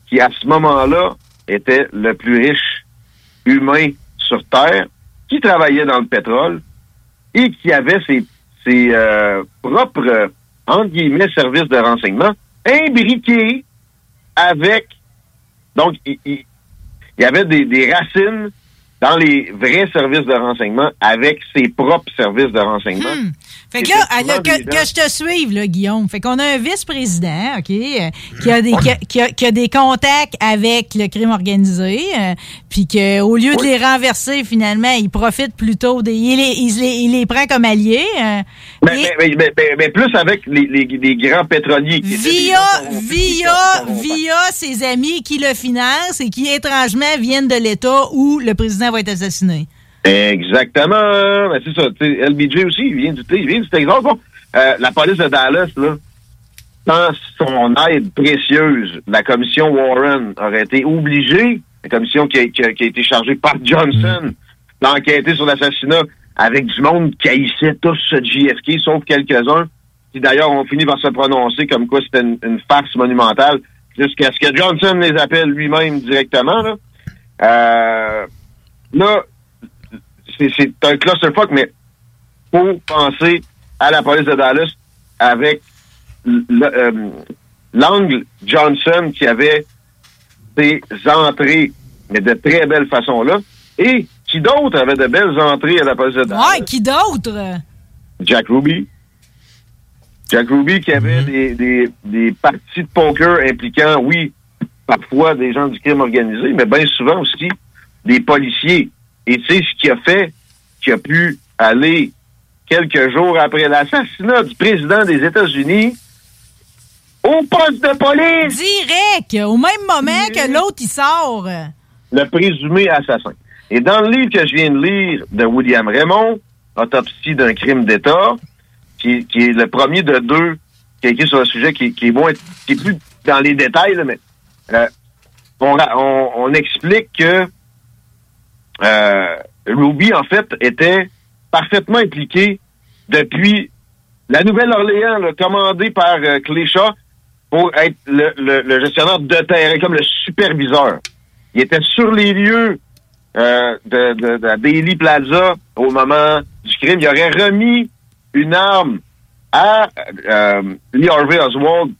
qui à ce moment-là était le plus riche humain sur Terre, qui travaillait dans le pétrole et qui avait ses, ses euh, propres, entre guillemets, services de renseignement imbriqués avec... Donc, il y avait des, des racines dans les vrais services de renseignement avec ses propres services de renseignement. Hmm. Fait que là, que, je te suive, là, Guillaume. Fait qu'on a un vice-président, OK, euh, qui, a des, qui, a, qui a- qui a des contacts avec le crime organisé, euh, puis qu'au lieu de les renverser, finalement, il profite plutôt des. Il les, il les, il les prend comme alliés. euh, Mais, mais, mais, mais- mais- mais plus avec les, les, grands pétroliers. qui via, via, via ses amis qui le financent et qui, étrangement, viennent de l'État où le président va être assassiné. Exactement. Ben, c'est ça. LBJ aussi, il vient du, il vient du Texas. Bon, euh, la police de Dallas, là, sans son aide précieuse, la commission Warren aurait été obligée, la commission qui a, qui a- qui a été chargée par Johnson, d'enquêter sur l'assassinat avec du monde qui haïssait tous ce JFK, sauf quelques-uns, qui d'ailleurs ont fini par se prononcer comme quoi c'était une, une farce monumentale, jusqu'à ce que Johnson les appelle lui-même directement. Là, euh, là c'est un clusterfuck, mais faut penser à la police de Dallas avec euh, l'angle Johnson qui avait ses entrées, mais de très belle façon là, et qui d'autre avait de belles entrées à la police de Dallas? Ouais, qui d'autre? Jack Ruby. Jack Ruby qui avait des, des, des parties de poker impliquant, oui, parfois des gens du crime organisé, mais bien souvent aussi des policiers. Et tu sais ce qu'il a fait, qui a pu aller quelques jours après l'assassinat du président des États-Unis au poste de police. Direct, au même moment que l'autre, il sort. le présumé assassin. Et dans le livre que je viens de lire de William Raymond, Autopsie d'un crime d'État, qui, qui est le premier de deux qui a écrit sur le sujet, qui, qui est moins, qui est plus dans les détails, là, mais euh, on, on, on explique que euh, Ruby, en fait, était parfaitement impliqué depuis la Nouvelle-Orléans, là, commandé par euh, Cléchat pour être le, le- le gestionnaire de terrain, comme le superviseur. Il était sur les lieux euh, de, de, de Daily Plaza au moment du crime. Il aurait remis une arme à euh, Lee Harvey Oswald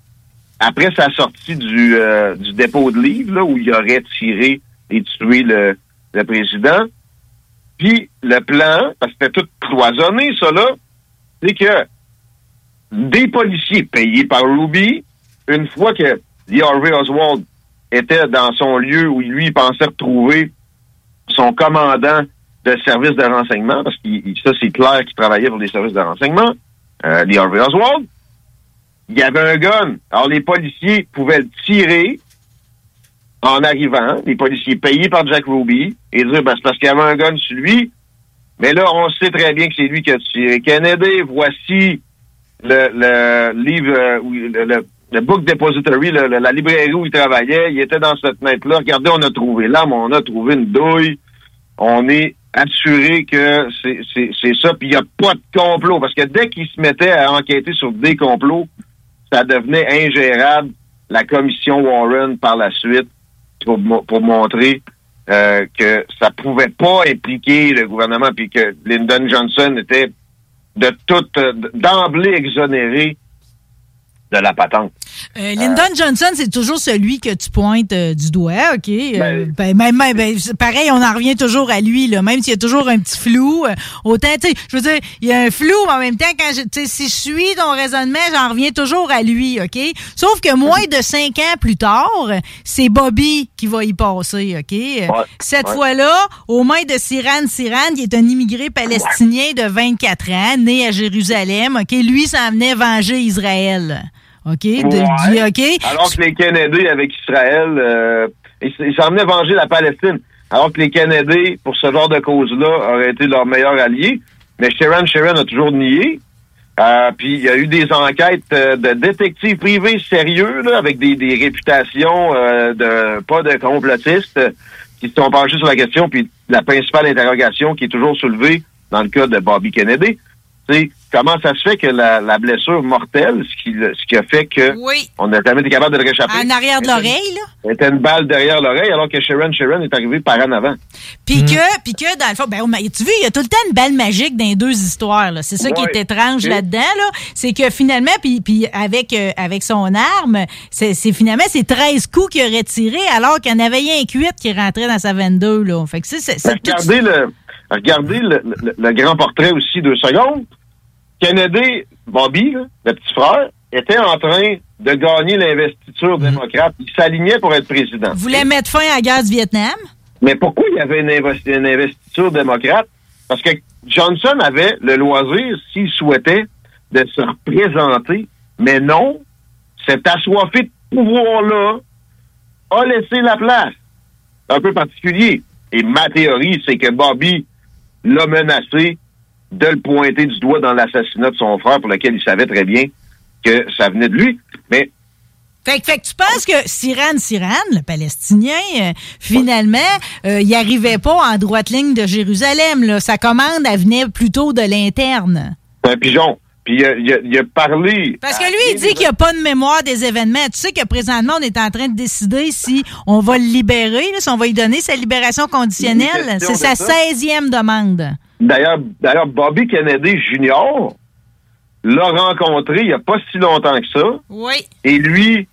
après sa sortie du, euh, du dépôt de livre, là, où il aurait tiré et tué le, le président. Puis le plan, parce que c'était tout cloisonné, ça là, c'est que des policiers payés par Ruby, une fois que Lee Harvey Oswald était dans son lieu où lui pensait retrouver son commandant de service de renseignement, parce que ça c'est clair qu'il travaillait pour les services de renseignement, euh, Lee Harvey Oswald, il y avait un gun. Alors les policiers pouvaient le tirer en arrivant, les policiers payés par Jack Ruby, et dire ben, c'est parce qu'il y avait un gun sur lui. Mais là, on sait très bien que c'est lui qui a tiré Kennedy. Voici le, livre, euh, le, book depository, la librairie où il travaillait. Il était dans cette fenêtre-là. Regardez, on a trouvé l'arme, on a trouvé une douille. On est assuré que c'est ça. Puis il n'y a pas de complot. Parce que dès qu'il se mettait à enquêter sur des complots, ça devenait ingérable. La commission Warren, par la suite, pour, pour montrer euh, que ça pouvait pas impliquer le gouvernement, puis que Lyndon Johnson était de tout euh, d'emblée exonéré de la patente. Euh, Lyndon Johnson, c'est toujours celui que tu pointes euh, du doigt, OK? Euh, ben, ben, c'est pareil, on en revient toujours à lui, là, même s'il y a toujours un petit flou. euh, autant, tu sais, je veux dire, il y a un flou, mais en même temps, quand je, si je suis ton raisonnement, j'en reviens toujours à lui, OK? Sauf que moins de cinq ans plus tard, c'est Bobby qui va y passer, OK? Cette ouais. fois-là, aux mains de Siran Siran, qui est un immigré palestinien de 24 ans, né à Jérusalem, OK? Lui s'en venait venger Israël. OK? De- Ouais. du- OK? Alors que les Kennedy avec Israël, euh, ils ils s'en venaient venger la Palestine. Alors que les Kennedy, pour ce genre de cause-là, auraient été leur meilleur allié. Mais Sharon Sharon a toujours nié. Euh, puis il y a eu des enquêtes euh, de détectives privés sérieux, là, avec des, des réputations euh, de pas de complotistes, qui se sont penchés sur la question. Puis la principale interrogation qui est toujours soulevée dans le cas de Bobby Kennedy, comment ça se fait que la, la blessure mortelle, ce qui, le- ce qui a fait que Oui. on n'a jamais été capable de le réchapper? En arrière de l'oreille, là. C'était une balle derrière l'oreille, alors que Sharon Sharon est arrivé par en avant. Puis que, puis que, dans le fond, ben, tu vois, il y a tout le temps une balle magique dans les deux histoires. là. C'est ça qui est étrange là-dedans. Là. C'est que finalement, puis, puis avec, euh, avec son arme, c'est finalement c'est 13 coups qu'il aurait tiré, alors qu'il y en avait rien que 8 qui rentrait dans sa 22. Là. Fait que c'est, Regardez, le, regardez le, le- le grand portrait aussi deux secondes. Kennedy, Bobby, là, le petit frère, était en train de gagner l'investiture démocrate. Il s'alignait pour être président. voulait mettre fin à la guerre du Vietnam? Mais pourquoi il y avait une investiture démocrate? Parce que Johnson avait le loisir, s'il souhaitait, de se représenter. Mais non, cet assoiffé de pouvoir-là a laissé la place. Un peu particulier. Et ma théorie, c'est que Bobby l'a menacé de le pointer du doigt dans l'assassinat de son frère, pour lequel il savait très bien que ça venait de lui. Mais Fait, que- fait que tu penses que Siran Siran, le Palestinien, euh, finalement, euh, il arrivait pas en droite ligne de Jérusalem. Là. Sa commande, elle venait plutôt de l'interne. c'est un pigeon. Puis il a, il a- il a parlé. Parce que lui, il dit qu'il n'y a pas de mémoire des événements. Tu sais que présentement, on est en train de décider si on va le libérer, si on va lui donner sa libération conditionnelle. C'est sa ça. 16e demande. D'ailleurs, d'ailleurs, Bobby Kennedy Jr. l'a rencontré il n'y a pas si longtemps que ça. Oui. Et lui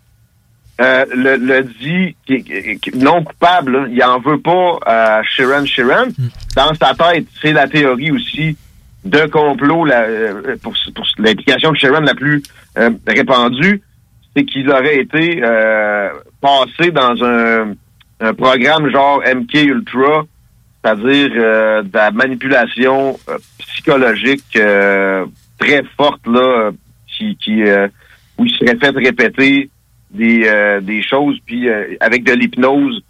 euh, le, le dit non coupable. là. Il en veut pas à Sharon Sharon. Dans sa tête, c'est la théorie aussi de complot la- euh, pour, pour l'implication de Sharon la plus euh, répandue, c'est qu'il aurait été euh, passé dans un, un programme genre MK Ultra, c'est-à-dire euh, de la manipulation euh, psychologique euh, très forte là, qui, qui où il serait fait répéter des, des choses, puis avec de l'hypnose.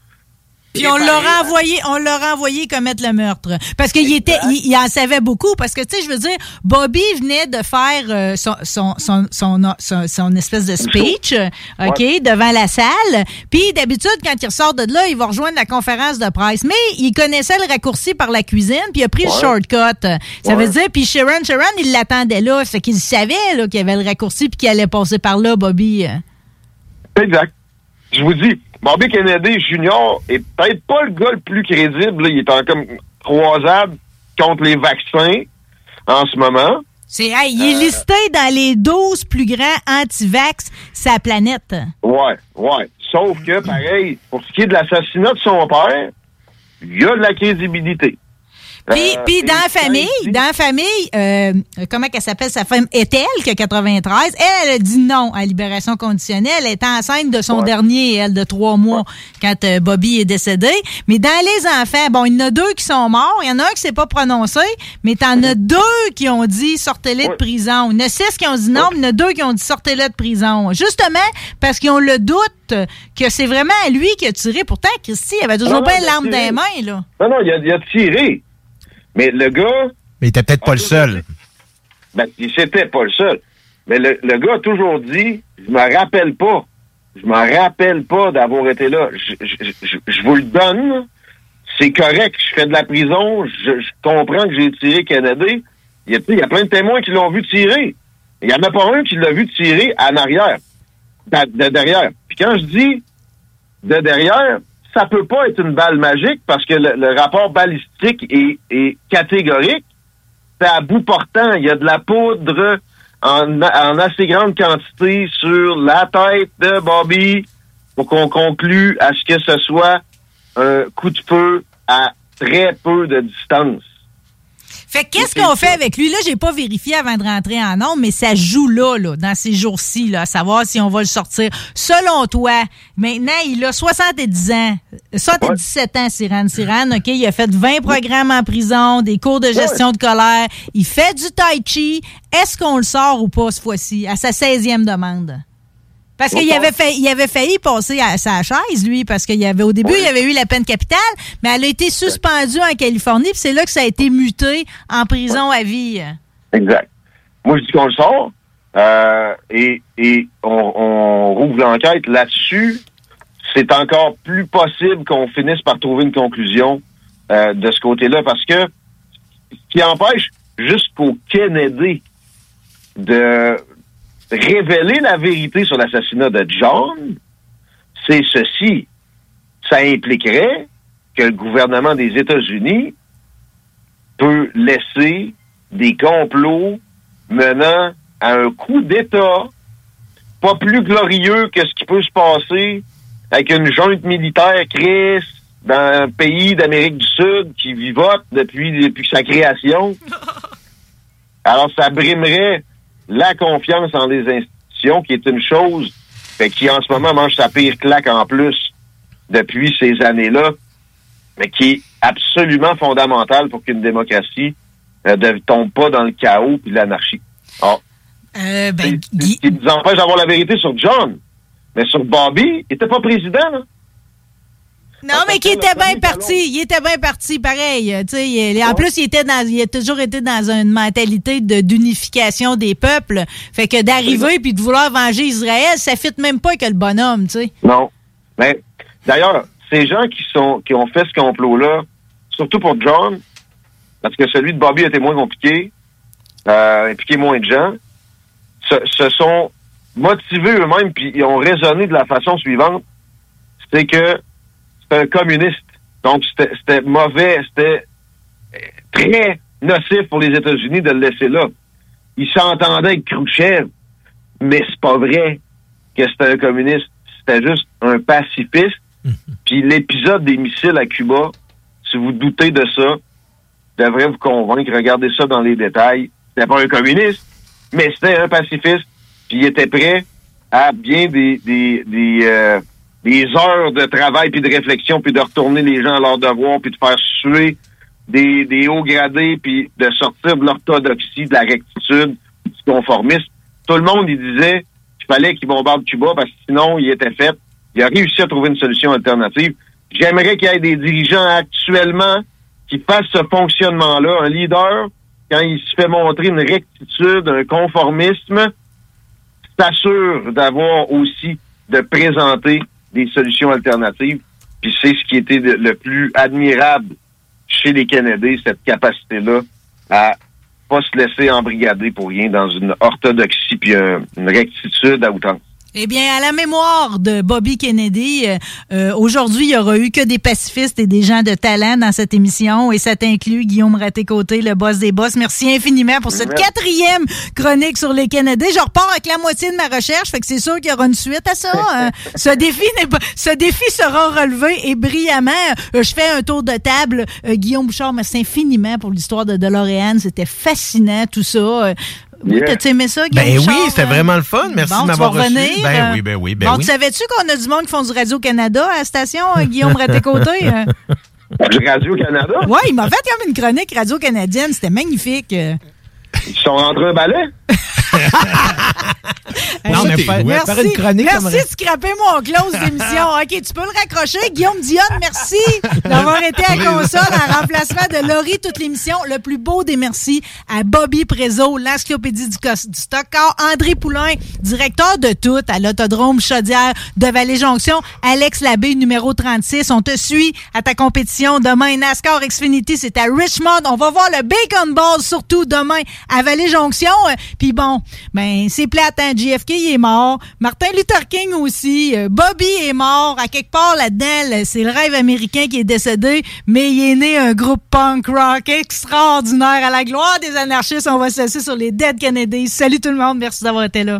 Puis on l'a renvoyé, on l'a renvoyé commettre le meurtre. Parce qu'il était, il, il en savait beaucoup. Parce que, tu sais, je veux dire, Bobby venait de faire euh, son, son, son, son, son- espèce de speech, euh, OK, devant la salle. Puis d'habitude, quand il ressort de là, il va rejoindre la conférence de presse. Mais il connaissait le raccourci par la cuisine, puis il a pris le shortcut. Ça Ouais. veut dire, puis Sharon, Sharon, il l'attendait là. Fait qu'il savait là, qu'il y avait le raccourci, puis qu'il allait passer par là, Bobby. Exact. Je vous dis, Bobby Kennedy Jr. est peut-être pas le gars le plus crédible. là. Il est en comme croisade contre les vaccins en ce moment. C'est, hey, il Euh. est listé dans les 12 plus grands anti-vax sa planète. Ouais, ouais. Sauf que, pareil, pour ce qui est de l'assassinat de son père, il y a de la crédibilité. Puis, Euh, puis dans la famille, dit- dans la famille, euh, comment qu'elle s'appelle sa femme? Qui a 93, elle, elle a dit non à libération conditionnelle. Elle était enceinte de son dernier, elle, de trois mois, quand euh, Bobby est décédé. Mais dans les enfants, bon, il y en a deux qui sont morts, il y en a un qui s'est pas prononcé, mais t'en as deux qui ont dit sortez-les de prison. Il y en a six qui ont dit non, mais il y en a deux qui ont dit sortez-les de prison. Justement, parce qu'ils ont le doute que c'est vraiment lui qui a tiré. Pourtant, Christy, il avait toujours Non, pas a l'arme des mains, là. Non, non, il a, il a tiré. Mais le gars, Mais il était peut-être pas le seul. ben, il c'était pas le seul. Mais le, le gars a toujours dit, je me rappelle pas. Je me rappelle pas d'avoir été là. Je, je- je- je vous le donne. C'est correct. Je fais de la prison. Je, comprends que j'ai tiré Kennedy. Il y, a, tu sais, il y a plein de témoins qui l'ont vu tirer. Il y en a pas un qui l'a vu tirer en arrière. De, de derrière. Puis quand je dis de derrière, ça peut pas être une balle magique parce que le, rapport balistique est, est catégorique. C'est à bout portant. Il y a de la poudre en, en assez grande quantité sur la tête de Bobby pour qu'on conclue à ce que ce soit un coup de feu à très peu de distance. Fait que qu'est-ce qu'on fait avec lui? Là, j'ai pas vérifié avant de rentrer en nombre, mais ça joue là, là, dans ces jours-ci, là, à savoir si on va le sortir. Selon toi, maintenant, il a 70 ans, 77 ans, Siran Siran, OK? Il a fait 20 programmes en prison, des cours de gestion de colère. Il fait du tai chi. Est-ce qu'on le sort ou pas cette fois-ci, à sa 16e demande? Parce qu'il avait, il failli passer à sa chaise, lui, parce qu'il y avait au début, il y avait eu la peine capitale, mais elle a été suspendue en Californie, puis c'est là que ça a été muté en prison à vie. Exact. Moi, je dis qu'on le sort euh, et, et on, on rouvre l'enquête là-dessus. C'est encore plus possible qu'on finisse par trouver une conclusion euh, de ce côté-là parce que ce qui empêche jusqu'au Kennedy de révéler la vérité sur l'assassinat de John, c'est ceci. Ça impliquerait que le gouvernement des États-Unis peut laisser des complots menant à un coup d'État pas plus glorieux que ce qui peut se passer avec une junte militaire créée dans un pays d'Amérique du Sud qui vivote depuis, depuis sa création. Alors, ça brimerait la confiance en les institutions, qui est une chose fait, qui, en ce moment, mange sa pire claque en plus depuis ces années-là, mais qui est absolument fondamentale pour qu'une démocratie euh, ne tombe pas dans le chaos puis l'anarchie. Alors, Euh, ben, ce qui nous empêche d'avoir la vérité sur John. Mais sur Bobby, il était pas président, là. Non, mais qui était bien parti. Il était bien parti, pareil. Sais, il- en plus, il était dans, il a toujours été dans une mentalité de- d'unification des peuples. Fait que d'arriver puis de vouloir venger Israël, ça fit même pas que le bonhomme, tu sais. Non. Mais d'ailleurs, ces gens qui sont qui ont fait ce complot-là, surtout pour John, parce que celui de Bobby était moins compliqué, euh, impliqué moins de gens, se, se sont motivés eux-mêmes puis ils ont raisonné de la façon suivante, c'est que un communiste. Donc c'était mauvais, c'était euh, très nocif pour les États-Unis de le laisser là. Il s'entendait avec Khrouchtchev, mais c'est pas vrai que c'était un communiste. C'était juste un pacifiste. Puis l'épisode des missiles à Cuba, si vous doutez de ça, devrait vous convaincre. Regardez ça dans les détails. C'était pas un communiste, mais c'était un pacifiste. Puis il était prêt à bien des des des, euh, des heures de travail puis de réflexion puis de retourner les gens à leur devoir puis de faire suer des, des hauts gradés puis de sortir de l'orthodoxie, de la rectitude, du conformisme. Tout le monde, il disait qu'il fallait qu'il bombarde Cuba parce que sinon, il était fait. Il a réussi à trouver une solution alternative. J'aimerais qu'il y ait des dirigeants actuellement qui fassent ce fonctionnement-là. Un leader, quand il se fait montrer une rectitude, un conformisme, s'assure d'avoir aussi de présenter des solutions alternatives. Puis c'est ce qui était le, plus admirable chez les Canadiens, cette capacité-là à pas se laisser embrigader pour rien dans une orthodoxie puis un- une rectitude à outrance. Eh bien, à la mémoire de Bobby Kennedy, euh, euh, aujourd'hui, il y aura eu que des pacifistes et des gens de talent dans cette émission et ça t'inclut Guillaume Raté-Côté, le boss des boss. Merci infiniment pour cette Merci. quatrième chronique sur les Kennedy. Je repars avec la moitié de ma recherche, fait que c'est sûr qu'il y aura une suite à ça. hein. ce défi n'est pas, ce défi sera relevé et brillamment. Euh, je fais un tour de table. Euh, Guillaume Bouchard, merci infiniment pour l'histoire de DeLorean. C'était fascinant tout ça. Oui, Yeah. t'as-tu aimé ça, Guillaume Ben oui, c'était hein? vraiment le fun. Merci Bon, de m'avoir reçu. revenir, Ben euh, oui, ben oui, ben bon, oui. tu savais-tu qu'on a du monde qui font du Radio-Canada à la station, euh, Guillaume Raté-Côté? euh? Radio-Canada? Ouais, il m'a fait comme une chronique radio-canadienne. C'était magnifique. Ils sont rentrés un balai? Non, mais pas- merci, faire une chronique merci comme- de scraper mon close d'émission. OK, tu peux le raccrocher. Guillaume Dionne, merci d'avoir été à console en remplacement de Laurie toute l'émission. Le plus beau des merci à Bobby Prézo, l'encyclopédie du, cos- du stock car, André Poulain, directeur de tout à l'Autodrome Chaudière de Vallée-Jonction, Alex Labbé, numéro 36. On te suit à ta compétition demain. NASCAR Xfinity, c'est à Richmond. On va voir le Bacon Ball surtout demain à Vallée-Jonction. Euh, Puis bon, ben c'est plate, hein? JFK est mort. Martin Luther King aussi. Euh, Bobby est mort. À quelque part là-dedans, là, c'est le rêve américain qui est décédé, mais il est né un groupe punk rock extraordinaire. À la gloire des anarchistes, on va se laisser sur les Dead Kennedys. Salut tout le monde, merci d'avoir été là.